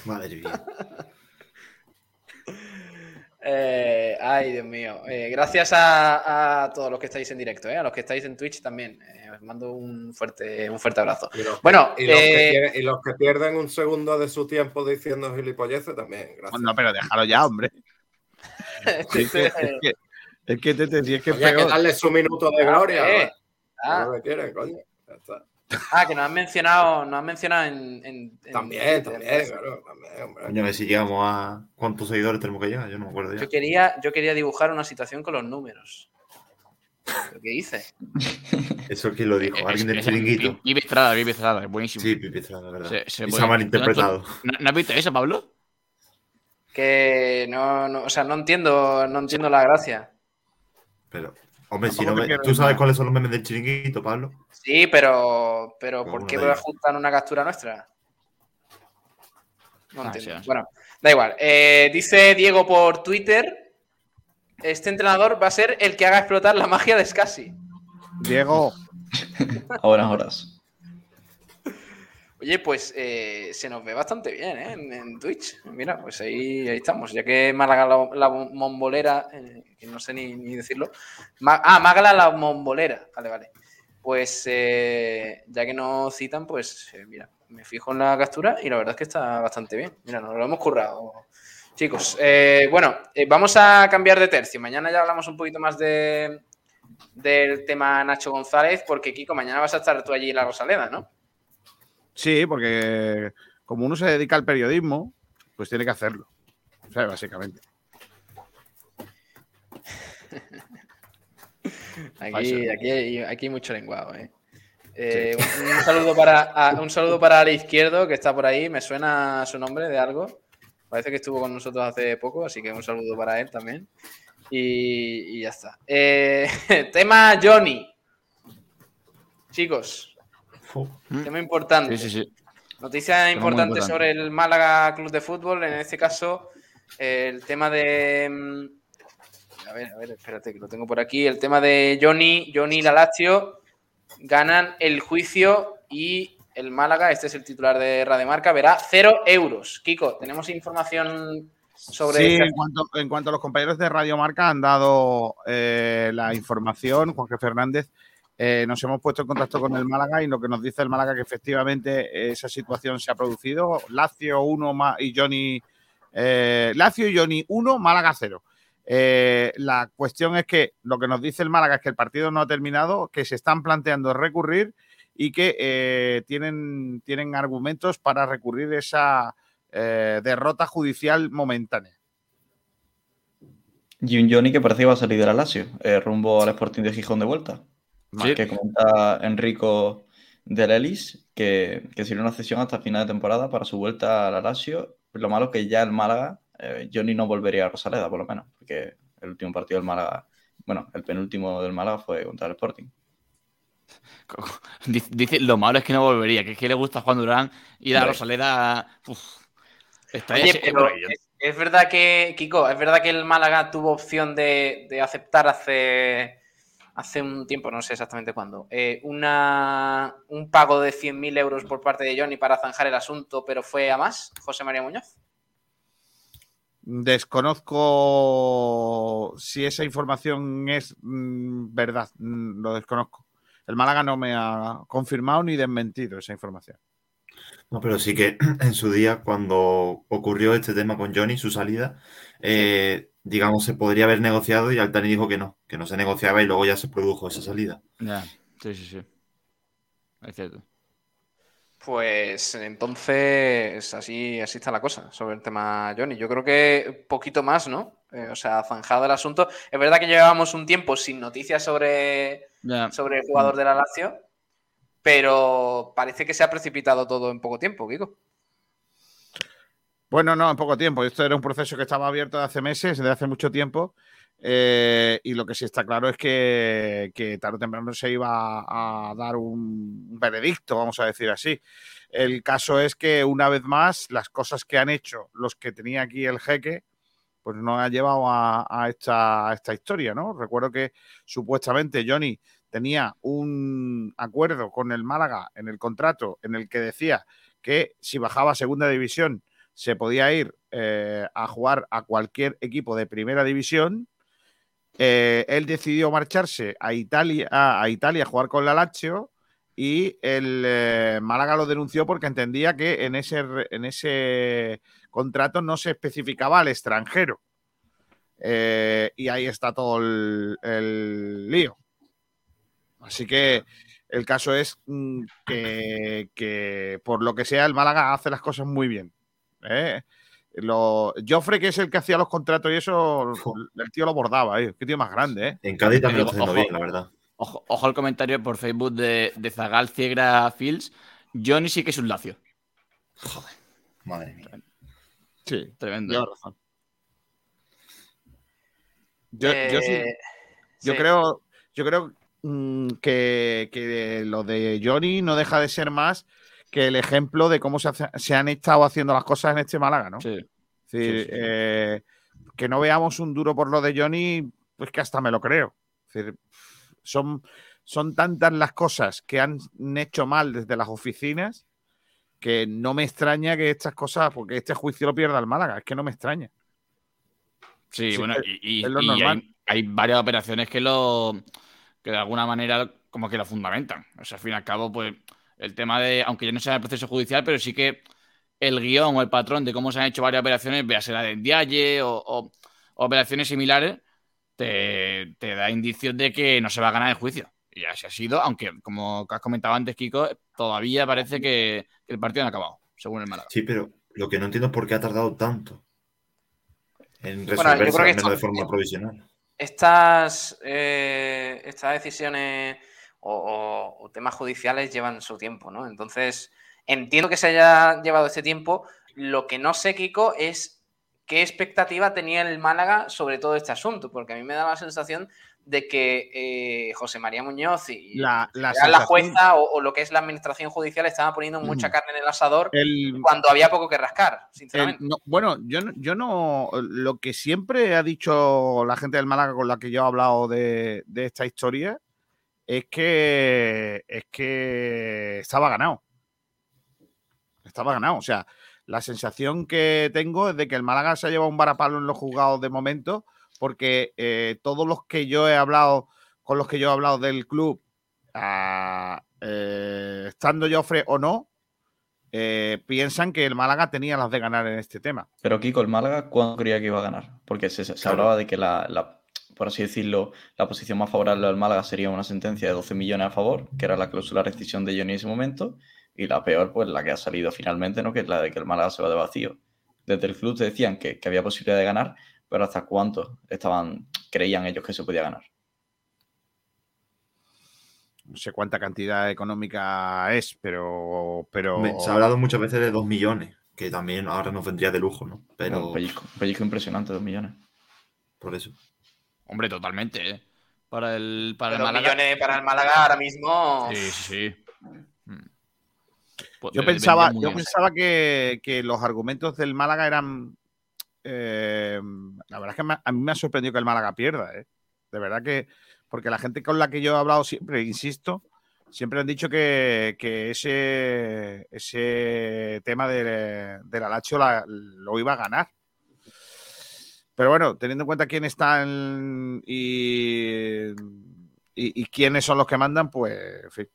[SPEAKER 7] Madre mía.
[SPEAKER 2] Eh, ay, Dios mío. Eh, gracias a, a todos los que estáis en directo, eh, a los que estáis en Twitch también. Eh, os mando un fuerte, un fuerte abrazo.
[SPEAKER 6] Y los,
[SPEAKER 2] Bueno,
[SPEAKER 6] y los que tienen- y los que pierden un segundo de su tiempo diciendo gilipolleces también. Gracias.
[SPEAKER 4] No, pero déjalo ya, hombre. Sí, es, que, es que, es que, Tete, si es que
[SPEAKER 6] Oye, que darle su minuto de gloria.
[SPEAKER 2] eh,
[SPEAKER 6] ¿no?
[SPEAKER 2] ah,
[SPEAKER 6] No lo quieren, coño.
[SPEAKER 2] Ah, que nos han mencionado, nos han mencionado en, en- en
[SPEAKER 6] También, también, claro, también, hombre.
[SPEAKER 7] Coño, a ver si llegamos a. ¿Cuántos seguidores tenemos que llegar? Yo no me acuerdo ya.
[SPEAKER 2] Yo quería, yo quería dibujar una situación con los números. ¿Pero ¿Qué hice?
[SPEAKER 7] Eso quién lo dijo,
[SPEAKER 5] Es-
[SPEAKER 7] alguien del
[SPEAKER 5] es-
[SPEAKER 7] chiringuito.
[SPEAKER 5] Vive Estrada, Vive Estrada, es buenísimo.
[SPEAKER 7] Sí, Pipi Estrada, la verdad.
[SPEAKER 5] Se- se
[SPEAKER 7] y
[SPEAKER 5] puede-
[SPEAKER 7] se ha malinterpretado.
[SPEAKER 5] ¿No, ¿No has visto eso, Pablo?
[SPEAKER 2] Que no, no, o sea, no entiendo, no entiendo la gracia.
[SPEAKER 7] Pero, hombre, si no me- ¿tú sabes cuáles son los memes del chiringuito, Pablo?
[SPEAKER 2] Sí, pero, pero ¿por
[SPEAKER 7] Alguno
[SPEAKER 2] qué
[SPEAKER 7] ellos.
[SPEAKER 2] ajustan una captura nuestra? No
[SPEAKER 5] Ah,
[SPEAKER 2] entiendo.
[SPEAKER 5] sí, sí.
[SPEAKER 2] Bueno, da igual. Eh, dice Diego por Twitter: Este entrenador va a ser el que haga explotar la magia de Scassi.
[SPEAKER 4] Diego,
[SPEAKER 3] A buenas horas.
[SPEAKER 2] Oye, pues eh, se nos ve bastante bien ¿eh? en, Twitch. Mira, pues ahí, estamos. Ya que Málaga la, la mombolera, eh, que no sé ni, ni decirlo. Ah, Málaga la mombolera. Vale, vale. Pues eh, ya que nos citan, pues mira, me fijo en la captura y la verdad es que está bastante bien. Mira, nos lo hemos currado. Chicos, bueno, vamos a cambiar de tercio. Mañana ya hablamos un poquito más de, del tema Nacho González, porque Kiko, mañana vas a estar tú allí en la Rosaleda, ¿no?
[SPEAKER 4] Sí, porque como uno se dedica al periodismo, pues tiene que hacerlo. O sea, básicamente.
[SPEAKER 2] Aquí, aquí, hay, aquí hay mucho lenguado, ¿eh? Eh, un, un saludo para, a- un saludo para Ale Izquierdo, que está por ahí. Me suena su nombre de algo. Parece que estuvo con nosotros hace poco, así que un saludo para él también. Y, y ya está. Eh, tema Johnny. Chicos. Tema importante.
[SPEAKER 5] Sí, sí, sí.
[SPEAKER 2] Noticia
[SPEAKER 5] muy
[SPEAKER 2] importante
[SPEAKER 5] importante.
[SPEAKER 2] sobre el Málaga Club de Fútbol, en este caso el tema de... mm, A ver, a ver, espérate que lo tengo por aquí. El tema de Johnny, Johnny y la Lazio ganan el juicio y el Málaga, este es el titular de Rademarca, verá cero euros. Kiko, ¿tenemos información sobre
[SPEAKER 4] Sí, en cuanto, en cuanto a los compañeros de Radio Marca han dado eh, la información, Juan Fernández, eh, nos hemos puesto en contacto con el Málaga y lo que nos dice el Málaga que efectivamente esa situación se ha producido. Lazio 1 y Johnny. eh, Lazio y Johnny 1, Málaga 0. Eh, la cuestión es que lo que nos dice el Málaga es que el partido no ha terminado, que se están planteando recurrir y que eh, tienen, tienen argumentos para recurrir esa eh, derrota judicial momentánea.
[SPEAKER 3] Y un Johnny que parece que va a salir de la Lazio, eh, rumbo al Sporting de Gijón de vuelta.
[SPEAKER 5] Sí.
[SPEAKER 3] Que comenta Enrico de Lelis que, que sería una cesión hasta final de temporada para su vuelta al Lazio. Lo malo es que ya el Málaga, eh, Johnny no volvería a Rosaleda, por lo menos, porque el último partido del Málaga, bueno, el penúltimo del Málaga fue contra el Sporting.
[SPEAKER 5] Dice, dice, lo malo es que no volvería, que es que le gusta Juan Durán y la. Rosaleda. uf, está
[SPEAKER 2] Oye, pero es, es verdad que, Kiko, es verdad que el Málaga tuvo opción de, de aceptar hace, hace un tiempo, no sé exactamente cuándo, eh, una, un pago de 100.000 euros por parte de Johnny para zanjar el asunto, pero fue a más, José María Muñoz.
[SPEAKER 4] Desconozco si esa información es mm, verdad, mm, lo desconozco. El Málaga no me ha confirmado ni desmentido esa información.
[SPEAKER 7] No, pero sí que en su día, cuando ocurrió este tema con Johnny, su salida, eh, digamos, se podría haber negociado y Altani dijo que no, que no se negociaba y luego ya se produjo esa salida.
[SPEAKER 5] Ya, sí, sí, sí. Es cierto.
[SPEAKER 2] Pues entonces así, así está la cosa sobre el tema Johnny. Yo creo que poquito más, ¿no? Eh, o sea, zanjado el asunto. Es verdad que llevábamos un tiempo sin noticias sobre, sobre el jugador de la Lazio, pero parece que se ha precipitado todo en poco tiempo, Kiko.
[SPEAKER 4] Bueno, no, en poco tiempo. Esto era un proceso que estaba abierto de hace meses, de hace mucho tiempo. eh, y lo que sí está claro es que, que tarde o temprano se iba a, dar un, veredicto, vamos a decir así. El caso es que, una vez más, las cosas que han hecho los que tenía aquí el jeque, pues nos ha llevado a, a esta, a esta historia, ¿no? Recuerdo que supuestamente Johnny tenía un acuerdo con el Málaga en el contrato en el que decía que si bajaba a segunda división se podía ir eh, a jugar a cualquier equipo de primera división. Eh, él decidió marcharse a Italia, a, Italia a jugar con la Lazio y el eh, Málaga lo denunció porque entendía que en ese, en ese contrato no se especificaba al extranjero. Y ahí está todo el, lío. Así que el caso es mm, que, por lo que sea, el Málaga hace las cosas muy bien. ¿Eh? Lo, Joffre, que es el que hacía los contratos y eso, el tío lo bordaba, ¿eh? Qué tío más grande, ¿eh?
[SPEAKER 7] En Cádiz también lo está haciendo bien, la verdad.
[SPEAKER 5] Ojo, ojo al comentario por Facebook de, de Zagal Ciegra Fields. Johnny sí que es un lacio.
[SPEAKER 7] Madre mía.
[SPEAKER 4] Sí,
[SPEAKER 5] Tremendo.
[SPEAKER 4] razón. Yo, yo sí-
[SPEAKER 2] Eh,
[SPEAKER 4] yo
[SPEAKER 2] sí.
[SPEAKER 4] creo, yo creo mm, que, que lo de Johnny no deja de ser más que el ejemplo de cómo se, hace- se han estado haciendo las cosas en este Málaga, ¿no?
[SPEAKER 5] Sí.
[SPEAKER 4] Es decir,
[SPEAKER 5] Sí, sí, sí.
[SPEAKER 4] eh, que no veamos un duro por lo de Johnny, pues que hasta me lo creo. Es decir, son, son tantas las cosas que han hecho mal desde las oficinas que no me extraña que estas cosas, porque este juicio lo pierda el Málaga, es que no me extraña.
[SPEAKER 5] Sí,
[SPEAKER 4] Sí,
[SPEAKER 5] bueno,
[SPEAKER 4] es-
[SPEAKER 5] y,
[SPEAKER 4] es lo
[SPEAKER 5] y hay, hay varias operaciones que lo que de alguna manera como que lo fundamentan. O sea, al fin y al cabo, pues el tema de, aunque ya no sea el proceso judicial, pero sí que el guion o el patrón de cómo se han hecho varias operaciones, véase la de Ndiaye o, operaciones similares, te, te da indicios de que no se va a ganar el juicio. Y así ha sido, aunque como has comentado antes, Kiko, todavía parece que, que el partido no ha acabado, según el Málaga.
[SPEAKER 7] Sí, pero lo que no entiendo es por qué ha tardado tanto en
[SPEAKER 2] Bueno, yo
[SPEAKER 7] resolverse, al menos
[SPEAKER 2] esto-
[SPEAKER 7] de forma provisional.
[SPEAKER 2] Estas, eh, estas decisiones o, o- o temas judiciales llevan su tiempo, ¿no? Entonces, entiendo que se haya llevado este tiempo. Lo que no sé, Kiko, es qué expectativa tenía el Málaga sobre todo este asunto, porque a mí me da la sensación de que eh, José María Muñoz y
[SPEAKER 4] La, la
[SPEAKER 2] jueza o, o lo que es la administración judicial estaba poniendo mucha
[SPEAKER 4] Mm.
[SPEAKER 2] carne en el asador
[SPEAKER 4] el,
[SPEAKER 2] cuando había poco que rascar,
[SPEAKER 4] El-
[SPEAKER 2] sinceramente.
[SPEAKER 4] no, bueno, yo, no- yo no. Lo que siempre ha dicho la gente del Málaga con la que yo he hablado de, de esta historia es que es que estaba ganado. Estaba ganado. O sea, la sensación que tengo es de que el Málaga se ha llevado un varapalo en los juzgados de momento, porque eh, todos los que yo he hablado, con los que yo he hablado del club, ah, eh, estando Joffre o no, eh, piensan que el Málaga tenía las de ganar en este tema.
[SPEAKER 3] Pero Kiko, el Málaga, ¿cuándo creía que iba a ganar? Porque se, se
[SPEAKER 7] Claro.
[SPEAKER 3] hablaba de que la, la- por así decirlo, la posición más favorable al Málaga sería una sentencia de 12 millones a favor, que era la cláusula de rescisión de Johnny en ese momento, y la peor, pues la que ha salido finalmente, ¿no? Que es la de que el Málaga se va de vacío. Desde el club te decían que, que había posibilidad de ganar, pero hasta cuánto estaban, creían ellos que se podía ganar.
[SPEAKER 4] no sé cuánta cantidad económica es, pero. pero...
[SPEAKER 7] Me- Se ha hablado muchas veces de 2 millones, que también ahora nos vendría de lujo, ¿no? Pero
[SPEAKER 3] Un pellizco, un pellizco impresionante, dos millones.
[SPEAKER 7] por eso.
[SPEAKER 5] Hombre, totalmente. ¿eh? Para el, para el Málaga.
[SPEAKER 2] millones para el Málaga ahora mismo.
[SPEAKER 5] Sí, sí, sí. Mm. Pues
[SPEAKER 4] Yo
[SPEAKER 5] le
[SPEAKER 4] pensaba, yo
[SPEAKER 5] bien.
[SPEAKER 4] pensaba que, que los argumentos del Málaga eran. eh, la verdad es que me- a mí me ha sorprendido que el Málaga pierda, ¿eh? De verdad que. Porque la gente con la que yo he hablado siempre, insisto, siempre han dicho que, que ese, ese tema de, del Alacho la- lo iba a ganar. Pero bueno, teniendo en cuenta quién está en- y, y, y quiénes son los que mandan, pues. en fin.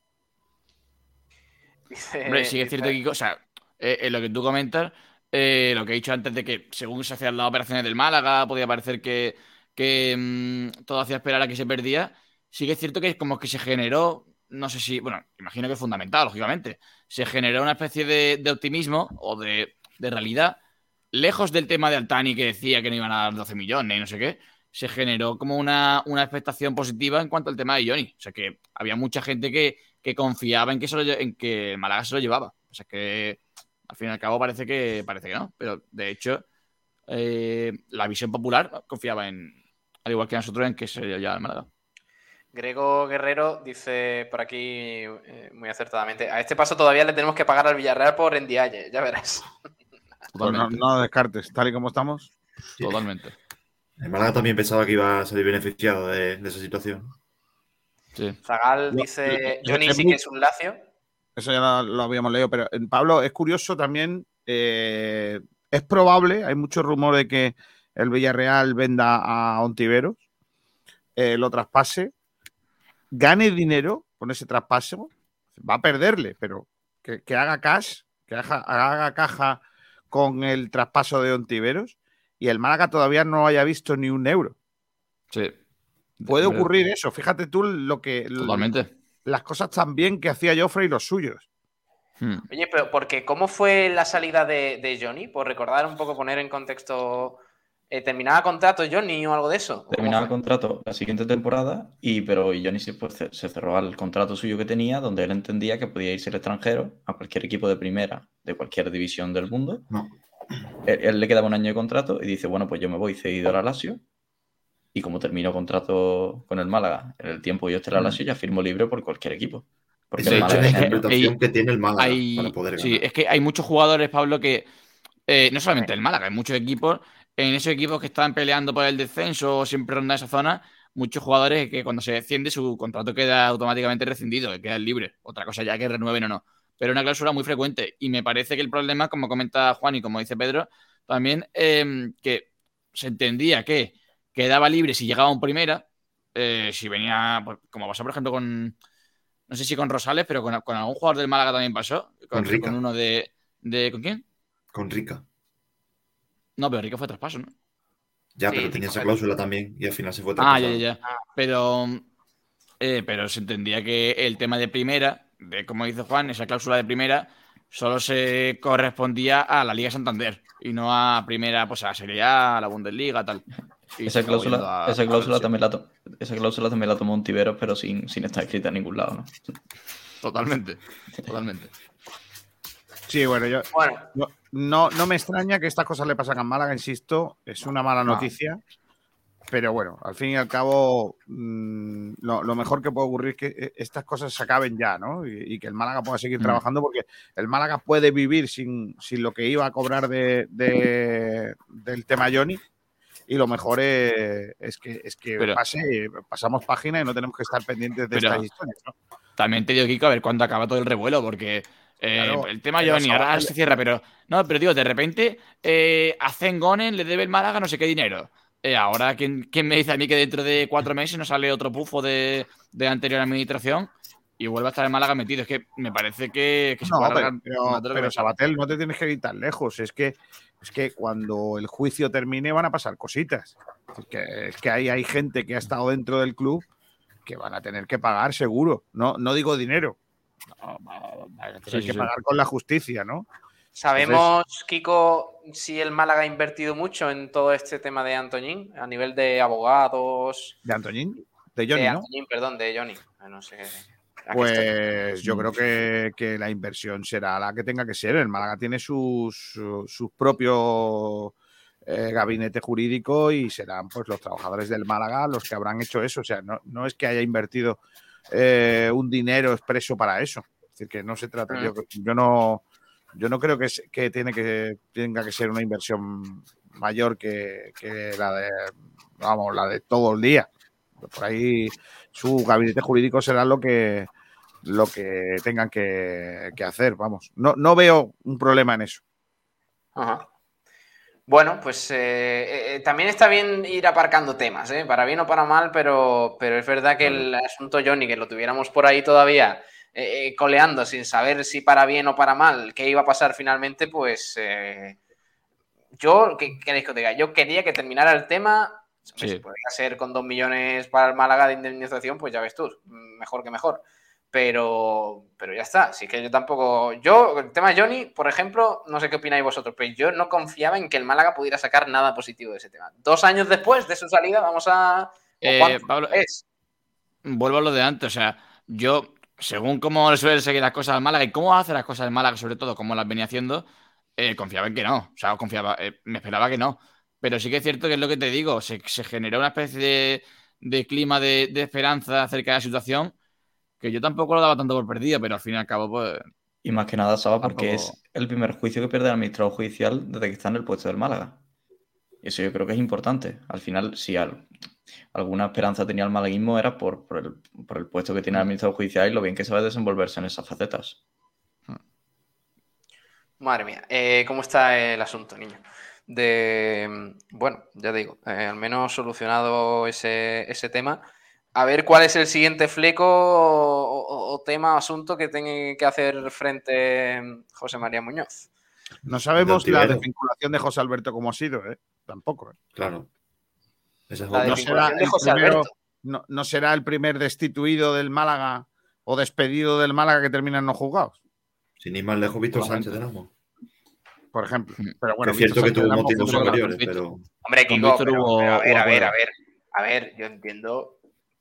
[SPEAKER 5] Hombre, sí que es cierto, Kiko, o sea, eh, eh, lo que tú comentas, eh, lo que he dicho antes de que según se hacían las operaciones del Málaga, podía parecer que, que, mm, todo hacía esperar a que se perdía. Sí que es cierto que es como que se generó, no sé si, bueno, imagino que es fundamental, lógicamente, se generó una especie de, de optimismo o de, de realidad, lejos del tema de Altani que decía que no iban a dar 12 millones y no sé qué, se generó como una, una expectación positiva en cuanto al tema de Johnny. O sea que había mucha gente que, que confiaba en que, se lo en que el Málaga se lo llevaba. O sea que al fin y al cabo parece que, parece que no. Pero de hecho, eh, la visión popular confiaba en, al igual que nosotros, en que se lo llevaba el Málaga.
[SPEAKER 2] Grego Guerrero dice por aquí eh, muy acertadamente: A este paso todavía le tenemos que pagar al Villarreal por Endiaye, ya verás.
[SPEAKER 4] Pues no, descartes, tal y como estamos.
[SPEAKER 5] Totalmente.
[SPEAKER 7] El Málaga también pensaba que iba a salir beneficiado de, de esa situación.
[SPEAKER 5] Sí.
[SPEAKER 2] Zagal dice: Johnny
[SPEAKER 4] es
[SPEAKER 2] sí que es un lacio.
[SPEAKER 4] Eso ya lo, lo habíamos leído, pero eh, Pablo, es curioso también, eh, es probable, hay mucho rumor de que el Villarreal venda a Ontiveros, eh, lo traspase, gane dinero con ese traspaso, va a perderle, pero que, que haga cash, que haga, haga caja con el traspaso de Ontiveros y el Málaga todavía no haya visto ni un euro.
[SPEAKER 5] Sí.
[SPEAKER 4] Puede ocurrir eso, fíjate tú lo que
[SPEAKER 5] Totalmente.
[SPEAKER 4] las cosas tan bien que hacía Joffrey y los suyos.
[SPEAKER 5] Hmm.
[SPEAKER 2] Oye, pero porque ¿cómo fue la salida de, de Johnny? Por recordar un poco, poner en contexto. Eh, ¿Terminaba contrato Johnny o algo de eso? ¿O cómo
[SPEAKER 3] Terminaba el contrato la siguiente temporada y pero Johnny se, pues, se- cerró al contrato suyo que tenía, donde él entendía que podía irse al extranjero a cualquier equipo de primera de cualquier división del mundo.
[SPEAKER 7] No.
[SPEAKER 3] Él, él le quedaba un año de contrato y dice, bueno, pues yo me voy cedido al Lazio y como termino contrato con el Málaga en el tiempo que yo esté en el Lazio, ya firmo libre por cualquier equipo. Porque
[SPEAKER 7] Esa
[SPEAKER 3] el
[SPEAKER 7] es
[SPEAKER 3] Málaga
[SPEAKER 7] la
[SPEAKER 3] es el-
[SPEAKER 7] interpretación
[SPEAKER 5] hay-
[SPEAKER 7] que tiene el Málaga
[SPEAKER 5] Hay,
[SPEAKER 7] para poder ganar.
[SPEAKER 5] sí, es que hay muchos jugadores, Pablo, que eh, no solamente el Málaga, hay muchos equipos, en esos equipos que están peleando por el descenso o siempre ronda esa zona, muchos jugadores que cuando se desciende su contrato queda automáticamente rescindido, que quedan libres. Otra cosa ya que renueven o no. Pero una cláusula muy frecuente. Y me parece que el problema, como comenta Juan y como dice Pedro, también eh, que se entendía que quedaba libre si llegaba a un primera, eh, si venía, pues, como pasó por ejemplo con, no sé si con Rosales, pero con, con algún jugador del Málaga también pasó. Con,
[SPEAKER 7] Con Rica.
[SPEAKER 5] con uno de, de- ¿Con quién?
[SPEAKER 7] Con Rica.
[SPEAKER 5] No, pero Rica fue traspaso, ¿no?
[SPEAKER 7] Ya,
[SPEAKER 2] Sí,
[SPEAKER 7] pero tenía esa cláusula también y al final se fue
[SPEAKER 5] Ah, ya, ya, ya. Pero, eh, pero se entendía que el tema de primera, de como dice Juan, esa cláusula de primera, solo se correspondía a la Liga Santander y no a primera, pues a la Serie A, a la Bundesliga, tal. Y
[SPEAKER 3] Esa cláusula,
[SPEAKER 5] a-
[SPEAKER 3] esa cláusula también la, to- esa cláusula también la tomó Ontiveros, pero sin, sin estar escrita en ningún lado, ¿no?
[SPEAKER 5] Totalmente, totalmente.
[SPEAKER 4] Sí, bueno, yo,
[SPEAKER 2] Bueno,
[SPEAKER 4] No, no, no me extraña que estas cosas le pasan a Málaga, insisto, es una mala
[SPEAKER 5] No.
[SPEAKER 4] noticia. Pero bueno, al fin y al cabo, mm, lo, lo mejor que puede ocurrir es que eh, estas cosas se acaben ya, ¿no? Y, y que el Málaga pueda seguir
[SPEAKER 5] Mm.
[SPEAKER 4] trabajando, porque el Málaga puede vivir sin, sin lo que iba a cobrar de, de- del tema Johnny. Y lo mejor es, es que, es que
[SPEAKER 5] Pero-
[SPEAKER 4] pase, pasamos página y no tenemos que estar pendientes de
[SPEAKER 5] Pero-
[SPEAKER 4] estas historias. ¿no?
[SPEAKER 5] También te digo, Kiko, a ver cuándo acaba todo el revuelo, porque eh,
[SPEAKER 4] Claro,
[SPEAKER 5] el tema Johnny ahora se cierra, pero no, pero digo, de repente eh, a Zengonen le debe el Málaga no sé qué dinero. Eh, ahora, ¿quién, quién me dice a mí que dentro de cuatro meses no sale otro pufo de, de anterior administración y vuelve a estar el Málaga metido? Es que me parece que, que se
[SPEAKER 4] No,
[SPEAKER 5] puede
[SPEAKER 4] pero, pero. Sabatel, no te tienes que ir tan lejos. Es que, es que cuando el juicio termine van a pasar cositas. Es que, es que hay, hay gente que ha estado dentro del club que van a tener que pagar seguro. No, no digo dinero. No,
[SPEAKER 5] sí,
[SPEAKER 4] que
[SPEAKER 5] sí.
[SPEAKER 4] pagar con la justicia, ¿no?
[SPEAKER 2] ¿sabemos, Kiko, si el Málaga ha invertido mucho en todo este tema de Antoñín a nivel de abogados?
[SPEAKER 4] De Antoñín, de Johnny,
[SPEAKER 2] de
[SPEAKER 4] ¿no?
[SPEAKER 2] Antoñín, perdón, de Johnny. Ah, No sé.
[SPEAKER 4] Pues yo creo que, que la inversión será la que tenga que ser. El Málaga tiene sus, su- sus propios eh, gabinete jurídico y serán pues los trabajadores del Málaga los que habrán hecho eso. O sea, no, no es que haya invertido eh, un dinero expreso para eso. Es decir, que no se trata.
[SPEAKER 2] Mm.
[SPEAKER 4] Yo, yo no, yo no creo que, que, tiene que tenga que ser una inversión mayor que, que la de vamos, la de todo el día. Por ahí su gabinete jurídico será lo que lo que tengan que, que hacer, vamos. No, no veo un problema en eso.
[SPEAKER 2] Ajá. Bueno, pues eh, eh, también está bien ir aparcando temas, ¿eh? para bien o para mal, pero, pero es verdad que el asunto Johnny, que lo tuviéramos por ahí todavía eh, eh, coleando sin saber si para bien o para mal qué iba a pasar finalmente, pues eh, yo, ¿qué queréis que os diga? Yo quería que terminara el tema,
[SPEAKER 5] Sí.
[SPEAKER 2] si podría ser con dos millones para el Málaga de indemnización, pues ya ves tú, mejor que mejor. Pero, pero ya está. Así que yo tampoco. Yo, el tema de Johnny, por ejemplo, no sé qué opináis vosotros, pero yo no confiaba en que el Málaga pudiera sacar nada positivo de ese tema. Dos años después de su salida, vamos a. ¿o
[SPEAKER 5] Eh, Pablo,
[SPEAKER 2] es?
[SPEAKER 5] vuelvo a lo de antes. O sea, yo, según cómo le suelen seguir las cosas al Málaga y cómo hace las cosas al Málaga, sobre todo, como las venía haciendo, eh, confiaba en que no. O sea, confiaba, eh, me esperaba que no. Pero sí que es cierto que es lo que te digo, se, se generó una especie de, de clima de, de esperanza acerca de la situación que yo tampoco lo daba tanto por perdido, pero al fin y al cabo, pues.
[SPEAKER 3] Y más que nada, Saba, porque
[SPEAKER 5] Tampoco-
[SPEAKER 3] es el primer juicio que pierde el administrador judicial desde que está en el puesto del Málaga. Y eso yo creo que es importante. Al final, si al- alguna esperanza tenía el malaguismo era por, por el, por el puesto que tiene el administrador judicial y lo bien que sabe desenvolverse en esas facetas.
[SPEAKER 2] Madre mía, eh, ¿cómo está el asunto, niño? De, bueno, ya digo, eh, al menos solucionado ese, ese tema. A ver cuál es el siguiente fleco o, o- o tema o asunto que tenga que hacer frente mm, José María Muñoz.
[SPEAKER 4] No sabemos
[SPEAKER 7] De
[SPEAKER 4] la desvinculación de José Alberto cómo ha sido, ¿eh? Tampoco. ¿eh?
[SPEAKER 7] Claro. Esa es.
[SPEAKER 4] No será,
[SPEAKER 2] de
[SPEAKER 4] el
[SPEAKER 2] José
[SPEAKER 4] primero-
[SPEAKER 2] Alberto.
[SPEAKER 4] no, no será el primer destituido del Málaga o despedido del Málaga que termina en no juzgados,
[SPEAKER 7] Sin ir más lejos, Víctor. Sánchez de Namo.
[SPEAKER 4] por ejemplo.
[SPEAKER 5] Mm.
[SPEAKER 4] Pero bueno,
[SPEAKER 7] es cierto que tuvo motivos superiores, pero
[SPEAKER 2] Hombre, Kiko, pero- a ver, a ver, a ver. A ver, yo entiendo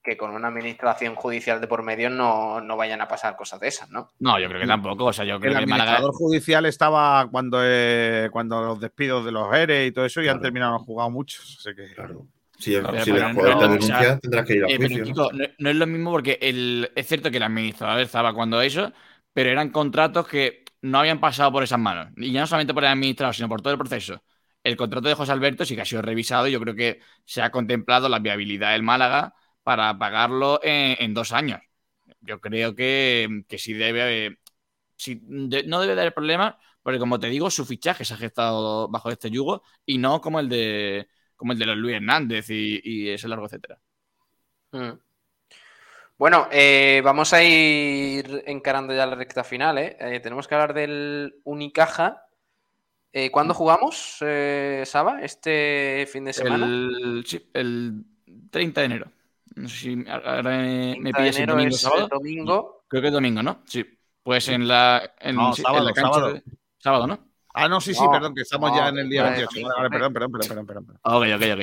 [SPEAKER 2] que con una administración judicial de por medio no, no vayan a pasar cosas de esas, ¿no?
[SPEAKER 5] No, yo creo que tampoco. O sea, yo
[SPEAKER 4] El
[SPEAKER 5] creo que el Málaga.
[SPEAKER 4] administrador judicial estaba cuando, eh, cuando los despidos de los ERE y todo eso y han terminado no jugado muchos. Así que
[SPEAKER 7] claro. Si,
[SPEAKER 5] Pero-
[SPEAKER 7] si el
[SPEAKER 5] no,
[SPEAKER 7] jugador te
[SPEAKER 5] o sea,
[SPEAKER 7] denuncia, tendrás que ir a
[SPEAKER 5] Eh, pero,
[SPEAKER 7] juicio. no,
[SPEAKER 5] no es lo mismo porque el, es cierto que el administrador estaba cuando eso, pero eran contratos que no habían pasado por esas manos. Y ya no solamente por el administrador, sino por todo el proceso. El contrato de José Alberto sí que ha sido revisado y yo creo que se ha contemplado la viabilidad del Málaga para pagarlo en, en dos años. Yo creo que, que sí debe. sí de- no debe de haber problemas, porque como te digo, su fichaje se ha gestado bajo este yugo y no como el de como el de los Luis Hernández y, y ese largo etcétera.
[SPEAKER 2] Mm. Bueno, eh, vamos a ir encarando ya la recta final. ¿eh? Eh, tenemos que hablar del Unicaja. Eh, ¿Cuándo jugamos, eh, Saba? ¿Este fin de semana?
[SPEAKER 5] El, sí, el 30 de enero. No sé si ahora me,
[SPEAKER 2] 30
[SPEAKER 5] me pillas el domingo
[SPEAKER 2] es
[SPEAKER 5] sábado.
[SPEAKER 2] el domingo.
[SPEAKER 5] Creo que es domingo, ¿no? Sí. Pues en la, en,
[SPEAKER 4] No,
[SPEAKER 5] sí,
[SPEAKER 4] sábado,
[SPEAKER 5] en la cancha
[SPEAKER 4] sábado.
[SPEAKER 5] de- sábado, ¿no?
[SPEAKER 4] Ah, no, sí, sí,
[SPEAKER 2] No,
[SPEAKER 4] perdón, que estamos
[SPEAKER 2] no,
[SPEAKER 4] ya en el día
[SPEAKER 2] vale,
[SPEAKER 4] 28.
[SPEAKER 2] domingo,
[SPEAKER 4] Vale, perdón, perdón, perdón, perdón, perdón.
[SPEAKER 5] Ok, ok, ok.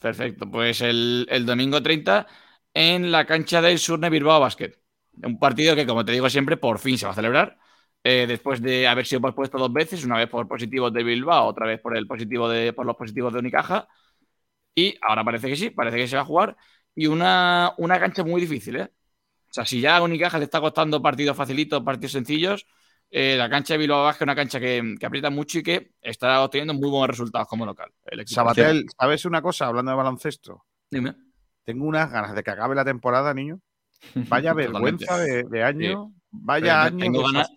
[SPEAKER 5] Perfecto. Pues el, el domingo 30 en la cancha del Surne Bilbao Basket. Un partido que, como te digo siempre, por fin se va a celebrar. eh, después de haber sido pospuesto dos veces, una vez por positivos de Bilbao, otra vez por el positivo de, por los positivos de Unicaja. Y ahora parece que sí, parece que se va a jugar. Y una, una cancha muy difícil, ¿eh? O sea, si ya a Unicaja le está costando partidos facilitos, partidos sencillos, eh, la cancha de Bilbao Basket es una cancha que, que aprieta mucho y que está obteniendo muy buenos resultados como local. El.
[SPEAKER 4] Sabatel, ¿sabes una cosa? Hablando de baloncesto,
[SPEAKER 5] Dime.
[SPEAKER 4] tengo unas ganas de que acabe la temporada, niño. Vaya vergüenza de, de año, vaya
[SPEAKER 5] Pero
[SPEAKER 4] año
[SPEAKER 5] tengo ganas-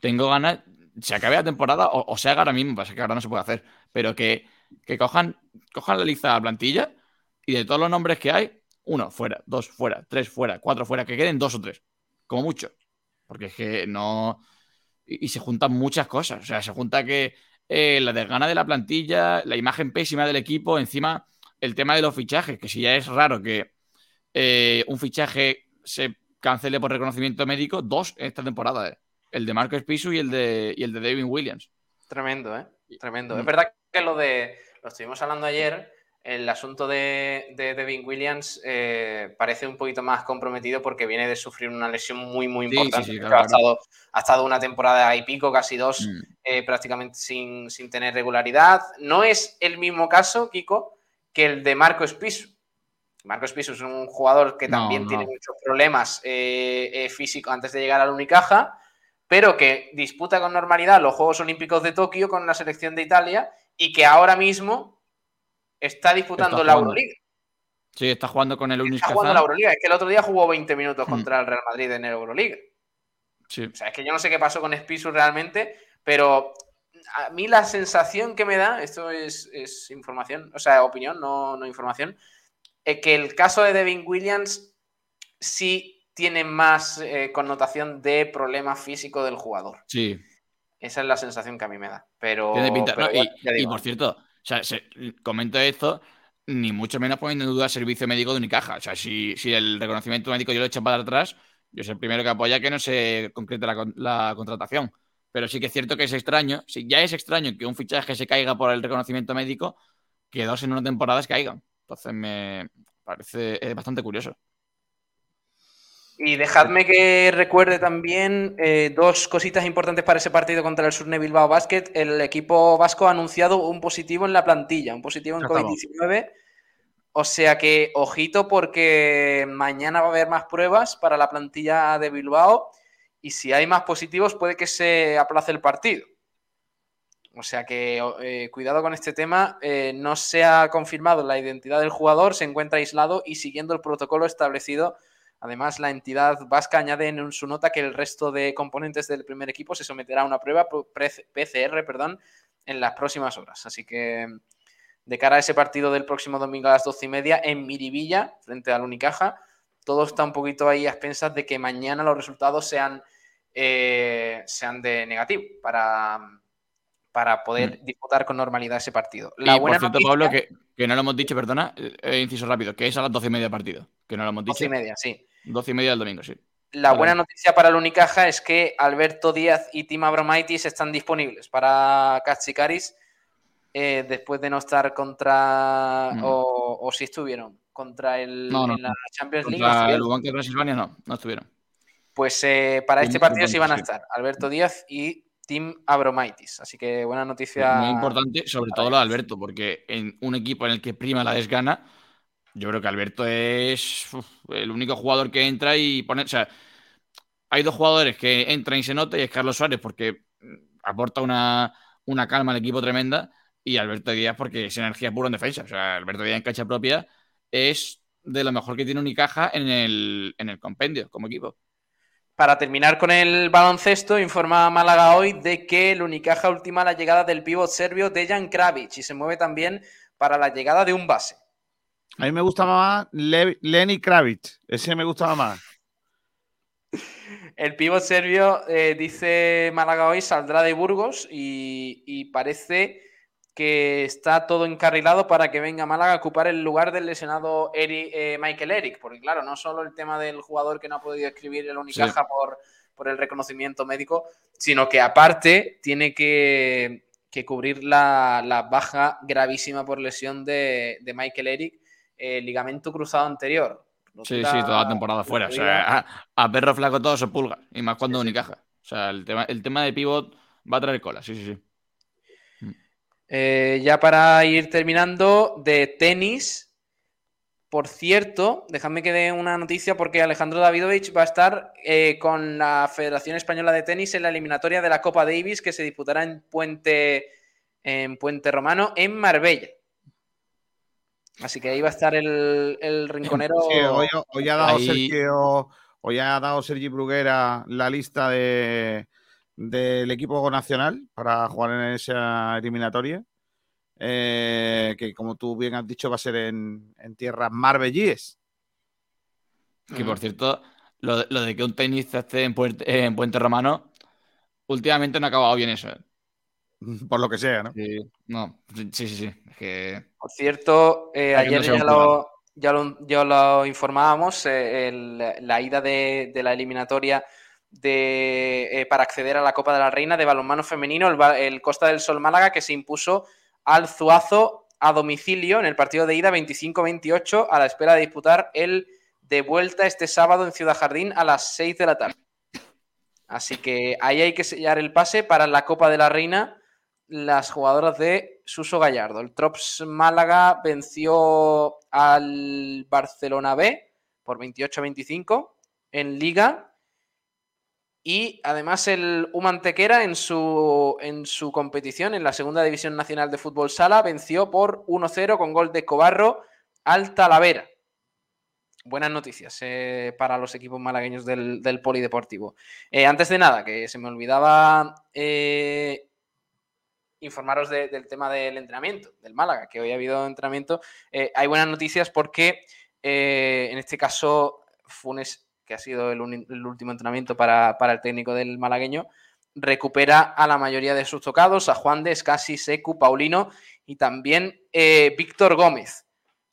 [SPEAKER 5] tengo ganas, se acabe la temporada o, o se haga ahora mismo, pasa que ahora no se puede hacer, pero que, que cojan, cojan la lista de la plantilla y de todos los nombres que hay, uno fuera, dos fuera, tres fuera, cuatro fuera, que queden dos o tres, como mucho. Porque es que no. Y, y se juntan muchas cosas. O sea, se junta que eh, la desgana de la plantilla, la imagen pésima del equipo, encima el tema de los fichajes, que si ya es raro que eh, un fichaje se cancele por reconocimiento médico, dos esta temporada, eh. el de Marcos Pisu y el de, y el de David Williams.
[SPEAKER 2] Tremendo, ¿eh? Tremendo.
[SPEAKER 5] Mm.
[SPEAKER 2] Es verdad que lo de. Lo estuvimos hablando ayer. el asunto de, de Devin Williams eh, parece un poquito más comprometido porque viene de sufrir una lesión muy, muy
[SPEAKER 5] Sí, sí,
[SPEAKER 2] importante. Ha, estado, ha estado una temporada y pico, casi dos,
[SPEAKER 5] Mm.
[SPEAKER 2] eh, prácticamente sin, sin tener regularidad. No es el mismo caso, Kiko, que el de Marco Espisu. Marco Espisu es un jugador que también
[SPEAKER 5] no.
[SPEAKER 2] tiene muchos problemas eh, físicos antes de llegar al Unicaja, pero que disputa con normalidad los Juegos Olímpicos de Tokio con la selección de Italia y que ahora mismo está disputando
[SPEAKER 5] Está
[SPEAKER 2] la. Euroliga.
[SPEAKER 5] Sí, está jugando con el Unis
[SPEAKER 2] Está jugando la Euroliga. Es que el otro día jugó 20 minutos
[SPEAKER 5] Mm.
[SPEAKER 2] contra el Real Madrid en el Euroliga.
[SPEAKER 5] Sí.
[SPEAKER 2] O sea, es que yo no sé qué pasó con Spisu realmente, pero a mí la sensación que me da, esto es, es información, o sea, opinión, no, no información, es que el caso de Devin Williams sí tiene más eh, connotación de problema físico del jugador.
[SPEAKER 5] Sí,
[SPEAKER 2] Esa es la sensación que a mí me da. Pero,
[SPEAKER 5] tiene pinta.
[SPEAKER 2] pero
[SPEAKER 5] No,
[SPEAKER 2] bueno,
[SPEAKER 5] y, por cierto, o sea, se- comento esto, ni mucho menos poniendo en duda el servicio médico de Unicaja. O sea, si, si el reconocimiento médico yo lo echo para atrás, yo soy el primero que apoya que no se concrete la, con- la contratación. Pero sí que es cierto que es extraño, si ya es extraño que un fichaje se caiga por el reconocimiento médico, que dos en una temporada se caigan. Entonces me parece bastante curioso.
[SPEAKER 2] Y dejadme que recuerde también eh, dos cositas importantes para ese partido contra el Surne Bilbao Basket. El equipo vasco ha anunciado un positivo en la plantilla, un positivo en
[SPEAKER 4] Ya estamos.
[SPEAKER 2] COVID-19. O sea que, ojito, porque mañana va a haber más pruebas para la plantilla de Bilbao. Y si hay más positivos, puede que se aplace el partido. O sea que eh, cuidado con este tema. Eh, no se ha confirmado la identidad del jugador, se encuentra aislado y siguiendo el protocolo establecido Además, la entidad vasca añade en su nota que el resto de componentes del primer equipo se someterá a una prueba PCR perdón, en las próximas horas. Así que de cara a ese partido del próximo domingo a las doce y media en Miribilla, frente al Unicaja, todo está un poquito ahí a expensas de que mañana los resultados sean, eh, sean de negativo para, para poder disputar con normalidad ese partido. La
[SPEAKER 5] y
[SPEAKER 2] buena
[SPEAKER 5] por cierto,
[SPEAKER 2] noticia-
[SPEAKER 5] Pablo, que, que no lo hemos dicho, perdona, eh, eh, inciso rápido, que es a las doce y media partido. Que no lo hemos dicho.
[SPEAKER 2] doce y media, sí.
[SPEAKER 5] Doce y media del domingo, sí.
[SPEAKER 2] La buena noticia para el Unicaja es que Alberto Díaz y Tim Abromaitis están disponibles para Katsikaris eh, después de no estar contra,
[SPEAKER 5] Mm.
[SPEAKER 2] o, o si estuvieron, contra el
[SPEAKER 5] No, no,
[SPEAKER 2] en la. Champions League.
[SPEAKER 5] Contra el de Transilvania no, no estuvieron.
[SPEAKER 2] Pues eh, para este partido sí van a estar Alberto Díaz y Tim Abromaitis. Así que buena noticia.
[SPEAKER 5] Muy importante, sobre todo lo de Alberto, porque en un equipo en el que prima la desgana, yo creo que Alberto es el único jugador que entra y pone. O sea, hay dos jugadores que entran y se nota, y es Carlos Suárez, porque aporta una, una calma al equipo tremenda, y Alberto Díaz, porque es energía pura en defensa. O sea, Alberto Díaz en cancha propia es de lo mejor que tiene Unicaja en el, en el compendio como equipo.
[SPEAKER 2] Para terminar con el baloncesto, informa Málaga hoy de que el Unicaja ultima la llegada del pívot serbio Dejan Kravic y se mueve también para la llegada de un base.
[SPEAKER 4] A mí me gustaba más Le- Lenny Kravitz. Ese me gustaba más.
[SPEAKER 2] El pívot serbio, eh, dice Málaga hoy, saldrá de Burgos y, y parece que está todo encarrilado para que venga Málaga a ocupar el lugar del lesionado Eri- eh, Michael Eric. Porque claro, no solo el tema del jugador que no ha podido escribir el Unicaja por, por el reconocimiento médico, sino que aparte tiene que, que cubrir la, la baja gravísima por lesión de, de Michael Eric, eh, ligamento cruzado anterior.
[SPEAKER 5] Sí, sí, toda la temporada fuera. O sea, a, a perro flaco todo se pulga. Y más cuando Unicaja. O sea, el tema, el tema de pivot va a traer cola. Sí, sí, sí.
[SPEAKER 2] Eh, ya para ir terminando, de tenis. Por cierto, dejadme que dé una noticia porque Alejandro Davidovich va a estar eh, con la Federación Española de Tenis en la eliminatoria de la Copa Davis que se disputará en Puente, en Puente Romano, en Marbella. Así que ahí va a estar el, el rinconero.
[SPEAKER 4] Sí, hoy, hoy ha dado
[SPEAKER 5] Ahí-
[SPEAKER 4] Sergio, hoy ha dado Sergi Bruguera la lista de, del equipo nacional para jugar en esa eliminatoria. eh, que como tú bien has dicho va a ser en, en tierras marbellíes.
[SPEAKER 5] Que por cierto, lo de, lo de que un tenista esté en Puente, en Puente Romano, últimamente no ha acabado bien eso.
[SPEAKER 4] Por lo que sea, ¿no?
[SPEAKER 5] Sí, no, sí, sí, sí. Es que
[SPEAKER 2] Por cierto, eh, ayer
[SPEAKER 5] no
[SPEAKER 2] ya lo, ya lo, ya lo informábamos, eh, el- la ida de, de la eliminatoria de, eh, para acceder a la Copa de la Reina de balonmano femenino, el, el Costa del Sol Málaga, que se impuso al Zuazo a domicilio en el partido de ida 25-28 a la espera de disputar el de vuelta este sábado en Ciudad Jardín a las 6 de la tarde. Así que ahí hay que sellar el pase para la Copa de la Reina las jugadoras de Suso Gallardo. El Trops Málaga venció al Barcelona B por 28-25 en Liga. Y además el Humantequera en su, en su competición en la Segunda División Nacional de Fútbol Sala venció por 1-0 con gol de Cobarro al Talavera. Buenas noticias eh, para los equipos malagueños del, del Polideportivo. Eh, antes de nada, que se me olvidaba eh, informaros de- del tema del entrenamiento, del Málaga, que hoy ha habido entrenamiento. Eh, hay buenas noticias porque eh, en este caso Funes, que ha sido el, último entrenamiento para, para el técnico del malagueño, recupera a la mayoría de sus tocados, a Juan de Escasi, Secu, Paulino y también eh, Víctor Gómez,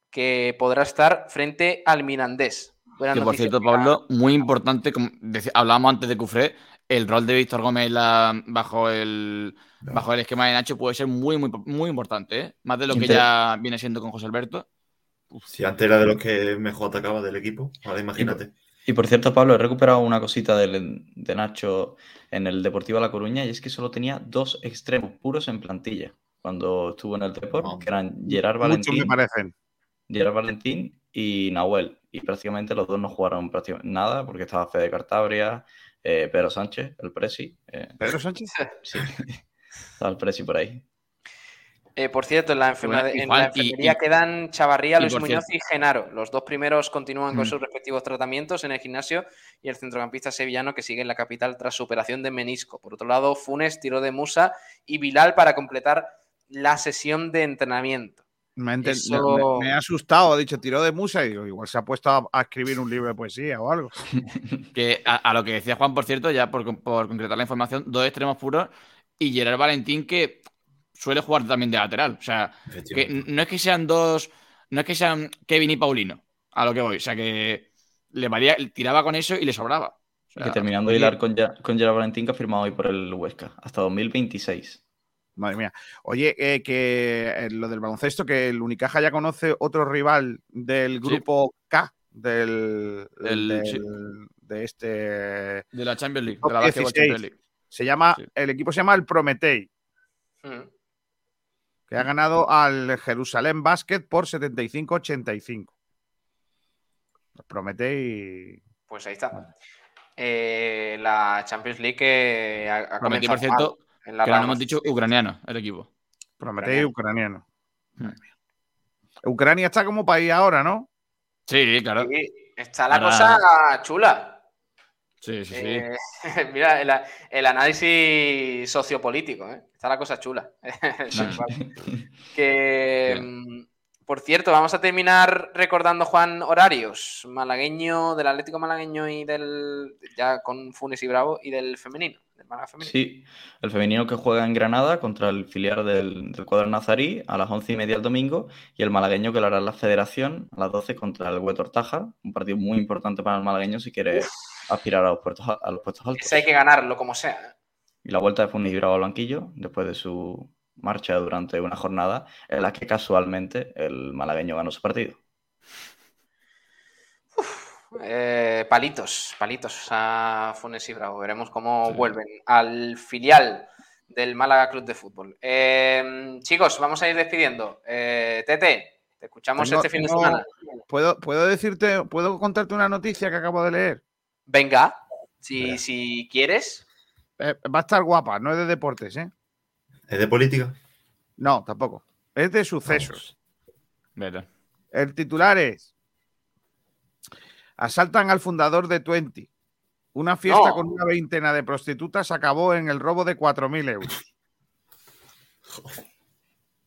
[SPEAKER 2] que podrá estar frente al Mirandés. Buenas
[SPEAKER 5] Que por cierto, Pablo, muy importante, como hablábamos antes de Cufré, el rol de Víctor Gómez la- bajo, el, bajo el esquema de Nacho puede ser muy, muy, muy importante, ¿eh? Más de lo que ya viene siendo con José Alberto.
[SPEAKER 7] Si antes era de los que mejor atacaba del equipo, ahora imagínate.
[SPEAKER 3] Y por cierto, Pablo, he recuperado una cosita del- de Nacho en el Deportivo La Coruña y es que solo tenía dos extremos puros en plantilla cuando estuvo en el Deport, que eran Gerard Valentín,
[SPEAKER 4] me parecen.
[SPEAKER 3] Gerard Valentín y Nahuel. Y prácticamente los dos no jugaron prácticamente nada porque estaba Fede Cartabria, eh, Pedro Sánchez, el Presi. eh,
[SPEAKER 4] Pedro Sánchez.
[SPEAKER 3] sí, estaba el Presi por ahí.
[SPEAKER 2] Eh, por cierto, en la, enferma-
[SPEAKER 5] Y
[SPEAKER 2] en
[SPEAKER 5] Juan,
[SPEAKER 2] la
[SPEAKER 5] y-
[SPEAKER 2] enfermería
[SPEAKER 5] y-
[SPEAKER 2] quedan Chavarría, Luis Muñoz y Genaro. Los dos primeros continúan con
[SPEAKER 3] Mm.
[SPEAKER 2] sus respectivos tratamientos en el gimnasio y el centrocampista sevillano que sigue en la capital tras su operación de menisco. Por otro lado, Funes tiró de Musa y Bilal para completar la sesión de entrenamiento.
[SPEAKER 4] Me, ha enten-
[SPEAKER 2] Eso-
[SPEAKER 4] me- me ha asustado, ha dicho, tiró de musa y digo, igual se ha puesto a, a escribir un libro de poesía o algo.
[SPEAKER 5] Que a, a lo que decía Juan, por cierto, ya por, por concretar la información, dos extremos puros y Gerard Valentín que suele jugar también de lateral. O sea, que no es que sean dos, no es que sean Kevin y Paulino, a lo que voy. O sea, que le valía, tiraba con eso y le sobraba. O
[SPEAKER 3] Y
[SPEAKER 5] sea,
[SPEAKER 3] que terminando de hilar con, con Gerard Valentín, que ha firmado hoy por el Huesca, hasta 2026.
[SPEAKER 4] Madre mía. Oye, eh, que eh, lo del baloncesto, que el Unicaja ya conoce otro rival del grupo K, del,
[SPEAKER 5] Del-
[SPEAKER 4] del-
[SPEAKER 5] sí.
[SPEAKER 4] de este.
[SPEAKER 5] de la Champions League,
[SPEAKER 4] Top
[SPEAKER 5] de la Basketball
[SPEAKER 4] 16.
[SPEAKER 5] Champions League.
[SPEAKER 4] Se llama,
[SPEAKER 5] Sí.
[SPEAKER 4] el equipo se llama el Prometei,
[SPEAKER 2] Mm.
[SPEAKER 4] que ha ganado al Jerusalén Basket por 75-85. El Prometei.
[SPEAKER 2] Pues ahí está. Eh, la Champions League que ha, ha comenzado
[SPEAKER 5] por cierto,
[SPEAKER 2] mal en
[SPEAKER 5] que no hemos dicho ucraniano, el equipo.
[SPEAKER 4] Prometei ucraniano.
[SPEAKER 5] Hmm.
[SPEAKER 4] Ucrania está como país ahora, ¿no?
[SPEAKER 5] Sí, claro.
[SPEAKER 2] Sí, está la
[SPEAKER 5] Ahora-
[SPEAKER 2] cosa chula.
[SPEAKER 5] Sí, sí, sí.
[SPEAKER 2] Eh, mira, el, el análisis sociopolítico, ¿eh? está la cosa chula. Que, mm, por cierto, vamos a terminar recordando, Juan, horarios. Malagueño, del Atlético Malagueño y del. Ya con Funes y Bravo y del femenino. Del Málaga femenino.
[SPEAKER 3] Sí, el femenino que juega en Granada contra el filial del, del cuadro nazarí a las once y media el domingo y el malagueño que lo hará en la federación a las 12 contra el Huetor Taja, un partido muy importante para el malagueño si quiere aspirar a los, puestos, a los puestos altos.
[SPEAKER 2] Ese hay que ganarlo como sea. ¿eh?
[SPEAKER 3] Y la vuelta de Bravo al banquillo después de su marcha durante una jornada en la que casualmente el malagueño ganó su partido.
[SPEAKER 2] Eh, palitos, palitos a Funes y Bravo. Veremos cómo
[SPEAKER 5] Sí.
[SPEAKER 2] vuelven al filial del Málaga Club de Fútbol. Eh, chicos, vamos a ir despidiendo. Eh, Tete, te escuchamos
[SPEAKER 4] Tengo-
[SPEAKER 2] este fin de semana.
[SPEAKER 4] ¿Puedo, ¿Puedo decirte, puedo contarte una noticia que acabo de leer?
[SPEAKER 2] Venga, si, si quieres.
[SPEAKER 4] Eh, va a estar guapa, no es de deportes, ¿eh?
[SPEAKER 7] ¿Es de política?
[SPEAKER 4] No, tampoco. Es de sucesos.
[SPEAKER 5] Vete.
[SPEAKER 4] El titular es: Asaltan al fundador de Twenty. Una fiesta
[SPEAKER 2] No.
[SPEAKER 4] con una veintena de prostitutas acabó en el robo de 4.000 euros.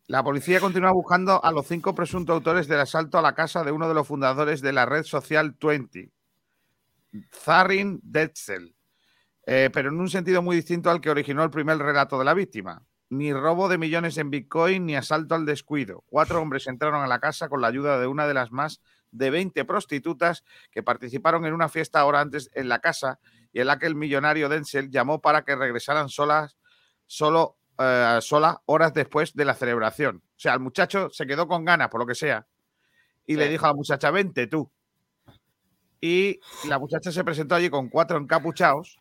[SPEAKER 4] La policía continúa buscando a los cinco presuntos autores del asalto a la casa de uno de los fundadores de la red social Twenty, Zarin Detzel, eh, pero en un sentido muy distinto al que originó el primer relato de la víctima. Ni robo de millones en Bitcoin ni asalto al descuido. Cuatro hombres entraron a la casa con la ayuda de una de las más de 20 prostitutas que participaron en una fiesta hora antes en la casa y en la que el millonario Denzel llamó para que regresaran solas, solo, eh, sola horas después de la celebración. sea, el muchacho se quedó con ganas, por lo que sea, y le dijo a la muchacha, vente tú. Y la muchacha se presentó allí con cuatro encapuchados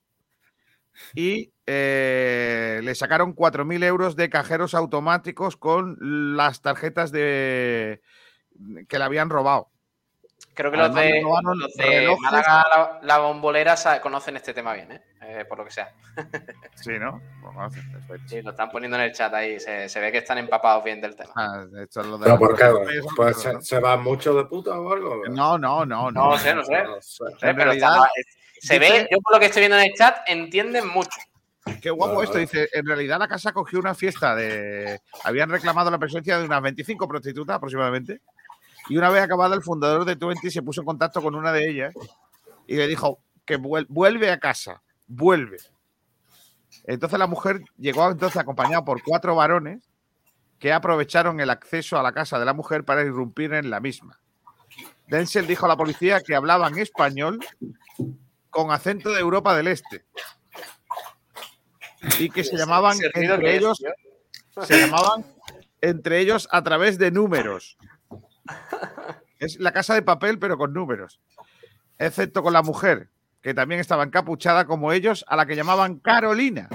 [SPEAKER 4] y eh, le sacaron 4.000 euros de cajeros automáticos con las tarjetas de que le habían robado.
[SPEAKER 2] Creo que los
[SPEAKER 4] Además,
[SPEAKER 2] de, los de
[SPEAKER 4] relojes.
[SPEAKER 2] Málaga, la, la bombolera, conocen este tema bien, ¿eh? Eh, por lo que sea.
[SPEAKER 4] Sí, ¿no?
[SPEAKER 2] Sí, lo están poniendo en el chat ahí. Se, se ve que están empapados bien del tema.
[SPEAKER 4] Ah, esto es lo de
[SPEAKER 6] ¿Pero
[SPEAKER 4] la-
[SPEAKER 6] por qué? Pues se,
[SPEAKER 4] ¿no?
[SPEAKER 6] se van mucho de puta o algo.
[SPEAKER 4] No, no, no,
[SPEAKER 2] No
[SPEAKER 4] no.
[SPEAKER 2] sé, no sé.
[SPEAKER 6] No sé.
[SPEAKER 4] En
[SPEAKER 2] pero
[SPEAKER 4] realidad,
[SPEAKER 2] está- se ve, yo por lo que estoy viendo en el chat, entienden mucho.
[SPEAKER 4] Qué guapo esto. Dice, en realidad la casa cogió una fiesta de... Habían reclamado la presencia de unas 25 prostitutas aproximadamente. Y una vez acabada, el fundador de Twenty se puso en contacto con una de ellas y le dijo que vuel- vuelve a casa, vuelve. Entonces la mujer llegó entonces acompañada por cuatro varones que aprovecharon el acceso a la casa de la mujer para irrumpir en la misma. Denzel dijo a la policía que hablaban español con acento de Europa del Este y que se llamaban entre ellos se llamaban entre ellos a través de números. Es la casa de papel, pero con números. Excepto con la mujer, que también estaba encapuchada como ellos, a la que llamaban Carolina.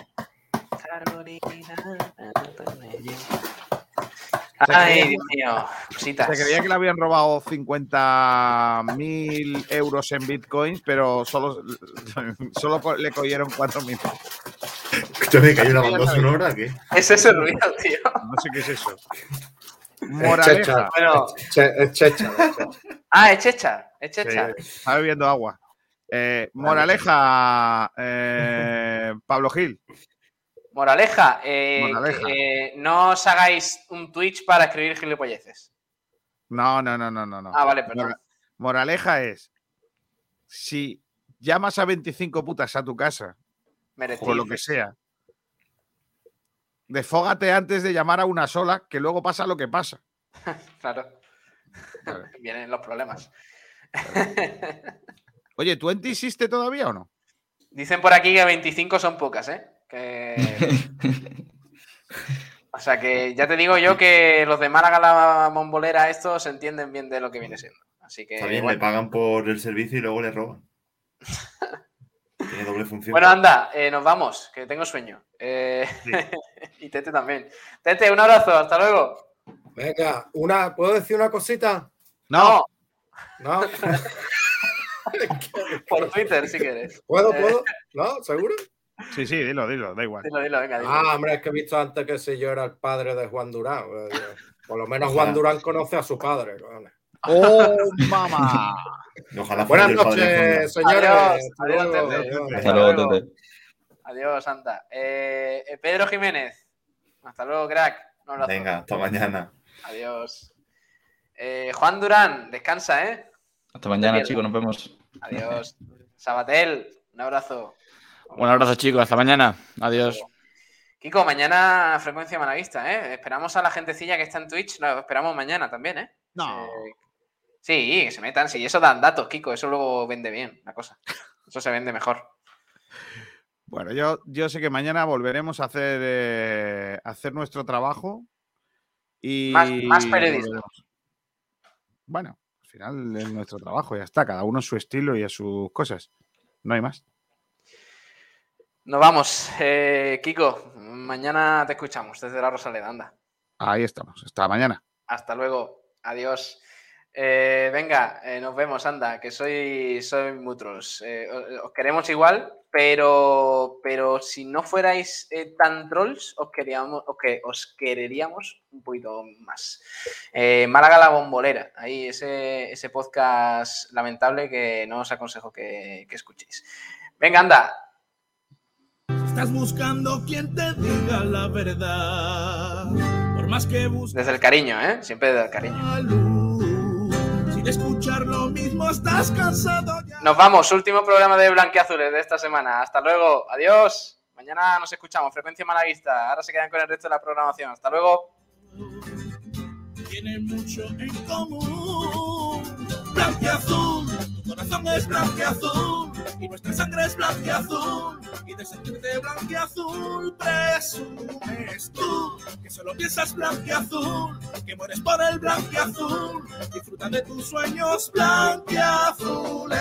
[SPEAKER 2] Ay, Dios mío. Cositas.
[SPEAKER 4] Se creía que le habían robado 50.000 euros en bitcoins, pero solo, solo le cogieron 4.000.
[SPEAKER 7] Escúchame, que hay una banda sonora, ¿qué?
[SPEAKER 2] Es ese ruido, tío.
[SPEAKER 4] No sé qué es eso.
[SPEAKER 6] Es
[SPEAKER 4] Moraleja.
[SPEAKER 6] checha.
[SPEAKER 2] Bueno.
[SPEAKER 6] Es checha. es checha.
[SPEAKER 2] Ah, es checha. Es checha.
[SPEAKER 4] Sí, está bebiendo agua. Eh, moraleja, eh, Pablo Gil.
[SPEAKER 2] Moraleja, eh,
[SPEAKER 4] Moraleja.
[SPEAKER 2] que, eh, no os hagáis un Twitch para escribir gilipolleces.
[SPEAKER 4] No, no, no, no, no. no.
[SPEAKER 2] Ah, vale, perdón.
[SPEAKER 4] Mora- moraleja es: si llamas a 25 putas a tu casa,
[SPEAKER 2] Merecido.
[SPEAKER 4] o lo que sea, desfógate antes de llamar a una sola, que luego pasa lo que pasa.
[SPEAKER 2] Claro.
[SPEAKER 4] Claro.
[SPEAKER 2] Vienen los problemas.
[SPEAKER 4] Oye, ¿tú en ti hiciste todavía o no?
[SPEAKER 2] Dicen por aquí que 25 son pocas, ¿eh? Que... O sea que ya te digo yo que los de Málaga la bombolera estos entienden bien de lo que viene siendo. Así que
[SPEAKER 7] Está bien,
[SPEAKER 2] bueno.
[SPEAKER 7] le pagan por el servicio y luego le roban. Tiene doble función.
[SPEAKER 2] Bueno, anda, eh, nos vamos, que tengo sueño. Eh,
[SPEAKER 4] Sí.
[SPEAKER 2] y Tete también. Tete, un abrazo, hasta luego.
[SPEAKER 6] Venga, una, ¿puedo decir una cosita?
[SPEAKER 2] No,
[SPEAKER 6] ¿No?
[SPEAKER 2] por Twitter si quieres.
[SPEAKER 6] ¿Puedo,
[SPEAKER 2] Eh.
[SPEAKER 6] puedo? ¿No? ¿Seguro?
[SPEAKER 4] Sí, sí, dilo, dilo, da igual.
[SPEAKER 2] Dilo, dilo, venga, dilo.
[SPEAKER 6] Ah, hombre, es que he visto antes que si yo era el padre de Juan Durán. Por lo menos Juan Durán conoce a su padre. cojones.
[SPEAKER 4] ¡Oh, mamá!
[SPEAKER 7] Ojalá
[SPEAKER 6] Buenas noches, señores.
[SPEAKER 2] Adiós,
[SPEAKER 6] Hasta luego.
[SPEAKER 2] Tete.
[SPEAKER 6] Adiós.
[SPEAKER 3] Hasta luego,
[SPEAKER 2] luego.
[SPEAKER 3] Tete.
[SPEAKER 2] Adiós, anda. Eh, eh, Pedro Jiménez. Hasta luego, crack. Un abrazo.
[SPEAKER 7] Venga, hasta mañana.
[SPEAKER 2] Adiós. Eh, Juan Durán, descansa, ¿eh?
[SPEAKER 3] Hasta mañana, chicos, nos vemos.
[SPEAKER 2] Adiós. Sabatel, un abrazo.
[SPEAKER 5] Un abrazo, chicos. Hasta mañana. Adiós.
[SPEAKER 2] Kiko, mañana frecuencia malaguista, ¿eh? Esperamos a la gentecilla que está en Twitch, lo esperamos mañana también, ¿eh?
[SPEAKER 4] No.
[SPEAKER 2] Eh, sí, que se metan, sí, eso dan datos, Kiko, eso luego vende bien la cosa. Eso se vende mejor.
[SPEAKER 4] Bueno, yo, yo sé que mañana volveremos a hacer, eh, hacer nuestro trabajo y.
[SPEAKER 2] Más- más periodismo.
[SPEAKER 4] Bueno, al final es nuestro trabajo, ya está. Cada uno a su estilo y a sus cosas. No hay más.
[SPEAKER 2] Nos vamos. Eh, Kiko, mañana te escuchamos desde la Rosaleda, anda.
[SPEAKER 4] Ahí estamos. Hasta mañana.
[SPEAKER 2] Hasta luego. Adiós. Eh, venga, eh, nos vemos, anda, que soy, soy Mutros. Eh, os, os queremos igual, pero, pero si no fuerais tan trolls, os, queríamos, os, que, os quereríamos un poquito más. Málaga la bombolera, ahí ese, ese podcast lamentable que no os aconsejo que, que escuchéis. Venga, anda,
[SPEAKER 1] Estás buscando quien te diga la verdad. Por más que busques
[SPEAKER 2] desde el cariño, ¿eh? Siempre desde el cariño.
[SPEAKER 1] Sin escuchar lo mismo, estás cansado ya.
[SPEAKER 2] Nos vamos, último programa de Blanqueazules de esta semana. Hasta luego, adiós. Mañana nos escuchamos, frecuencia malaguista. Ahora se quedan con el resto de la programación. Hasta luego.
[SPEAKER 1] Tienen mucho en común. Blanqueazul, corazón es blanco y azul, y nuestra sangre es blanca y azul, y de sentirte blanco y azul presumes tú, que solo piensas blanco y azul, que mueres por el blanco y azul, disfruta de tus sueños blanco y azules.